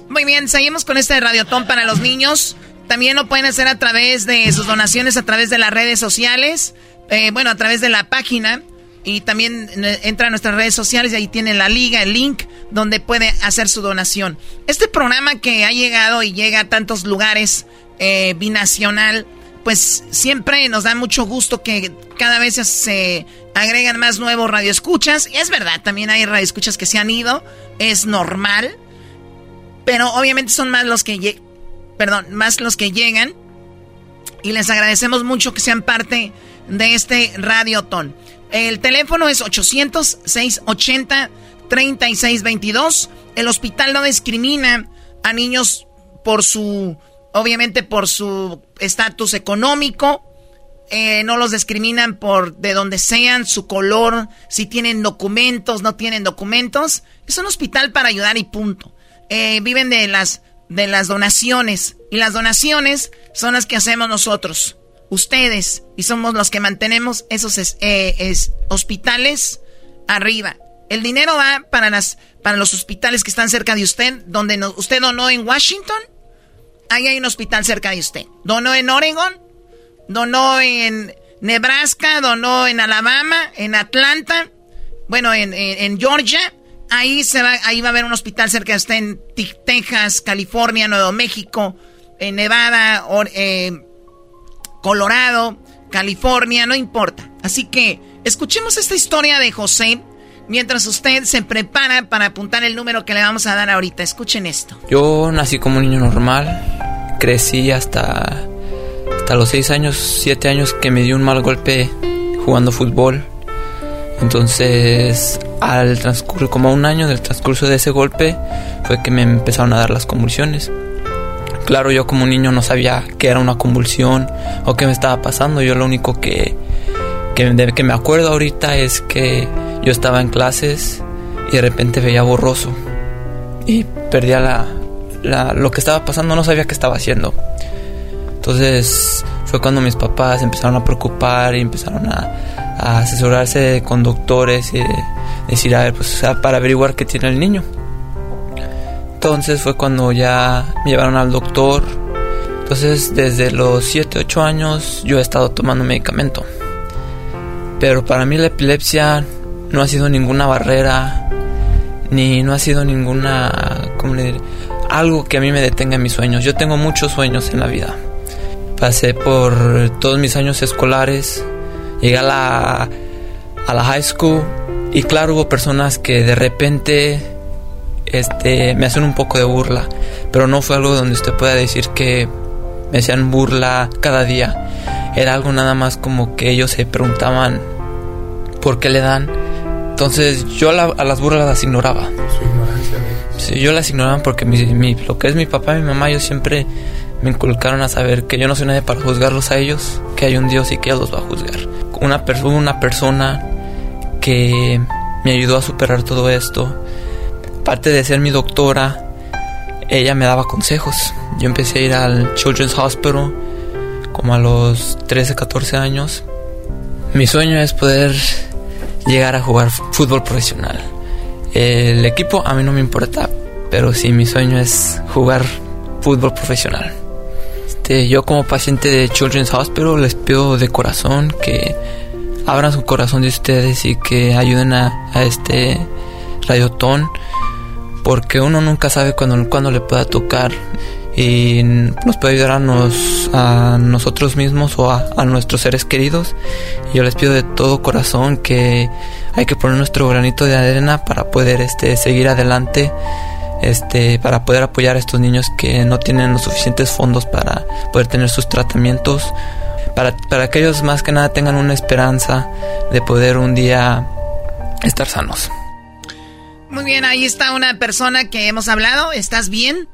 [SPEAKER 2] Muy bien, seguimos con este radiotón para los niños. También lo pueden hacer a través de sus donaciones, a través de las redes sociales. eh, bueno, a través de la página. Y también eh, entra a nuestras redes sociales y ahí tienen la liga, el link, donde puede hacer su donación. Este programa que ha llegado y llega a tantos lugares eh, binacional, pues siempre nos da mucho gusto que cada vez se agregan más nuevos radioescuchas. Y es verdad, también hay radioescuchas que se han ido. Es normal. Pero obviamente son más los que perdón, más los que llegan. Y les agradecemos mucho que sean parte de este radiotón. El teléfono es 800-680-3622. El hospital no discrimina a niños por su, obviamente por su estatus económico. Eh, no los discriminan por de donde sean, su color, si tienen documentos, no tienen documentos. Es un hospital para ayudar y punto. Eh, viven de las, de las donaciones. Y las donaciones son las que hacemos nosotros, ustedes, y somos los que mantenemos esos es- eh, es- hospitales arriba. El dinero va para, las, para los hospitales que están cerca de usted, donde no- usted donó en Washington. Ahí hay un hospital cerca de usted. Donó en Oregon, donó en Nebraska, donó en Alabama, en Atlanta, bueno, en, Georgia. Ahí, se va, ahí va a haber un hospital cerca de usted en Te- Texas, California, Nuevo México, en Nevada, eh, Colorado, California, no importa. Así que escuchemos esta historia de José mientras usted se prepara para apuntar el número que le vamos a dar ahorita. Escuchen esto.
[SPEAKER 29] Yo nací como un niño normal, crecí hasta, hasta los 6 años, 7 años que me dio un mal golpe jugando fútbol. Entonces, al transcurso, como a un año del transcurso de ese golpe, fue que me empezaron a dar las convulsiones. Claro, yo como niño no sabía qué era una convulsión o qué me estaba pasando. Yo lo único que, que, de- que me acuerdo ahorita es que yo estaba en clases y de repente veía borroso y perdía la, la- lo que estaba pasando, no sabía qué estaba haciendo. Entonces fue cuando mis papás empezaron a preocupar y empezaron a, a asesorarse con doctores y de- decir, a ver, pues o sea, para averiguar qué tiene el niño. Entonces fue cuando ya me llevaron al doctor. Entonces desde los 7, 8 años yo he estado tomando medicamento. Pero para mí la epilepsia no ha sido ninguna barrera, ni no ha sido ninguna, ¿cómo? Algo que a mí me detenga en mis sueños. Yo tengo muchos sueños en la vida. Pasé por todos mis años escolares, llegué a la, a la high school y claro hubo personas que de repente este, me hacen un poco de burla, pero no fue algo donde usted pueda decir que me hacían burla cada día. Era algo nada más como que ellos se preguntaban por qué le dan. Entonces yo la- a las burlas las ignoraba. Sí, yo las ignoraba porque mi, mi- lo que es mi papá y mi mamá, ellos siempre me inculcaron a saber que yo no soy nadie para juzgarlos a ellos, que hay un Dios y que Él los va a juzgar. Una, per- una persona que me ayudó a superar todo esto. Aparte de ser mi doctora, ella me daba consejos. Yo empecé a ir al Children's Hospital como a los 13, 14 años. Mi sueño es poder llegar a jugar fútbol profesional. El equipo a mí no me importa, pero sí mi sueño es jugar fútbol profesional. Este, yo como paciente de Children's Hospital les pido de corazón que abran su corazón de ustedes y que ayuden a, a este radiotón porque uno nunca sabe cuándo, cuando le pueda tocar y nos puede ayudar a, nos, a nosotros mismos o a, nuestros seres queridos. yo les pido de todo corazón que hay que poner nuestro granito de arena para poder este, seguir adelante, este, para poder apoyar a estos niños que no tienen los suficientes fondos para poder tener sus tratamientos, para, para que ellos más que nada tengan una esperanza de poder un día estar sanos.
[SPEAKER 30] Muy bien, ahí está una persona que hemos hablado. ¿Estás bien?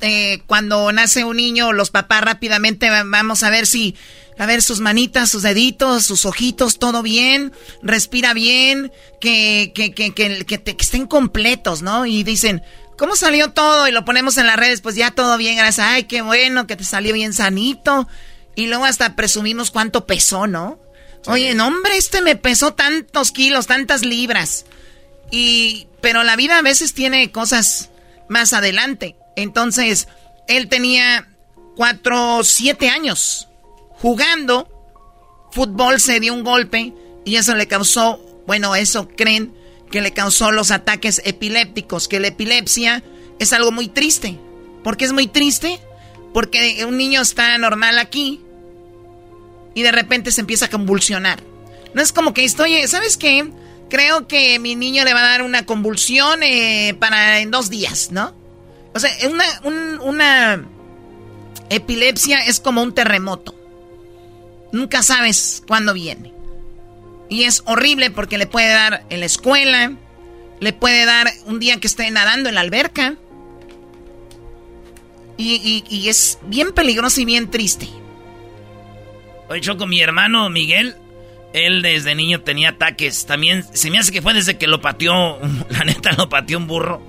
[SPEAKER 30] Eh, cuando nace un niño, los papás rápidamente vamos a ver si, a ver sus manitas, sus deditos, sus ojitos, todo bien, respira bien, que, que, que, que, que estén completos, ¿no? Y dicen, ¿cómo salió todo? Y lo ponemos en las redes, pues ya todo bien, gracias. Ay, qué bueno, que te salió bien sanito. Y luego hasta presumimos cuánto pesó, ¿no? Oye, no, hombre, este me pesó tantos kilos, tantas libras. Y, pero la vida a veces tiene cosas más adelante. Entonces, él tenía cuatro, siete años jugando fútbol, se dio un golpe y eso le causó, bueno, eso creen que le causó los ataques epilépticos, que la epilepsia es algo muy triste. ¿Por qué es muy triste? Porque un niño está normal aquí y de repente se empieza a convulsionar. No es como que estoy, ¿sabes qué? Creo que mi niño le va a dar una convulsión eh, para en dos días, ¿no? O sea, una, una epilepsia es como un terremoto. Nunca sabes cuándo viene. Y es horrible porque le puede dar en la escuela, le puede dar un día que esté nadando en la alberca. Y, es bien peligroso y bien triste.
[SPEAKER 2] Oye, Choco, mi hermano Miguel él desde niño tenía ataques. También se me hace que fue desde que lo pateó, la neta lo pateó un burro.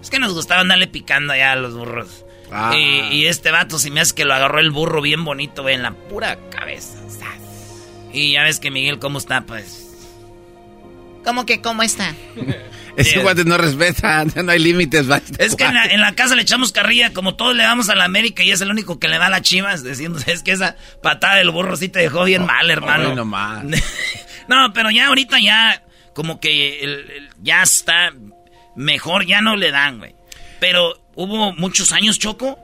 [SPEAKER 2] Es que nos gustaba andarle picando allá a los burros. Ah. Y, este vato se me hace que lo agarró el burro bien bonito, güey, en la pura cabeza. Y ya ves que Miguel, ¿cómo está? Pues...
[SPEAKER 30] ¿Cómo que cómo está?
[SPEAKER 3] Ese guante no respeta, no hay límites.
[SPEAKER 2] Es que en la, casa le echamos carrilla, como todos le damos a la América y es el único que le da a las chivas, diciendo, es que esa patada del burro sí te dejó bien mal, hermano. no, pero ya ahorita ya, como que ya está mejor, ya no le dan, güey. Pero hubo muchos años, Choco,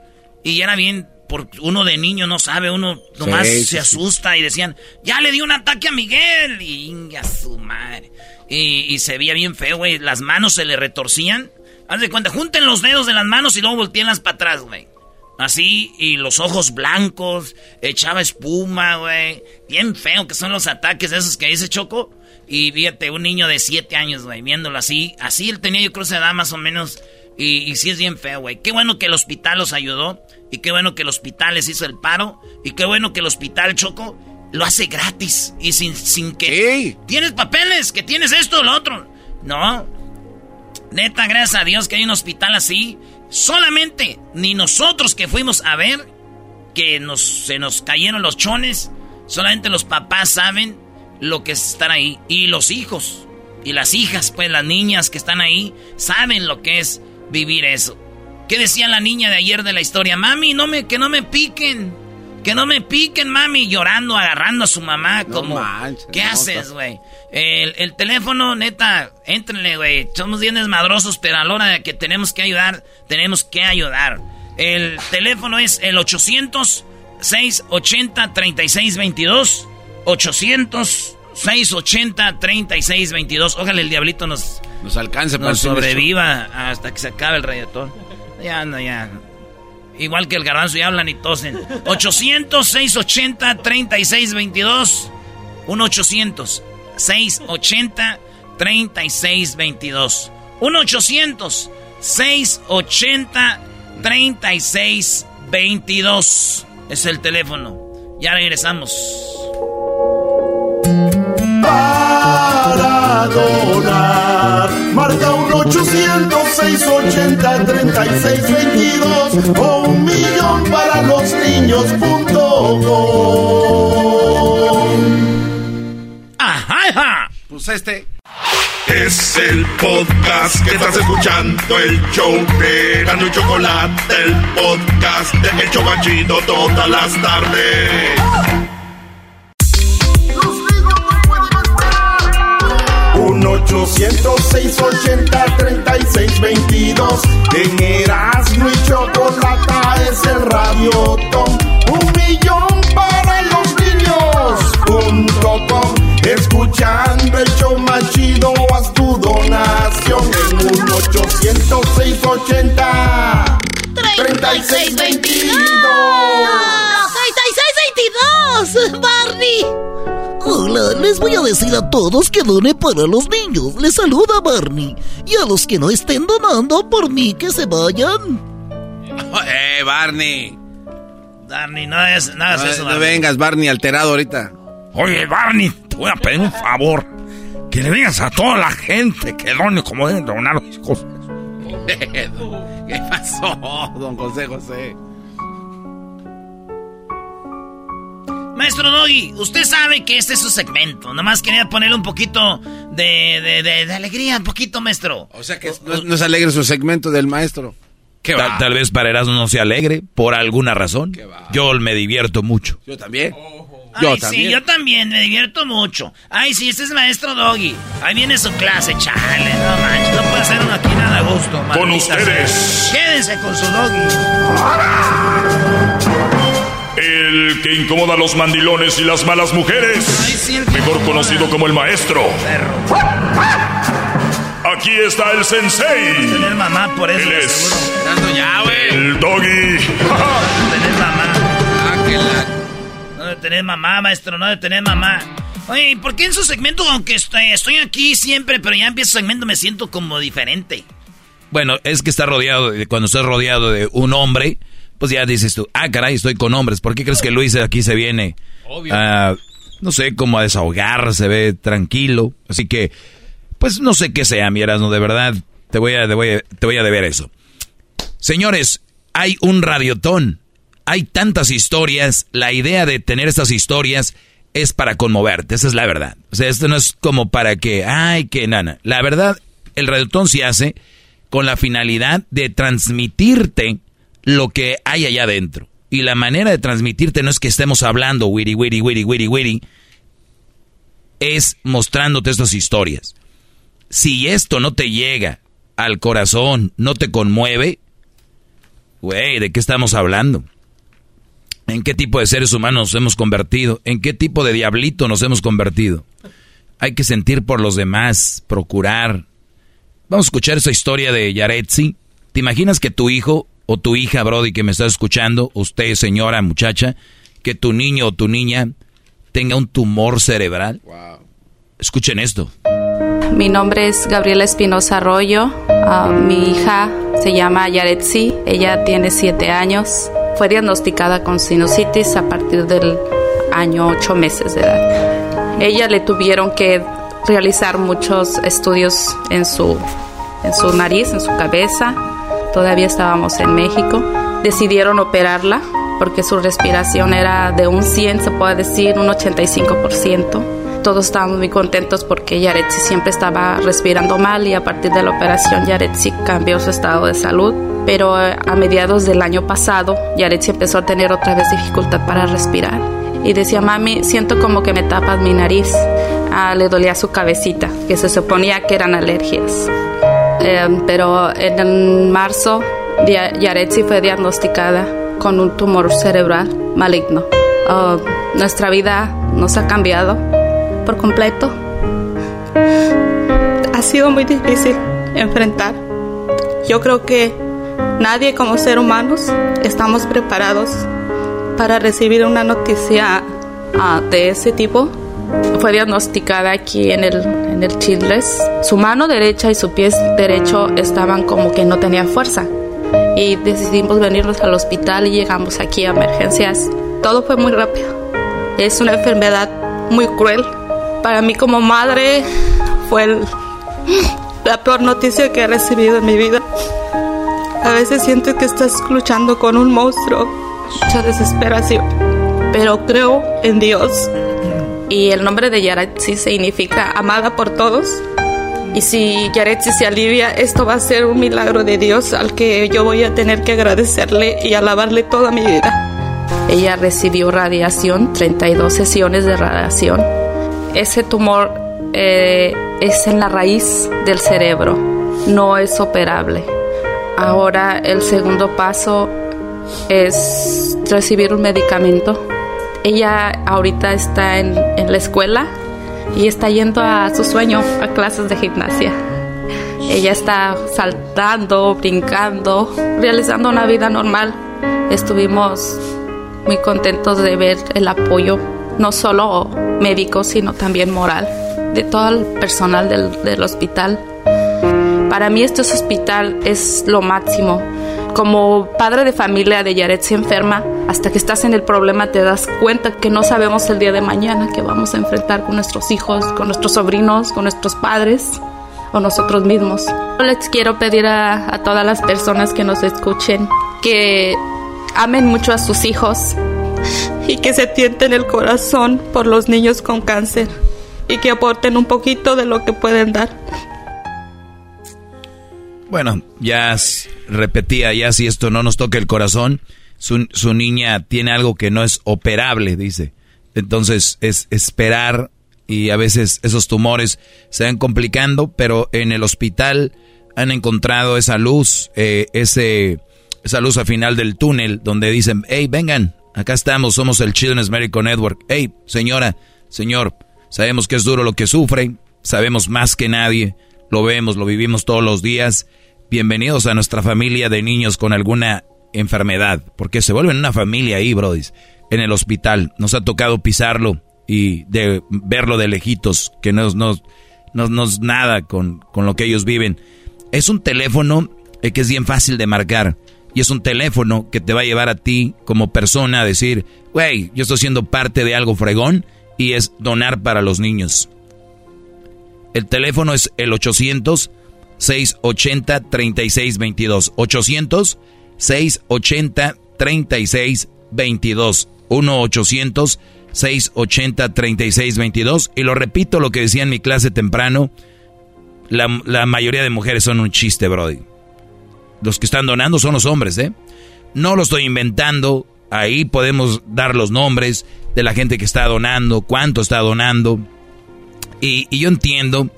[SPEAKER 2] y era bien, por uno de niño no sabe, uno nomás se asusta y decían, ya le dio un ataque a Miguel, y a su madre. Y, se veía bien feo, güey. Las manos se le retorcían. Haz de cuenta, junten los dedos de las manos y luego volteenlas para atrás, güey. Así, y los ojos blancos, echaba espuma, güey. Bien feo que son los ataques esos que dice Choco. Y fíjate, un niño de siete años, güey, viéndolo así. Así él tenía, yo creo, esa edad más o menos. Y, y sí es bien feo, güey. Qué bueno que el hospital los ayudó. Y qué bueno que el hospital les hizo el paro. Y qué bueno que el hospital, Choco, lo hace gratis y sin, sin que... ¿Tienes papeles? ¿Que tienes esto o lo otro? No. Neta, gracias a Dios que hay un hospital así. Solamente ni nosotros que fuimos a ver que nos, se nos cayeron los chones. Solamente los papás saben lo que es estar ahí. Y los hijos. Y las hijas, pues las niñas que están ahí, saben lo que es vivir eso. ¿Qué decía la niña de ayer de la historia? Mami, no me, que no me piquen. Que no me piquen, mami, llorando, agarrando a su mamá. como, ¿Qué haces, güey? El, teléfono, neta, éntrenle, güey. Somos bien desmadrosos, pero a la hora de que tenemos que ayudar, tenemos que ayudar. El teléfono es el 800-680-3622. 800-680-3622. Ojalá el diablito nos,
[SPEAKER 3] nos alcance
[SPEAKER 2] para nos sobreviva hasta que se acabe el radiator. Ya, no, ya. Igual que el garbanzo y hablan y tosen. 800-680-3622. 1-800-680-3622. 1-800-680-3622. Es el teléfono. Ya regresamos.
[SPEAKER 1] Para Marca 1-800-680-3622 o un millón para los niños
[SPEAKER 3] Ajá, Pues este.
[SPEAKER 28] Es el podcast que estás escuchando, el show de Gano y Chocolate, el podcast de El Chobachito todas las tardes.
[SPEAKER 1] 106, 80, 36, 22. En Erasmo y Chocolata es el radiotón. Un millón para los niños. Punto com. Escuchando el show más chido, haz tu donación en
[SPEAKER 31] 1 806 80 les voy a decir a todos que donen para los niños. Les saluda Barney. Y a los que no estén donando, por mí que se vayan.
[SPEAKER 3] ¡Eh, Barney!
[SPEAKER 8] Barney, no hagas no
[SPEAKER 3] no,
[SPEAKER 8] eso.
[SPEAKER 3] No Barney. vengas, Barney, alterado ahorita.
[SPEAKER 16] Oye, Barney, te voy a pedir un favor. Que le digas a toda la gente que done como deben donar las cosas.
[SPEAKER 3] ¿Qué pasó, don José José?
[SPEAKER 8] Maestro Doggy, usted sabe que este es su segmento. Nomás quería ponerle un poquito de, de, de, de alegría, un poquito, maestro.
[SPEAKER 3] O sea que no, no, es alegre su segmento del maestro.
[SPEAKER 4] ¿Qué tal, tal, vez para Erasmo no sea alegre, por alguna razón. Yo me divierto mucho.
[SPEAKER 3] Yo también.
[SPEAKER 8] Yo Ay, también. sí, yo también, me divierto mucho. Ay, sí, este es maestro Doggy. Ahí viene su clase, chale, no manches, no puede hacer uno aquí nada a gusto.
[SPEAKER 28] Con ustedes.
[SPEAKER 8] Sea. Quédense con su Doggy.
[SPEAKER 28] El que incomoda a los mandilones y las malas mujeres. Mejor conocido como el maestro.
[SPEAKER 8] Perro.
[SPEAKER 28] Aquí está el sensei.
[SPEAKER 8] Tener mamá por eso.
[SPEAKER 28] Él es
[SPEAKER 3] ya,
[SPEAKER 28] el doggy.
[SPEAKER 8] tener mamá. Ah. No de tener mamá, maestro, no de tener mamá. Oye, ¿por qué en su segmento, aunque estoy, estoy aquí siempre, pero ya empieza el segmento, me siento como diferente?
[SPEAKER 4] Bueno, es que está rodeado, de, cuando estás rodeado de un hombre, pues ya dices tú, ah, caray, estoy con hombres. ¿Por qué crees que Luis aquí se viene?
[SPEAKER 10] Obvio.
[SPEAKER 4] Uh, no sé, como a desahogar, se ve tranquilo. Así que, pues no sé qué sea, mi Erasmo, de verdad, te voy a, te voy a, te voy a deber eso. Señores, hay un radiotón. Hay tantas historias. La idea de tener estas historias es para conmoverte, esa es la verdad. O sea, esto no es como para que, ay, que nana. La verdad, el radiotón se hace con la finalidad de transmitirte lo que hay allá adentro. Y la manera de transmitirte no es que estemos hablando wiri, wiri, wiri, wiri, wiri. Es mostrándote estas historias. Si esto no te llega al corazón, no te conmueve, güey, ¿de qué estamos hablando? ¿En qué tipo de seres humanos nos hemos convertido? ¿En qué tipo de diablito nos hemos convertido? Hay que sentir por los demás, procurar. Vamos a escuchar esa historia de Yaretsi. ¿Te imaginas que tu hijo o tu hija, Brody, que me estás escuchando, usted, señora, muchacha, que tu niño o tu niña tenga un tumor cerebral?
[SPEAKER 3] Wow.
[SPEAKER 4] Escuchen esto.
[SPEAKER 32] Mi nombre es Gabriela Espinosa Arroyo. Uh, mi hija se llama Yaretsi. Ella tiene siete años. Fue diagnosticada con sinusitis a partir del año ocho meses de edad. Ella le tuvieron que realizar muchos estudios en su, en su nariz, en su cabeza. Todavía estábamos en México. Decidieron operarla porque su respiración era de un 100, se puede decir, un 85% todos estábamos muy contentos porque Yaretsi siempre estaba respirando mal y a partir de la operación Yaretsi cambió su estado de salud. Pero a mediados del año pasado Yaretsi empezó a tener otra vez dificultad para respirar. Y decía, mami, siento como que me tapas mi nariz. Ah, le dolía su cabecita, que se suponía que eran alergias. Eh, pero en marzo Yaretsi fue diagnosticada con un tumor cerebral maligno. Uh, nuestra vida nos ha cambiado por completo. Ha sido muy difícil enfrentar. Yo creo que nadie como ser humanos estamos preparados para recibir una noticia uh, de ese tipo. Fue diagnosticada aquí en el, en el Childress. Su mano derecha y su pie derecho estaban como que no tenía fuerza. Y decidimos venirnos al hospital y llegamos aquí a emergencias. Todo fue muy rápido. Es una enfermedad muy cruel para mí como madre fue
[SPEAKER 33] la peor noticia que he recibido en mi vida. A veces siento que estás luchando con un monstruo, mucha desesperación, pero creo en Dios.
[SPEAKER 32] Y el nombre de Yaretsi significa amada por todos. Y si Yaretsi se alivia, esto va a ser un milagro de Dios al que yo voy a tener que agradecerle y alabarle toda mi vida. Ella recibió radiación, 32 sesiones de radiación. Ese tumor eh, es en la raíz del cerebro, no es operable. Ahora el segundo paso es recibir un medicamento. Ella ahorita está en, la escuela y está yendo a su sueño, a clases de gimnasia. Ella está saltando, brincando, realizando una vida normal. Estuvimos muy contentos de ver el apoyo, no solo médico, sino también moral, de todo el personal del hospital. Para mí este hospital es lo máximo. Como padre de familia de Yaret se enferma, hasta que estás en el problema te das cuenta que no sabemos el día de mañana que vamos a enfrentar con nuestros hijos, con nuestros sobrinos, con nuestros padres o nosotros mismos. Les quiero pedir a, a todas las personas que nos escuchen que amen mucho a sus hijos y que se tienten el corazón por los niños con cáncer y que aporten un poquito de lo que pueden dar.
[SPEAKER 4] Bueno, ya repetía, ya si esto no nos toca el corazón, su, su niña tiene algo que no es operable, dice. Entonces es esperar y a veces esos tumores se van complicando, pero en el hospital han encontrado esa luz, eh, ese, esa luz al final del túnel donde dicen, hey, vengan, acá estamos, somos el Children's Medical Network. Hey, señora, señor, sabemos que es duro lo que sufre, sabemos más que nadie, lo vemos, lo vivimos todos los días bienvenidos a nuestra familia de niños con alguna enfermedad, porque se vuelven una familia ahí, Brody, en el hospital. Nos ha tocado pisarlo y de verlo de lejitos, que no, es nada con, con, lo que ellos viven. Es un teléfono eh, que es bien fácil de marcar. Y es un teléfono que te va a llevar a ti como persona a decir, wey, yo estoy siendo parte de algo fregón y es donar para los niños. El teléfono es el 800 680 3622 800 680 3622 1 800 680 3622 y lo repito lo que decía en mi clase temprano la, mayoría de mujeres son un chiste, Brody. Los que están donando son los hombres, ¿eh? No lo estoy inventando. Ahí podemos dar los nombres de la gente que está donando, cuánto está donando. Y yo entiendo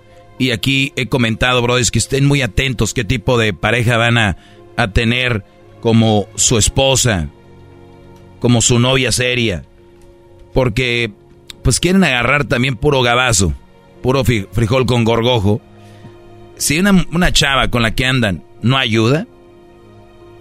[SPEAKER 4] y aquí he comentado, brothers, que estén muy atentos qué tipo de pareja van a, tener como su esposa, como su novia seria. Porque pues quieren agarrar también puro gabazo, puro frijol con gorgojo. Si una, una chava con la que andan no ayuda,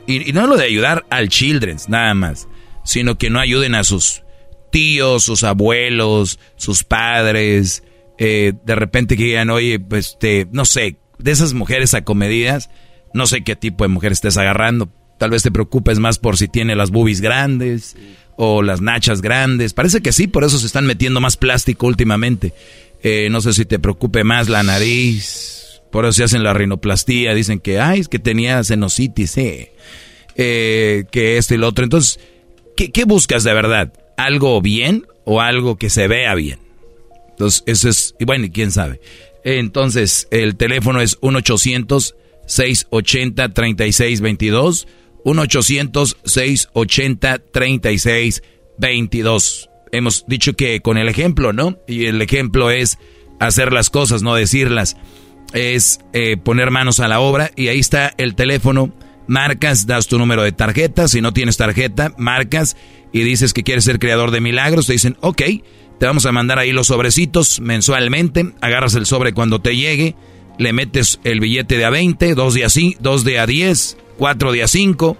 [SPEAKER 4] y, y no lo de ayudar al children's nada más, sino que no ayuden a sus tíos, sus abuelos, sus padres, eh, de repente que digan, oye, pues, te, no sé, de esas mujeres acomedidas, no sé qué tipo de mujer estés agarrando. Tal vez te preocupes más por si tiene las boobies grandes o las nachas grandes. Parece que sí, por eso se están metiendo más plástico últimamente. Eh, no sé si te preocupe más la nariz. Por eso se hacen la rinoplastía. Dicen que, ay, es que tenía senositis, eh, que esto y lo otro. Entonces, ¿qué, ¿qué buscas de verdad? ¿Algo bien o algo que se vea bien? Entonces, eso es, y bueno, quién sabe. Entonces, el teléfono es 1-800-680-3622. 1-800-680-3622. Hemos dicho que con el ejemplo, ¿no? Y el ejemplo es hacer las cosas, no decirlas. Es eh, poner manos a la obra y ahí está el teléfono. Marcas, das tu número de tarjeta. Si no tienes tarjeta, marcas y dices que quieres ser creador de milagros. Te dicen, ok, te vamos a mandar ahí los sobrecitos mensualmente. Agarras el sobre cuando te llegue. Le metes el billete de a 20, dos de a, dos de a 10, cuatro de a 5.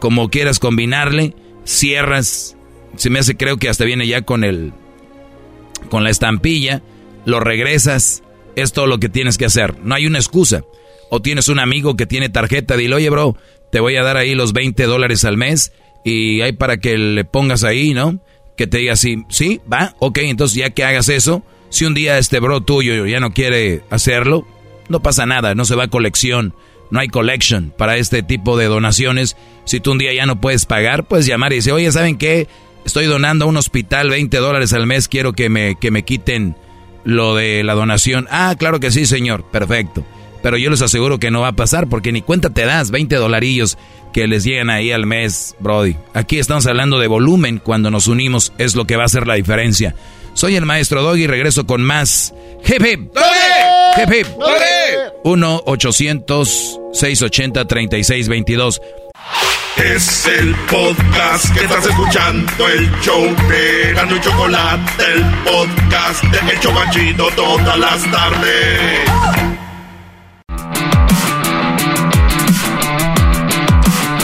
[SPEAKER 4] Como quieras combinarle. Cierras. Se me hace, creo que hasta viene ya con el. Con la estampilla. Lo regresas. Es todo lo que tienes que hacer. No hay una excusa. O tienes un amigo que tiene tarjeta. Dile, oye, bro, te voy a dar ahí los 20 dólares al mes. Y hay para que le pongas ahí, ¿no? Que te diga así, sí, va, ok, entonces ya que hagas eso, si un día este bro tuyo ya no quiere hacerlo, No pasa nada, no se va a colección, no hay collection para este tipo de donaciones. Si tú un día ya no puedes pagar, puedes llamar y decir, oye, ¿saben qué? Estoy donando a un hospital 20 dólares al mes, quiero que me, que me quiten lo de la donación. Ah, claro que sí, señor, perfecto. Pero yo les aseguro que no va a pasar porque ni cuenta te das 20 dolarillos que les llegan ahí al mes, Brody. Aquí estamos hablando de volumen, cuando nos unimos es lo que va a hacer la diferencia. Soy el maestro Doggy, regreso con más. Hip hip. Hip hip. 1-800-680-3622.
[SPEAKER 1] Es el podcast que estás escuchando, el show de Gano y Chocolate, el podcast de El Chocachito todas las tardes.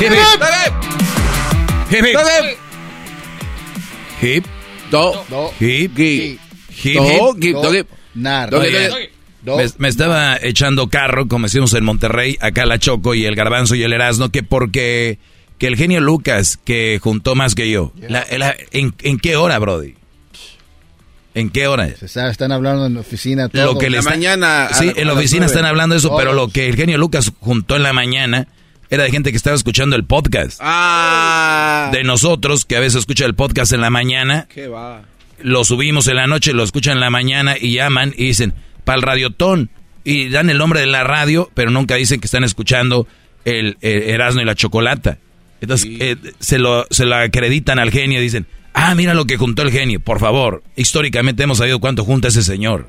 [SPEAKER 4] Hip hip. Hip hip. Hip.
[SPEAKER 3] Do.
[SPEAKER 4] Hip.
[SPEAKER 3] Gi.
[SPEAKER 4] Hip.
[SPEAKER 3] Do.
[SPEAKER 4] hip.
[SPEAKER 3] Gi. Doggy.
[SPEAKER 6] Nar.
[SPEAKER 4] Me, me estaba echando carro, como decimos en Monterrey, acá la Choco y el Garbanzo y el Erasmo, que porque que el genio Lucas, que juntó más que yo. La- la- ¿en, en qué hora, Brody? ¿En qué hora?
[SPEAKER 6] Se está- están hablando en la oficina todo.
[SPEAKER 4] Lo que le está- Sí, en la oficina están hablando de eso, pero lo que el genio Lucas juntó en la mañana era de gente que estaba escuchando el podcast.
[SPEAKER 3] Ah.
[SPEAKER 4] De nosotros, que a veces escucha el podcast en la mañana,
[SPEAKER 3] ¿Qué va?
[SPEAKER 4] lo subimos en la noche, lo escuchan en la mañana y llaman y dicen, para el radiotón. Y dan el nombre de la radio, pero nunca dicen que están escuchando el, el Erasmo y la Chocolata. Entonces, eh, se, lo, se lo acreditan al genio y dicen, ah, mira lo que juntó el genio, por favor. Históricamente hemos sabido cuánto junta ese señor.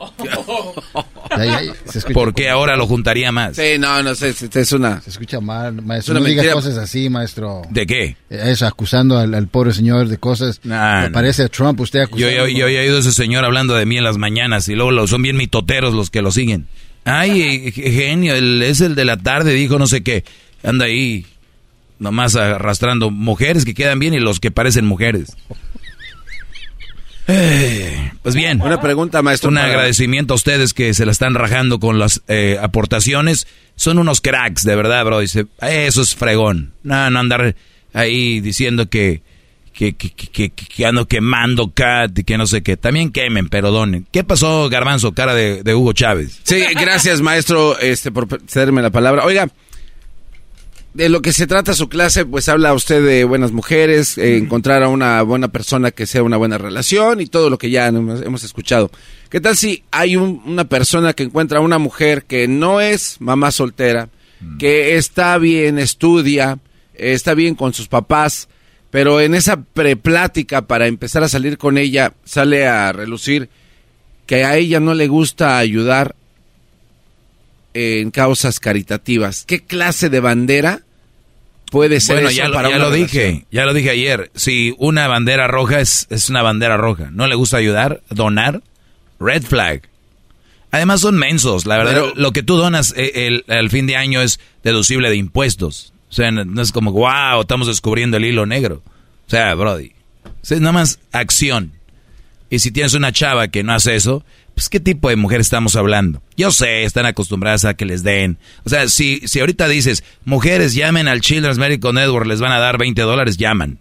[SPEAKER 4] ¿Por qué ahora lo juntaría más?
[SPEAKER 3] Sí, no, no sé, es, una...
[SPEAKER 6] Se escucha mal, maestro.
[SPEAKER 3] Es una
[SPEAKER 6] no diga cosas así, maestro.
[SPEAKER 4] ¿De qué?
[SPEAKER 6] Eso, acusando al, al pobre señor de cosas.
[SPEAKER 4] Nah,
[SPEAKER 6] Me
[SPEAKER 4] no.
[SPEAKER 6] parece a Trump, usted
[SPEAKER 4] Yo,
[SPEAKER 6] acusando.
[SPEAKER 4] yo, yo he oído a ese señor hablando de mí en las mañanas y luego lo- son bien mitoteros los que lo siguen. Ay, eh, genio, él es el de la tarde, dijo no sé qué. Anda ahí nomás arrastrando mujeres que quedan bien y los que parecen mujeres. Eh, pues bien.
[SPEAKER 3] Una pregunta, maestro.
[SPEAKER 4] Un agradecimiento a ustedes que se la están rajando con las eh, aportaciones. Son unos cracks, de verdad, bro. Dice, eso es fregón. No, no andar ahí diciendo que, que, que, que, que- que ando quemando cat y que no sé qué. También quemen, pero donen. ¿Qué pasó, Garbanzo, cara de, de Hugo Chávez?
[SPEAKER 3] Sí, gracias, maestro, este, por cederme la palabra. Oiga, de lo que se trata su clase, pues habla usted de buenas mujeres, eh, encontrar a una buena persona que sea una buena relación y todo lo que ya hemos, escuchado. ¿Qué tal si hay un- una persona que encuentra a una mujer que no es mamá soltera, que está bien, estudia, eh, está bien con sus papás, pero en esa preplática para empezar a salir con ella sale a relucir que a ella no le gusta ayudar en causas caritativas. ¿Qué clase de bandera puede ser
[SPEAKER 4] Bueno,
[SPEAKER 3] eso
[SPEAKER 4] ya, lo-
[SPEAKER 3] para
[SPEAKER 4] ya lo dije, ya lo dije ayer. Si una bandera roja es, es una bandera roja, no le gusta ayudar, donar, red flag. Además son mensos, la verdad.
[SPEAKER 3] Pero-
[SPEAKER 4] lo que tú donas eh, el, al fin de año es deducible de impuestos. O sea, no no es como, wow, estamos descubriendo el hilo negro. O sea, Brody, es nada más acción. Y si tienes una chava que no hace eso, pues ¿qué tipo de mujer estamos hablando? Yo sé, están acostumbradas a que les den. O sea, si, si ahorita dices, mujeres llamen al Children's Medical Network, les van a dar 20 dólares, llaman.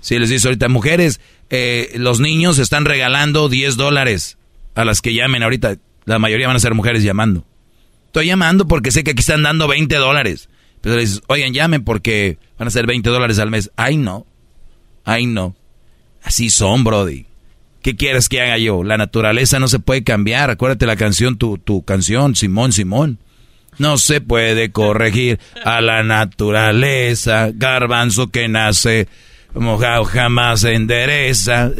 [SPEAKER 4] Si les dices ahorita, mujeres, eh, los niños están regalando 10 dólares a las que llamen ahorita. La mayoría van a ser mujeres llamando. Estoy llamando porque sé que aquí están dando 20 dólares. Pero le dices, oigan, llamen porque van a ser 20 dólares al mes. Ay, no. Ay, no. Así son, Brody. ¿Qué quieres que haga yo? La naturaleza no se puede cambiar. Acuérdate la canción, tu, tu canción, Simón, Simón. No se puede corregir a la naturaleza. Garbanzo que nace mojado jamás se endereza.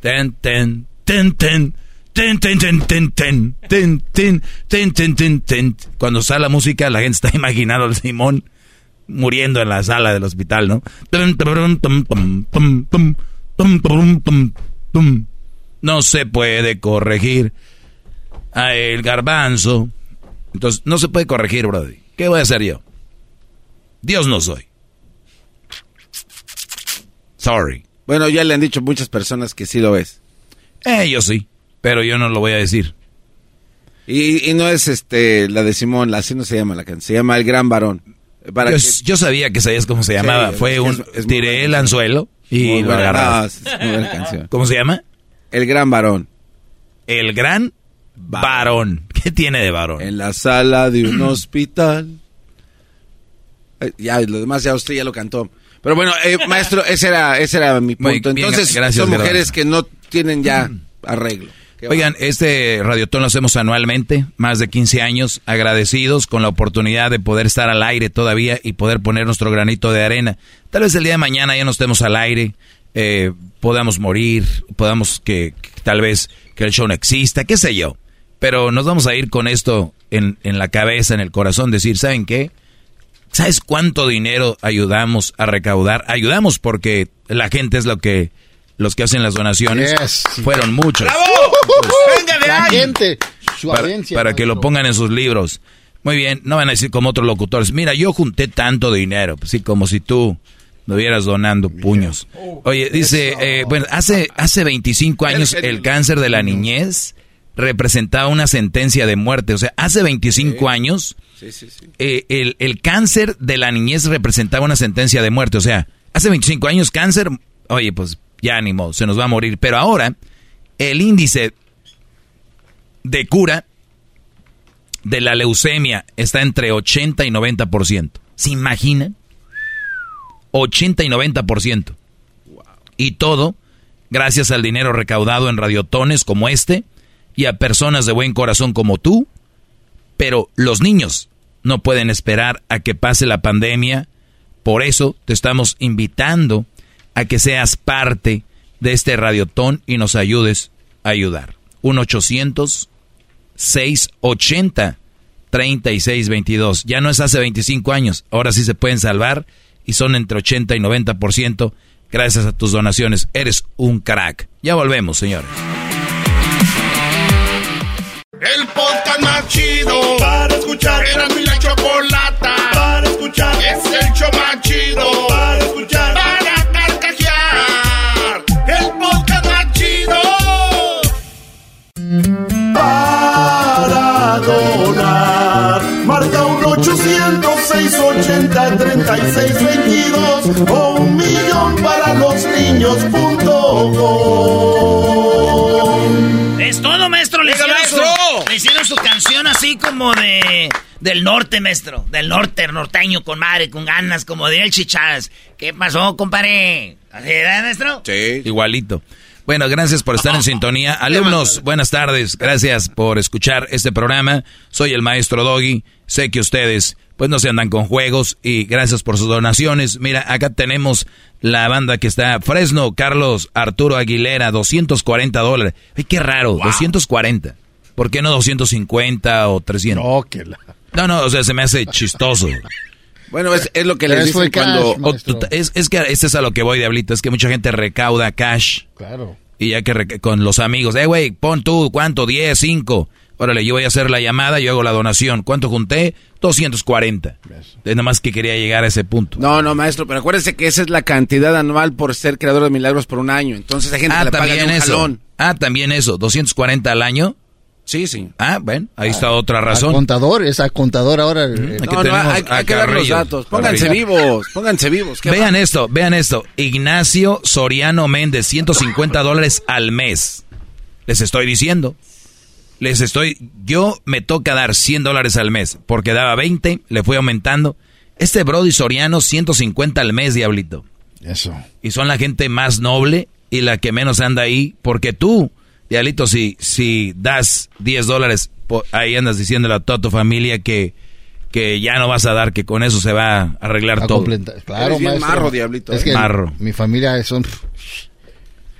[SPEAKER 4] Ten, ten, ten, ten. Ten, ten, ten, ten, ten, ten, ten, ten, ten, ten, ten. Cuando sale la música, la gente está imaginando al Simón muriendo en la sala del hospital, ¿no? No se puede corregir a el garbanzo. Entonces, no se puede corregir, Brody. ¿Qué voy a hacer yo? Dios no soy. Sorry.
[SPEAKER 3] Bueno, ya le han dicho muchas personas que sí lo es.
[SPEAKER 4] Eh, yo sí, pero yo no lo voy a decir.
[SPEAKER 3] Y, no es este la de Simón, así no se llama la canción, se llama El Gran Varón. Para
[SPEAKER 4] yo,
[SPEAKER 3] que-
[SPEAKER 4] yo sabía que sabías cómo se llamaba.
[SPEAKER 3] Sí,
[SPEAKER 4] Fue un...
[SPEAKER 3] es
[SPEAKER 4] tiré el anzuelo y lo agarraste.
[SPEAKER 3] no.
[SPEAKER 4] ¿Cómo se llama?
[SPEAKER 3] El gran varón.
[SPEAKER 4] El gran varón. ¿Qué tiene de varón?
[SPEAKER 3] En la sala de un hospital. Ya, lo demás ya usted ya lo cantó. Pero bueno, eh, maestro, ese era, ese era mi punto. Entonces, son mujeres que no tienen ya arreglo.
[SPEAKER 4] Oigan, este radiotón lo hacemos anualmente, más de 15 años, agradecidos con la oportunidad de poder estar al aire todavía y poder poner nuestro granito de arena. Tal vez el día de mañana ya no estemos al aire, eh, podamos morir, podamos que, tal vez que el show no exista, qué sé yo. Pero nos vamos a ir con esto en, en la cabeza, en el corazón, decir, ¿saben qué? ¿Sabes cuánto dinero ayudamos a recaudar? Ayudamos porque la gente es lo que los que hacen las donaciones fueron muchos.
[SPEAKER 6] ¡Bravo! Venga de la gente, su
[SPEAKER 4] para, para que lo pongan en sus libros. Muy bien, no van a decir como otros locutores, mira, yo junté tanto dinero, pues sí, como si tú no hubieras donando puños. Oye, dice, eh, bueno, hace, hace 25 años el cáncer de la niñez representaba una sentencia de muerte. O sea, hace 25 años eh, el, el, cáncer de la niñez representaba una sentencia de muerte. O sea, hace 25 años cáncer, oye, pues ya ánimo, se nos va a morir. Pero ahora el índice de cura de la leucemia está entre 80 y 90%. ¿Se imaginan? 80 y 90%. Y todo gracias al dinero recaudado en radiotones como este y a personas de buen corazón como tú. Pero los niños no pueden esperar a que pase la pandemia. Por eso te estamos invitando a que seas parte de este radiotón y nos ayudes a ayudar. 1-800-680-3622. Ya no es hace 25 años, ahora sí se pueden salvar y son entre 80 y 90% gracias a tus donaciones. Eres un crack. Ya volvemos, señores.
[SPEAKER 1] El podcast más chido para escuchar. Era mi la chocolata para escuchar. Es el show más chido para escuchar. 680 3622 o un millón para los niños.
[SPEAKER 8] Es todo, maestro. Le hicieron, Su, le hicieron su canción así como de del norte, maestro. Del norte, norteño, con madre, con ganas, como de el chichas. ¿Qué pasó, compadre? ¿Así era, maestro?
[SPEAKER 4] Sí. Igualito. Bueno, gracias por estar en sintonía. Alumnos, buenas tardes. Gracias por escuchar este programa. Soy el maestro Doggy. Sé que ustedes pues no se andan con juegos y gracias por sus donaciones. Mira, acá tenemos la banda que está Fresno, Carlos Arturo Aguilera, 240 dólares. Ay, qué raro, 240. ¿Por qué no 250 o 300?
[SPEAKER 6] No, que la...
[SPEAKER 4] No, no, o sea, se me hace chistoso.
[SPEAKER 3] Bueno, es, lo que les dicen cuando...
[SPEAKER 4] es, es, que este es a lo que voy, Diablito, es que mucha gente recauda cash.
[SPEAKER 6] Claro.
[SPEAKER 4] Y ya que con los amigos, eh, güey, pon tú, ¿cuánto? 10, 5. Órale, yo voy a hacer la llamada, yo hago la donación. ¿Cuánto junté? 240. Es nada más que quería llegar a ese punto.
[SPEAKER 3] No, no, maestro, pero acuérdese que esa es la cantidad anual por ser creador de milagros por un año. Entonces hay gente le paga un eso.
[SPEAKER 4] Ah, también eso, 240 al año.
[SPEAKER 3] Sí, sí.
[SPEAKER 4] Ah, bueno, ahí está otra razón.
[SPEAKER 6] Al contador, es a contador ahora.
[SPEAKER 3] hay, que dar los datos. Pónganse vivos, pónganse vivos.
[SPEAKER 4] Vean esto, vean esto. Ignacio Soriano Méndez, 150 dólares al mes. Les estoy diciendo les estoy, yo me toca dar 100 dólares al mes, porque daba 20, le fui aumentando. Este Brody Soriano, 150 al mes, diablito.
[SPEAKER 6] Eso.
[SPEAKER 4] Y son la gente más noble y la que menos anda ahí, porque tú, diablito, si, si das 10 dólares, ahí andas diciéndole a toda tu familia que, que ya no vas a dar, que con eso se va a arreglar todo.
[SPEAKER 6] Claro,
[SPEAKER 3] marro, diablito.
[SPEAKER 6] Es
[SPEAKER 3] ¿eh?
[SPEAKER 6] que marro. mi familia son...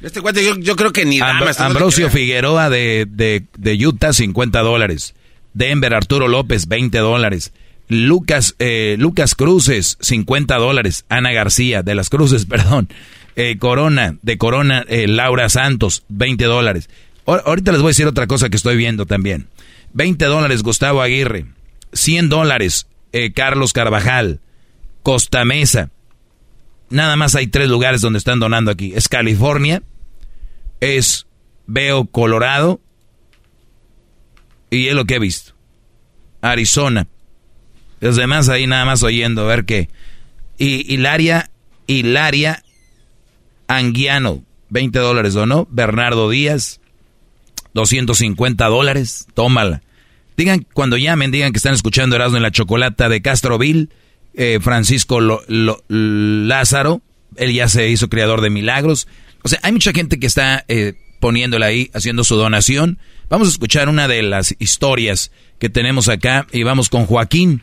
[SPEAKER 3] Este cuate yo, creo que ni
[SPEAKER 4] Ambrosio Figueroa de, de, Utah, 50 dólares. Denver, Arturo López, 20 dólares. Lucas, eh, Lucas Cruces, 50 dólares. Ana García, de las Cruces, perdón. Eh, Corona, de Corona, eh, Laura Santos, 20 dólares. Ahorita les voy a decir otra cosa que estoy viendo también. 20 dólares Gustavo Aguirre. 100 dólares Carlos Carvajal. Costa Mesa. Nada más hay tres lugares donde están donando aquí. Es California, es, veo Colorado y es lo que he visto. Arizona. Los demás ahí nada más oyendo, a ver qué. Y Hilaria, Hilaria Anguiano, 20 dólares donó. Bernardo Díaz, 250 dólares. Tómala. Digan, cuando llamen, digan que están escuchando Erasmo en la Chocolata de Castroville. Eh, Francisco Lázaro, él ya se hizo creador de milagros. O sea, hay mucha gente que está eh, poniéndola ahí, haciendo su donación. Vamos a escuchar una de las historias que tenemos acá y vamos con Joaquín.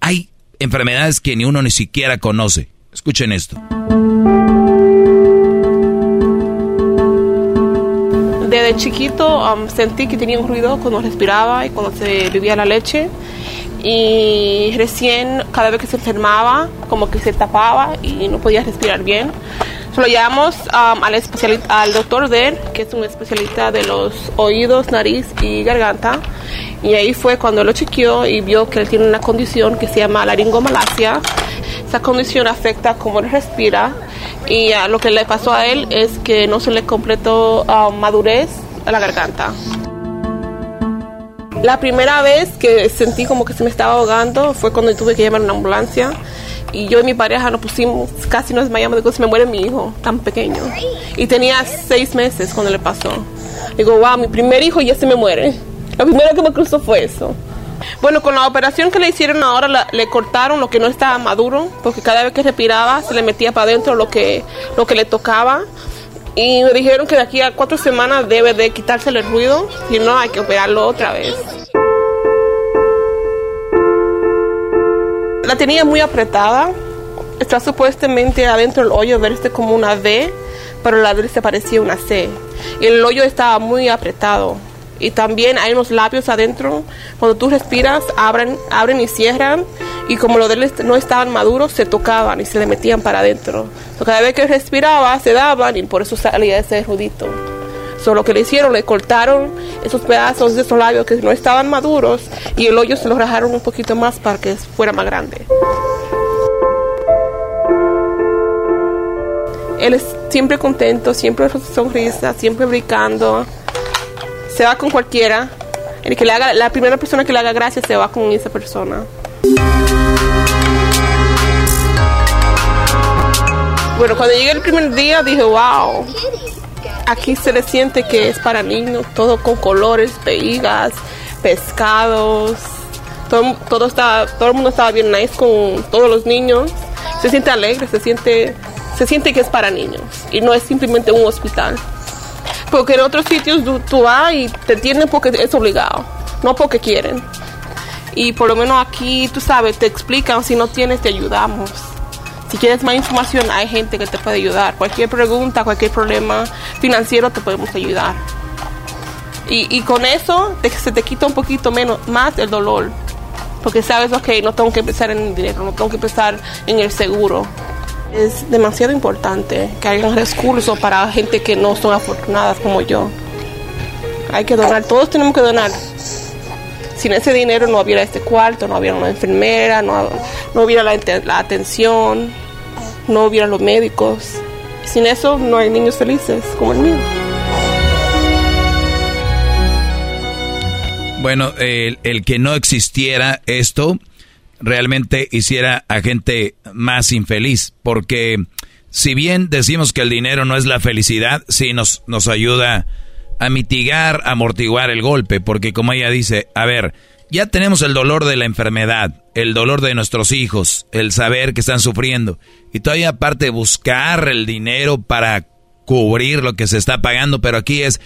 [SPEAKER 4] Hay enfermedades que ni uno ni siquiera conoce. Escuchen esto.
[SPEAKER 34] Desde chiquito um, sentí que tenía un ruido cuando respiraba y cuando se bebía la leche. Y recién, cada vez que se enfermaba, como que se tapaba y no podía respirar bien. Lo llevamos um, al, al doctor Der, que es un especialista de los oídos, nariz y garganta. Y ahí fue cuando lo chequeó y vio que él tiene una condición que se llama laringomalacia. Esa condición afecta cómo él respira y uh, lo que le pasó a él es que no se le completó um, madurez a la garganta. La primera vez que sentí como que se me estaba ahogando fue cuando tuve que llamar a una ambulancia y yo y mi pareja nos pusimos, casi nos desmayamos de que se me muere mi hijo, tan pequeño. Y tenía seis meses cuando le pasó. Digo, wow, mi primer hijo ya se me muere. Lo primero que me cruzó fue eso. Bueno, con la operación que le hicieron ahora le cortaron lo que no estaba maduro, porque cada vez que respiraba se le metía para adentro lo que, lo que le tocaba. Y me dijeron que de aquí a cuatro semanas debe de quitársele el ruido, si no hay que operarlo otra vez. La tenía muy apretada. Está supuestamente adentro del hoyo verse como una V, pero la se parecía una C. Y el hoyo estaba muy apretado. Y también hay unos labios adentro. Cuando tú respiras, abren, abren y cierran. Y como los de él no estaban maduros, se tocaban y se le metían para adentro. cada vez que respiraba, se daban y por eso salía ese rudito. Solo que le hicieron, le cortaron esos pedazos de esos labios que no estaban maduros y el hoyo se lo rajaron un poquito más para que fuera más grande. Él es siempre contento, siempre sonrisa, siempre brincando. Se va con cualquiera. El que le haga, la primera persona que le haga gracias se va con esa persona. Bueno, cuando llegué el primer día dije, wow, aquí se le siente que es para niños, todo con colores, pegas, pescados, todo, todo, está, todo el mundo estaba bien nice con todos los niños, se siente alegre, se siente, se siente que es para niños y no es simplemente un hospital. Porque en otros sitios tú, vas y te tienen porque es obligado, no porque quieren. Y por lo menos aquí, tú sabes, te explican, si no tienes, te ayudamos. Si quieres más información, hay gente que te puede ayudar. Cualquier pregunta, cualquier problema financiero, te podemos ayudar. Y, con eso se te quita un poquito menos, más el dolor. Porque sabes, ok, no tengo que empezar en el dinero, no tengo que empezar en el seguro. Es demasiado importante que haya un recurso para gente que no son afortunadas como yo. Hay que donar, todos tenemos que donar. Sin ese dinero no hubiera este cuarto, no hubiera una enfermera, no, no hubiera la, la atención no hubiera los médicos. Sin eso no hay niños felices como el mío.
[SPEAKER 4] Bueno, el, que no existiera esto realmente hiciera a gente más infeliz, porque si bien decimos que el dinero no es la felicidad, sí nos, nos ayuda a mitigar, amortiguar el golpe, porque como ella dice, a ver, ya tenemos el dolor de la enfermedad, el dolor de nuestros hijos, el saber que están sufriendo. Y todavía aparte buscar el dinero para cubrir lo que se está pagando, pero aquí es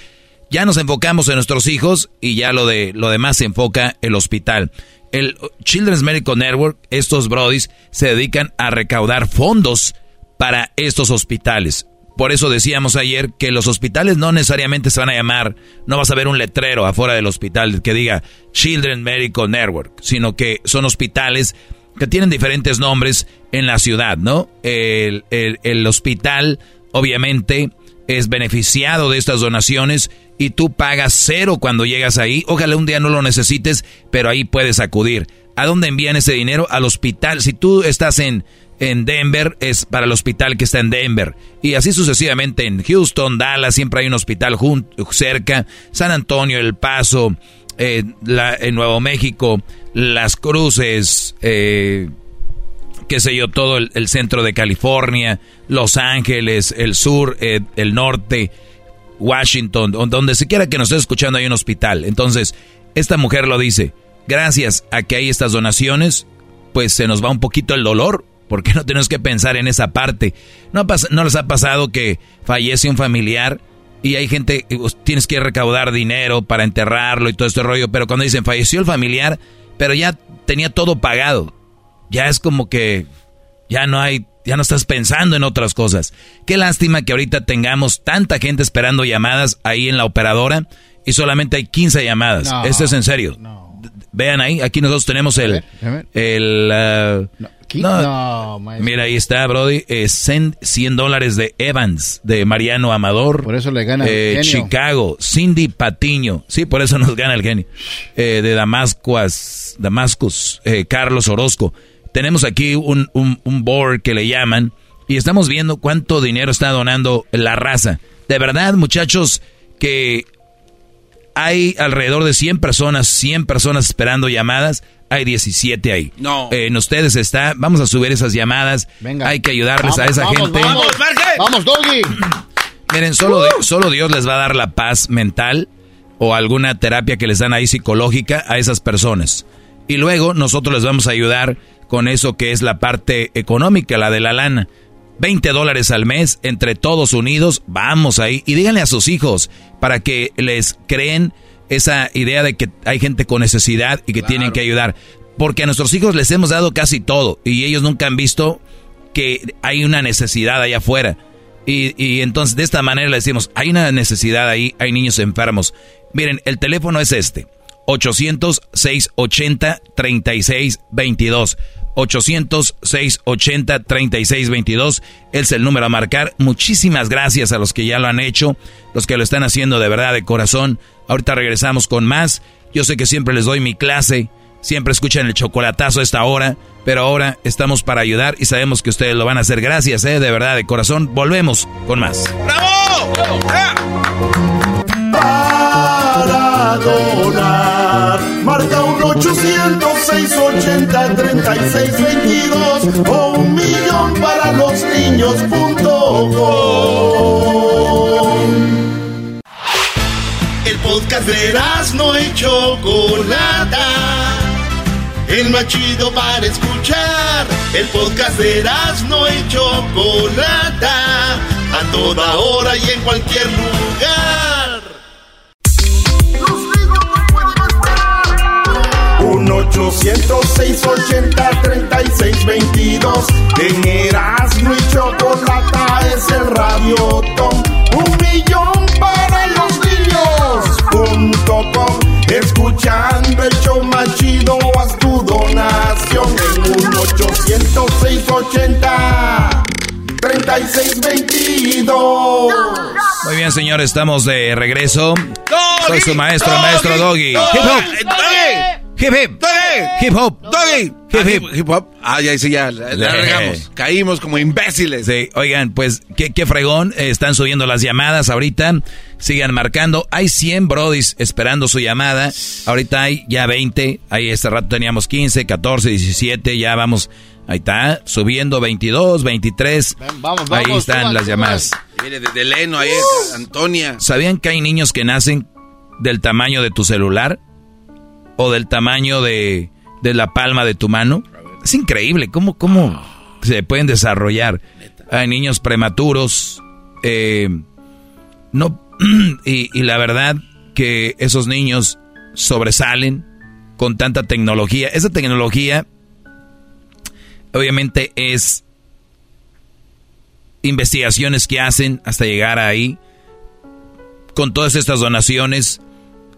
[SPEAKER 4] ya nos enfocamos en nuestros hijos y ya lo de lo demás se enfoca el hospital. El Children's Medical Network, estos brodis se dedican a recaudar fondos para estos hospitales. Por eso decíamos ayer que los hospitales no necesariamente se van a llamar, no vas a ver un letrero afuera del hospital que diga Children Medical Network, sino que son hospitales que tienen diferentes nombres en la ciudad, ¿no? El, el hospital, obviamente, es beneficiado de estas donaciones y tú pagas cero cuando llegas ahí. Ojalá un día no lo necesites, pero ahí puedes acudir. ¿A dónde envían ese dinero? Al hospital. Si tú estás en en Denver es para el hospital que está en Denver. Y así sucesivamente en Houston, Dallas, siempre hay un hospital cerca. San Antonio, El Paso, eh, en Nuevo México, Las Cruces, eh, qué sé yo, todo el, centro de California, Los Ángeles, el sur, eh, el norte, Washington, donde se quiera que nos esté escuchando hay un hospital. Entonces, esta mujer lo dice, gracias a que hay estas donaciones, pues se nos va un poquito el dolor, porque no tenemos que pensar en esa parte. ¿No, no les ha pasado que fallece un familiar y hay gente, tienes que recaudar dinero para enterrarlo y todo este rollo, pero cuando dicen falleció el familiar, pero ya tenía todo pagado, ya es como que ya no hay, ya no estás pensando en otras cosas. Qué lástima que ahorita tengamos tanta gente esperando llamadas ahí en la operadora y solamente hay 15 llamadas. Esto es en serio. Vean ahí, aquí nosotros tenemos el... el uh, no, mira, ahí está, Brody. 100, eh, dólares de Evans, de Mariano Amador.
[SPEAKER 6] Por eso le gana
[SPEAKER 4] el eh, genio. Chicago, Cindy Patiño. Sí, por eso nos gana el genio. Eh, de Damascus, Damascus Carlos Orozco. Tenemos aquí un, un, un board que le llaman y estamos viendo cuánto dinero está donando la raza. De verdad, muchachos, que hay alrededor de 100 personas, 100 personas esperando llamadas hay 17 ahí.
[SPEAKER 3] No.
[SPEAKER 4] en ustedes está, vamos a subir esas llamadas. Venga. Hay que ayudarles a esa gente.
[SPEAKER 6] Vamos, vamos, Doggy.
[SPEAKER 4] Miren, solo, solo Dios les va a dar la paz mental o alguna terapia que les dan ahí psicológica a esas personas. Y luego nosotros les vamos a ayudar con eso que es la parte económica, la de la lana. 20 dólares al mes entre todos unidos, vamos ahí. Y díganle a sus hijos para que les creen esa idea de que hay gente con necesidad y que tienen que ayudar. Porque a nuestros hijos les hemos dado casi todo y ellos nunca han visto que hay una necesidad allá afuera. Y, y entonces de esta manera le decimos, hay una necesidad ahí, hay niños enfermos. Miren, el teléfono es este, 800-680-3622. 800-680-3622 es el número a marcar. Muchísimas gracias a los que ya lo han hecho, los que lo están haciendo de verdad, de corazón. Ahorita regresamos con más. Yo sé que siempre les doy mi clase, siempre escuchan el chocolatazo a esta hora, pero ahora estamos para ayudar y sabemos que ustedes lo van a hacer. Gracias, eh, de verdad, de corazón. Volvemos con más.
[SPEAKER 28] ¡Bravo! Para donar, marca un 800 680 3622 o un millón para los niños.com el podcast de no y Chocolata. El más chido para escuchar. El podcast de no y Chocolata. A toda hora y en cualquier lugar. Un 800-680-3622 En Erasmo y Chocolata es el radio tom. Un millón para los com. Escuchando el show más chido, haz tu donación. En un 800 680 3622
[SPEAKER 4] Muy bien, señores, estamos de regreso. Soy su maestro, el maestro Doggy. Hip hip. Hip hop.
[SPEAKER 3] Doggy. Hip hip. Hip hop. Ah, ya hice ya. La, regamos. Caímos como imbéciles.
[SPEAKER 4] Sí. Oigan, pues, qué, qué fregón. están subiendo las llamadas ahorita. Sigan marcando. Hay 100 brodis esperando su llamada. Ahorita hay ya 20. Ahí este rato teníamos 15, 14, 17. Ya vamos. Ahí está. Subiendo 22, 23.
[SPEAKER 6] Vamos, vamos.
[SPEAKER 4] Ahí están las llamadas.
[SPEAKER 3] Mire, desde Leno, ahí, Antonia.
[SPEAKER 4] ¿Sabían que hay niños que nacen del tamaño de tu celular? O del tamaño de, la palma de tu mano. Es increíble cómo, cómo se pueden desarrollar. Hay niños prematuros, eh, no, y, y la verdad que esos niños sobresalen con tanta tecnología. Esa tecnología obviamente es investigaciones que hacen hasta llegar ahí. Con todas estas donaciones,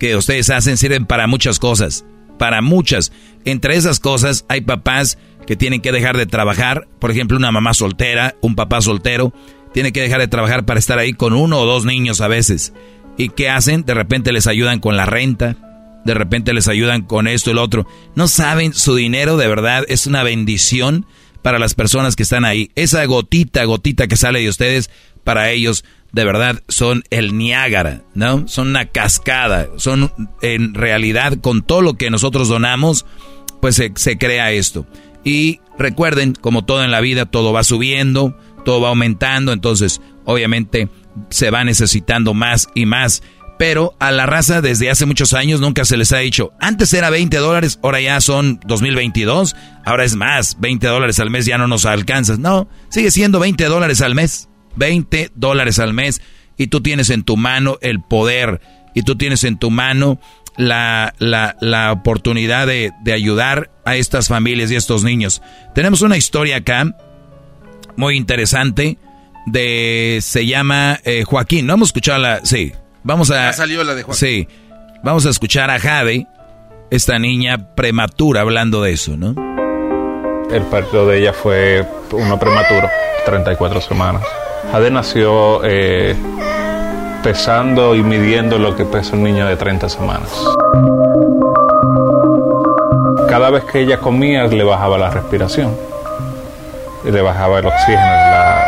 [SPEAKER 4] que ustedes hacen sirven para muchas cosas, para muchas. Entre esas cosas hay papás que tienen que dejar de trabajar, por ejemplo una mamá soltera, un papá soltero, tiene que dejar de trabajar para estar ahí con uno o dos niños a veces. ¿Y qué hacen? De repente les ayudan con la renta, de repente les ayudan con esto y lo otro. No saben, su dinero de verdad es una bendición para las personas que están ahí. Esa gotita, gotita que sale de ustedes, para ellos de verdad son el Niágara, ¿no? Son una cascada, son en realidad con todo lo que nosotros donamos, pues se, crea esto. Y recuerden, como todo en la vida, todo va subiendo, todo va aumentando, entonces obviamente se va necesitando más y más. Pero a la raza desde hace muchos años nunca se les ha dicho, antes era 20 dólares, ahora ya son 2022, ahora es más, 20 dólares al mes ya no nos alcanzas. No, sigue siendo 20 dólares al mes, 20 dólares al mes y tú tienes en tu mano el poder y tú tienes en tu mano la, la, oportunidad de, ayudar a estas familias y a estos niños. Tenemos una historia acá muy interesante de se llama eh, Joaquín. No hemos escuchado la sí. Vamos a
[SPEAKER 3] salió la de Joaquín.
[SPEAKER 4] Sí. Vamos a escuchar a Jade, esta niña prematura hablando de eso, ¿no?
[SPEAKER 35] El parto de ella fue uno prematuro, 34 semanas. Jade nació eh, pesando y midiendo lo que pesa un niño de 30 semanas. Cada vez que ella comía le bajaba la respiración y le bajaba el oxígeno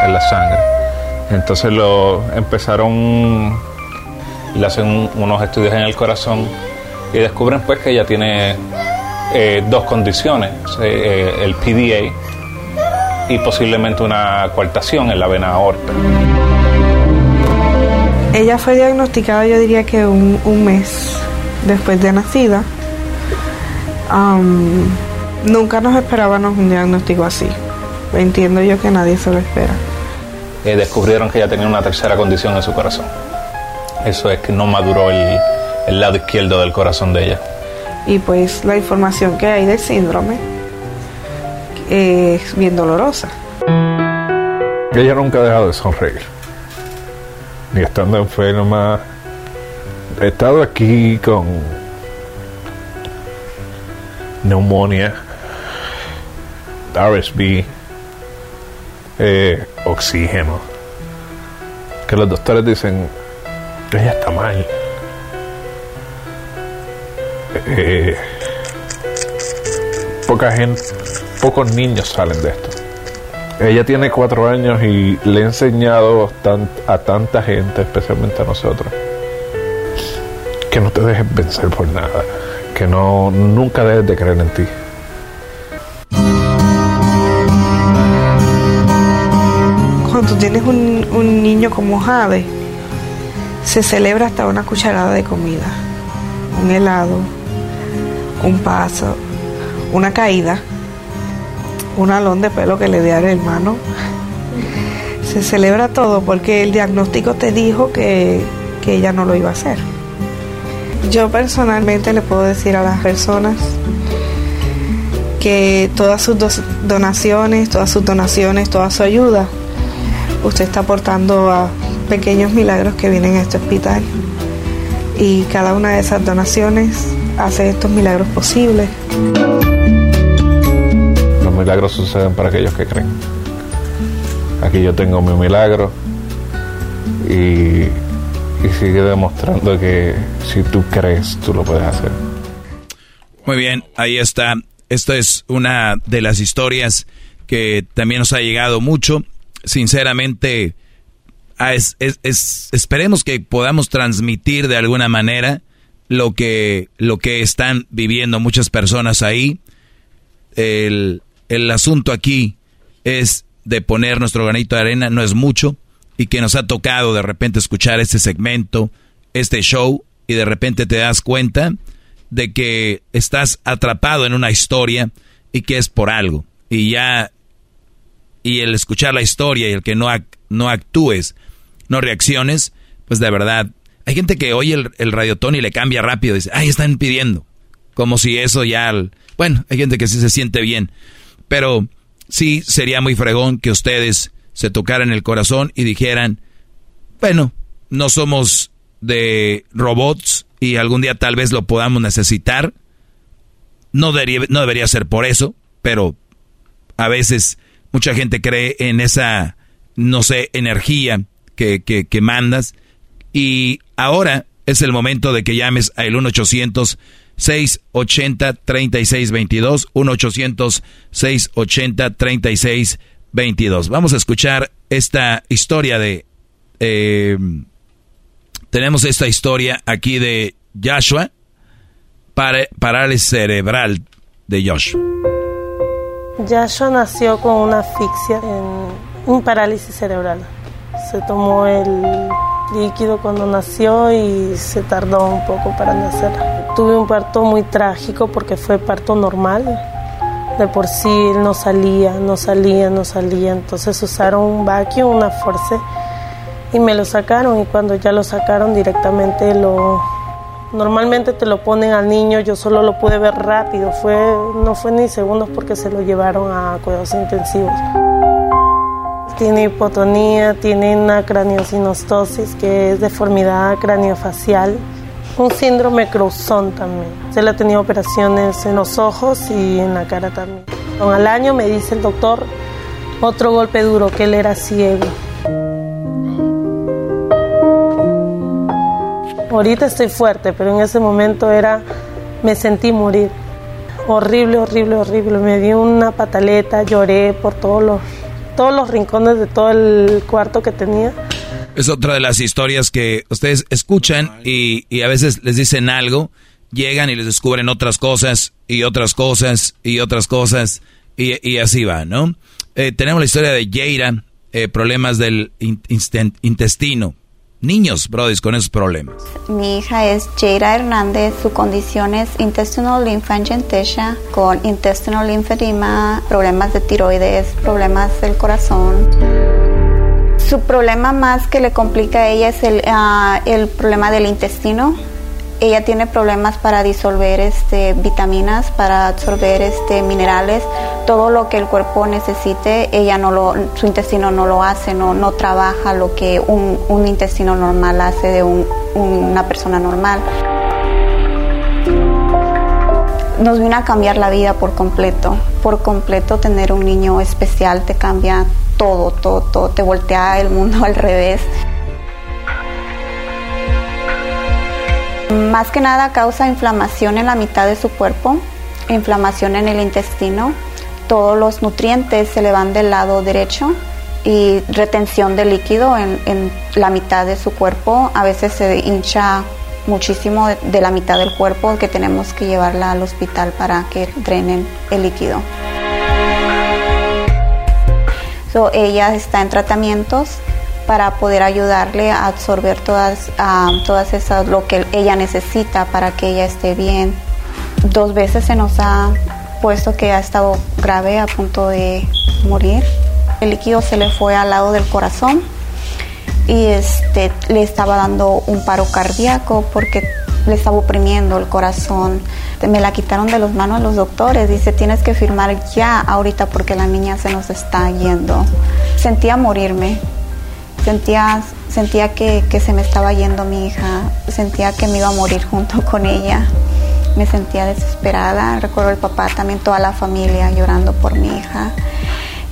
[SPEAKER 35] en la, sangre. Entonces lo empezaron, le hacen unos estudios en el corazón y descubren pues que ella tiene eh, dos condiciones, eh, el PDA y posiblemente una coartación en la vena aorta.
[SPEAKER 33] Ella fue diagnosticada yo diría que un, mes después de nacida. nunca nos esperábamos un diagnóstico así. Entiendo yo que nadie se lo espera.
[SPEAKER 35] Eh, descubrieron que ella tenía una tercera condición en su corazón. Eso es que no maduró el, el lado izquierdo del corazón de ella.
[SPEAKER 33] Y pues la información que hay del síndrome es bien dolorosa.
[SPEAKER 35] Ella nunca ha dejado de sonreír ni estando enferma. He estado aquí con neumonía, RSV, eh, oxígeno. Que los doctores dicen, ella está mal. Eh, poca gente, pocos niños salen de esto. Ella tiene cuatro años y le he enseñado a tanta gente, especialmente a nosotros, que no te dejes vencer por nada, que no nunca dejes de creer en ti.
[SPEAKER 33] Cuando tienes un, un niño como Jade, se celebra hasta una cucharada de comida, un helado, un paso, una caída un alón de pelo que le dé al hermano. Se celebra todo porque el diagnóstico te dijo que, que ella no lo iba a hacer. Yo personalmente le puedo decir a las personas que todas sus donaciones, todas sus donaciones, toda su ayuda, usted está aportando a pequeños milagros que vienen a este hospital. Y cada una de esas donaciones hace estos milagros posibles
[SPEAKER 35] milagros suceden para aquellos que creen. Aquí yo tengo mi milagro y, sigue demostrando que si tú crees, tú lo puedes hacer.
[SPEAKER 4] Muy bien, ahí está. Esta es una de las historias que también nos ha llegado mucho. Sinceramente, ah, es, esperemos que podamos transmitir de alguna manera lo que, lo que están viviendo muchas personas ahí. El, el asunto aquí es de poner nuestro granito de arena, no es mucho, y que nos ha tocado de repente escuchar este segmento, este show, y de repente te das cuenta de que estás atrapado en una historia y que es por algo. Y ya, y el escuchar la historia y el que no, no actúes, no reacciones, pues de verdad, hay gente que oye el, el radiotón y le cambia rápido, dice, ay, están pidiendo. Como si eso ya, bueno, hay gente que sí se siente bien. Pero sí sería muy fregón que ustedes se tocaran el corazón y dijeran, bueno, no somos de robots y algún día tal vez lo podamos necesitar. No debería, no debería ser por eso, pero a veces mucha gente cree en esa, no sé, energía que, que, que mandas. Y ahora es el momento de que llames al 1 800 680-3622, 1-800-680-3622. Vamos a escuchar esta historia de... Eh, tenemos esta historia aquí de Joshua, para, parálisis cerebral de Joshua.
[SPEAKER 36] Yashua nació con una asfixia, en un parálisis cerebral. Se tomó el líquido cuando nació y se tardó un poco para nacer. Tuve un parto muy trágico porque fue parto normal. De por sí él no salía, no salía, no salía. Entonces usaron un vacuum, una force y me lo sacaron y cuando ya lo sacaron directamente lo normalmente te lo ponen al niño yo solo lo pude ver rápido fue no fue ni segundos porque se lo llevaron a cuidados intensivos tiene hipotonía tiene una craniosinostosis que es deformidad craniofacial un síndrome Crouzon también le ha tenido operaciones en los ojos y en la cara también al año me dice el doctor otro golpe duro que él era ciego Ahorita estoy fuerte, pero en ese momento era, me sentí morir. Horrible, horrible, horrible. Me dio una pataleta, lloré por todos los, todos los rincones de todo el cuarto que tenía.
[SPEAKER 4] Es otra de las historias que ustedes escuchan y, a veces les dicen algo, llegan y les descubren otras cosas y otras cosas y otras cosas y, y así va, ¿no? Eh, tenemos la historia de Jaira, eh, problemas del intestino niños, brodis, con esos problemas?
[SPEAKER 37] Mi hija es Jaira Hernández, su condición es intestinal lymphangiectasia con intestinal lymphedema, problemas de tiroides, problemas del corazón. Su problema más que le complica a ella es el, ah, el problema del intestino ella tiene problemas para disolver este, vitaminas, para absorber este, minerales, todo lo que el cuerpo necesite, ella no lo, su intestino no lo hace, no, no trabaja lo que un, intestino normal hace de una persona normal. Nos vino a cambiar la vida por completo, por completo tener un niño especial te cambia todo, todo, todo, te voltea el mundo al revés. Más que nada causa inflamación en la mitad de su cuerpo, inflamación en el intestino, todos los nutrientes se le van del lado derecho y retención de líquido en, la mitad de su cuerpo, a veces se hincha muchísimo de, la mitad del cuerpo que tenemos que llevarla al hospital para que drenen el líquido. ella está en tratamientos para poder ayudarle a absorber todas, todas esas, lo que ella necesita para que ella esté bien. Dos veces se nos ha puesto que ha estado grave a punto de morir. El líquido se le fue al lado del corazón y este, le estaba dando un paro cardíaco porque le estaba oprimiendo el corazón. Me la quitaron de las manos los doctores. Dice, tienes que firmar ya ahorita porque la niña se nos está yendo. Sentía morirme Sentía, sentía que, se me estaba yendo mi hija, sentía que me iba a morir junto con ella. Me sentía desesperada. Recuerdo el papá, también toda la familia llorando por mi hija.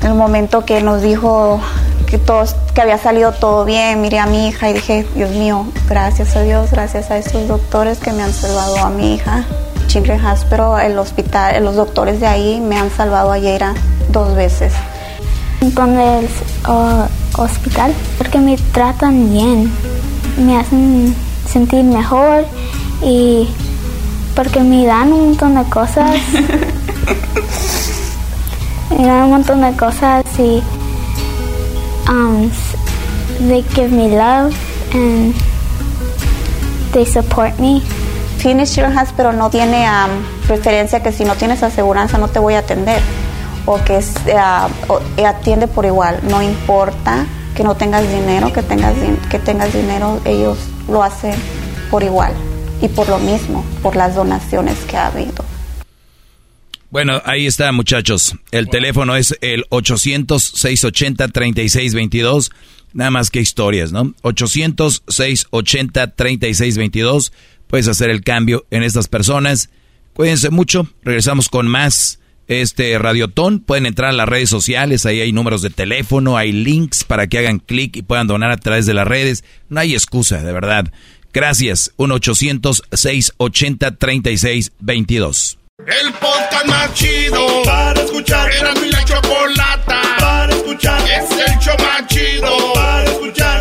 [SPEAKER 37] En el momento que nos dijo que, todos, que había salido todo bien, miré a mi hija y dije, Dios mío, gracias a Dios, gracias a estos doctores que me han salvado a mi hija. Children's Hospital, el hospital, los doctores de ahí me han salvado a Yeira dos veces.
[SPEAKER 38] Con el uh, hospital porque me tratan bien, me hacen sentir mejor y porque me dan un montón de cosas. me dan un montón de cosas y um, they give me love and they support me.
[SPEAKER 37] Phoenix Children's pero no tiene um, preferencia que si no tienes aseguranza no te voy a atender o que sea, eh, atiende por igual, no importa que no tengas dinero, que tengas, que tengas dinero, ellos lo hacen por igual y por lo mismo, por las donaciones que ha habido.
[SPEAKER 4] Bueno, ahí está, muchachos. El teléfono es el 800-680-3622. Nada más que historias, ¿no? 800-680-3622. Puedes hacer el cambio en estas personas. Cuídense mucho. Regresamos con más este Radiotón. Pueden entrar a las redes sociales, ahí hay números de teléfono, hay links para que hagan clic y puedan donar a través de las redes. No hay excusa, de verdad. Gracias. 1-800-680-3622.
[SPEAKER 1] El podcast más chido para escuchar. Era mi la chocolata para escuchar. Es el show más chido para escuchar.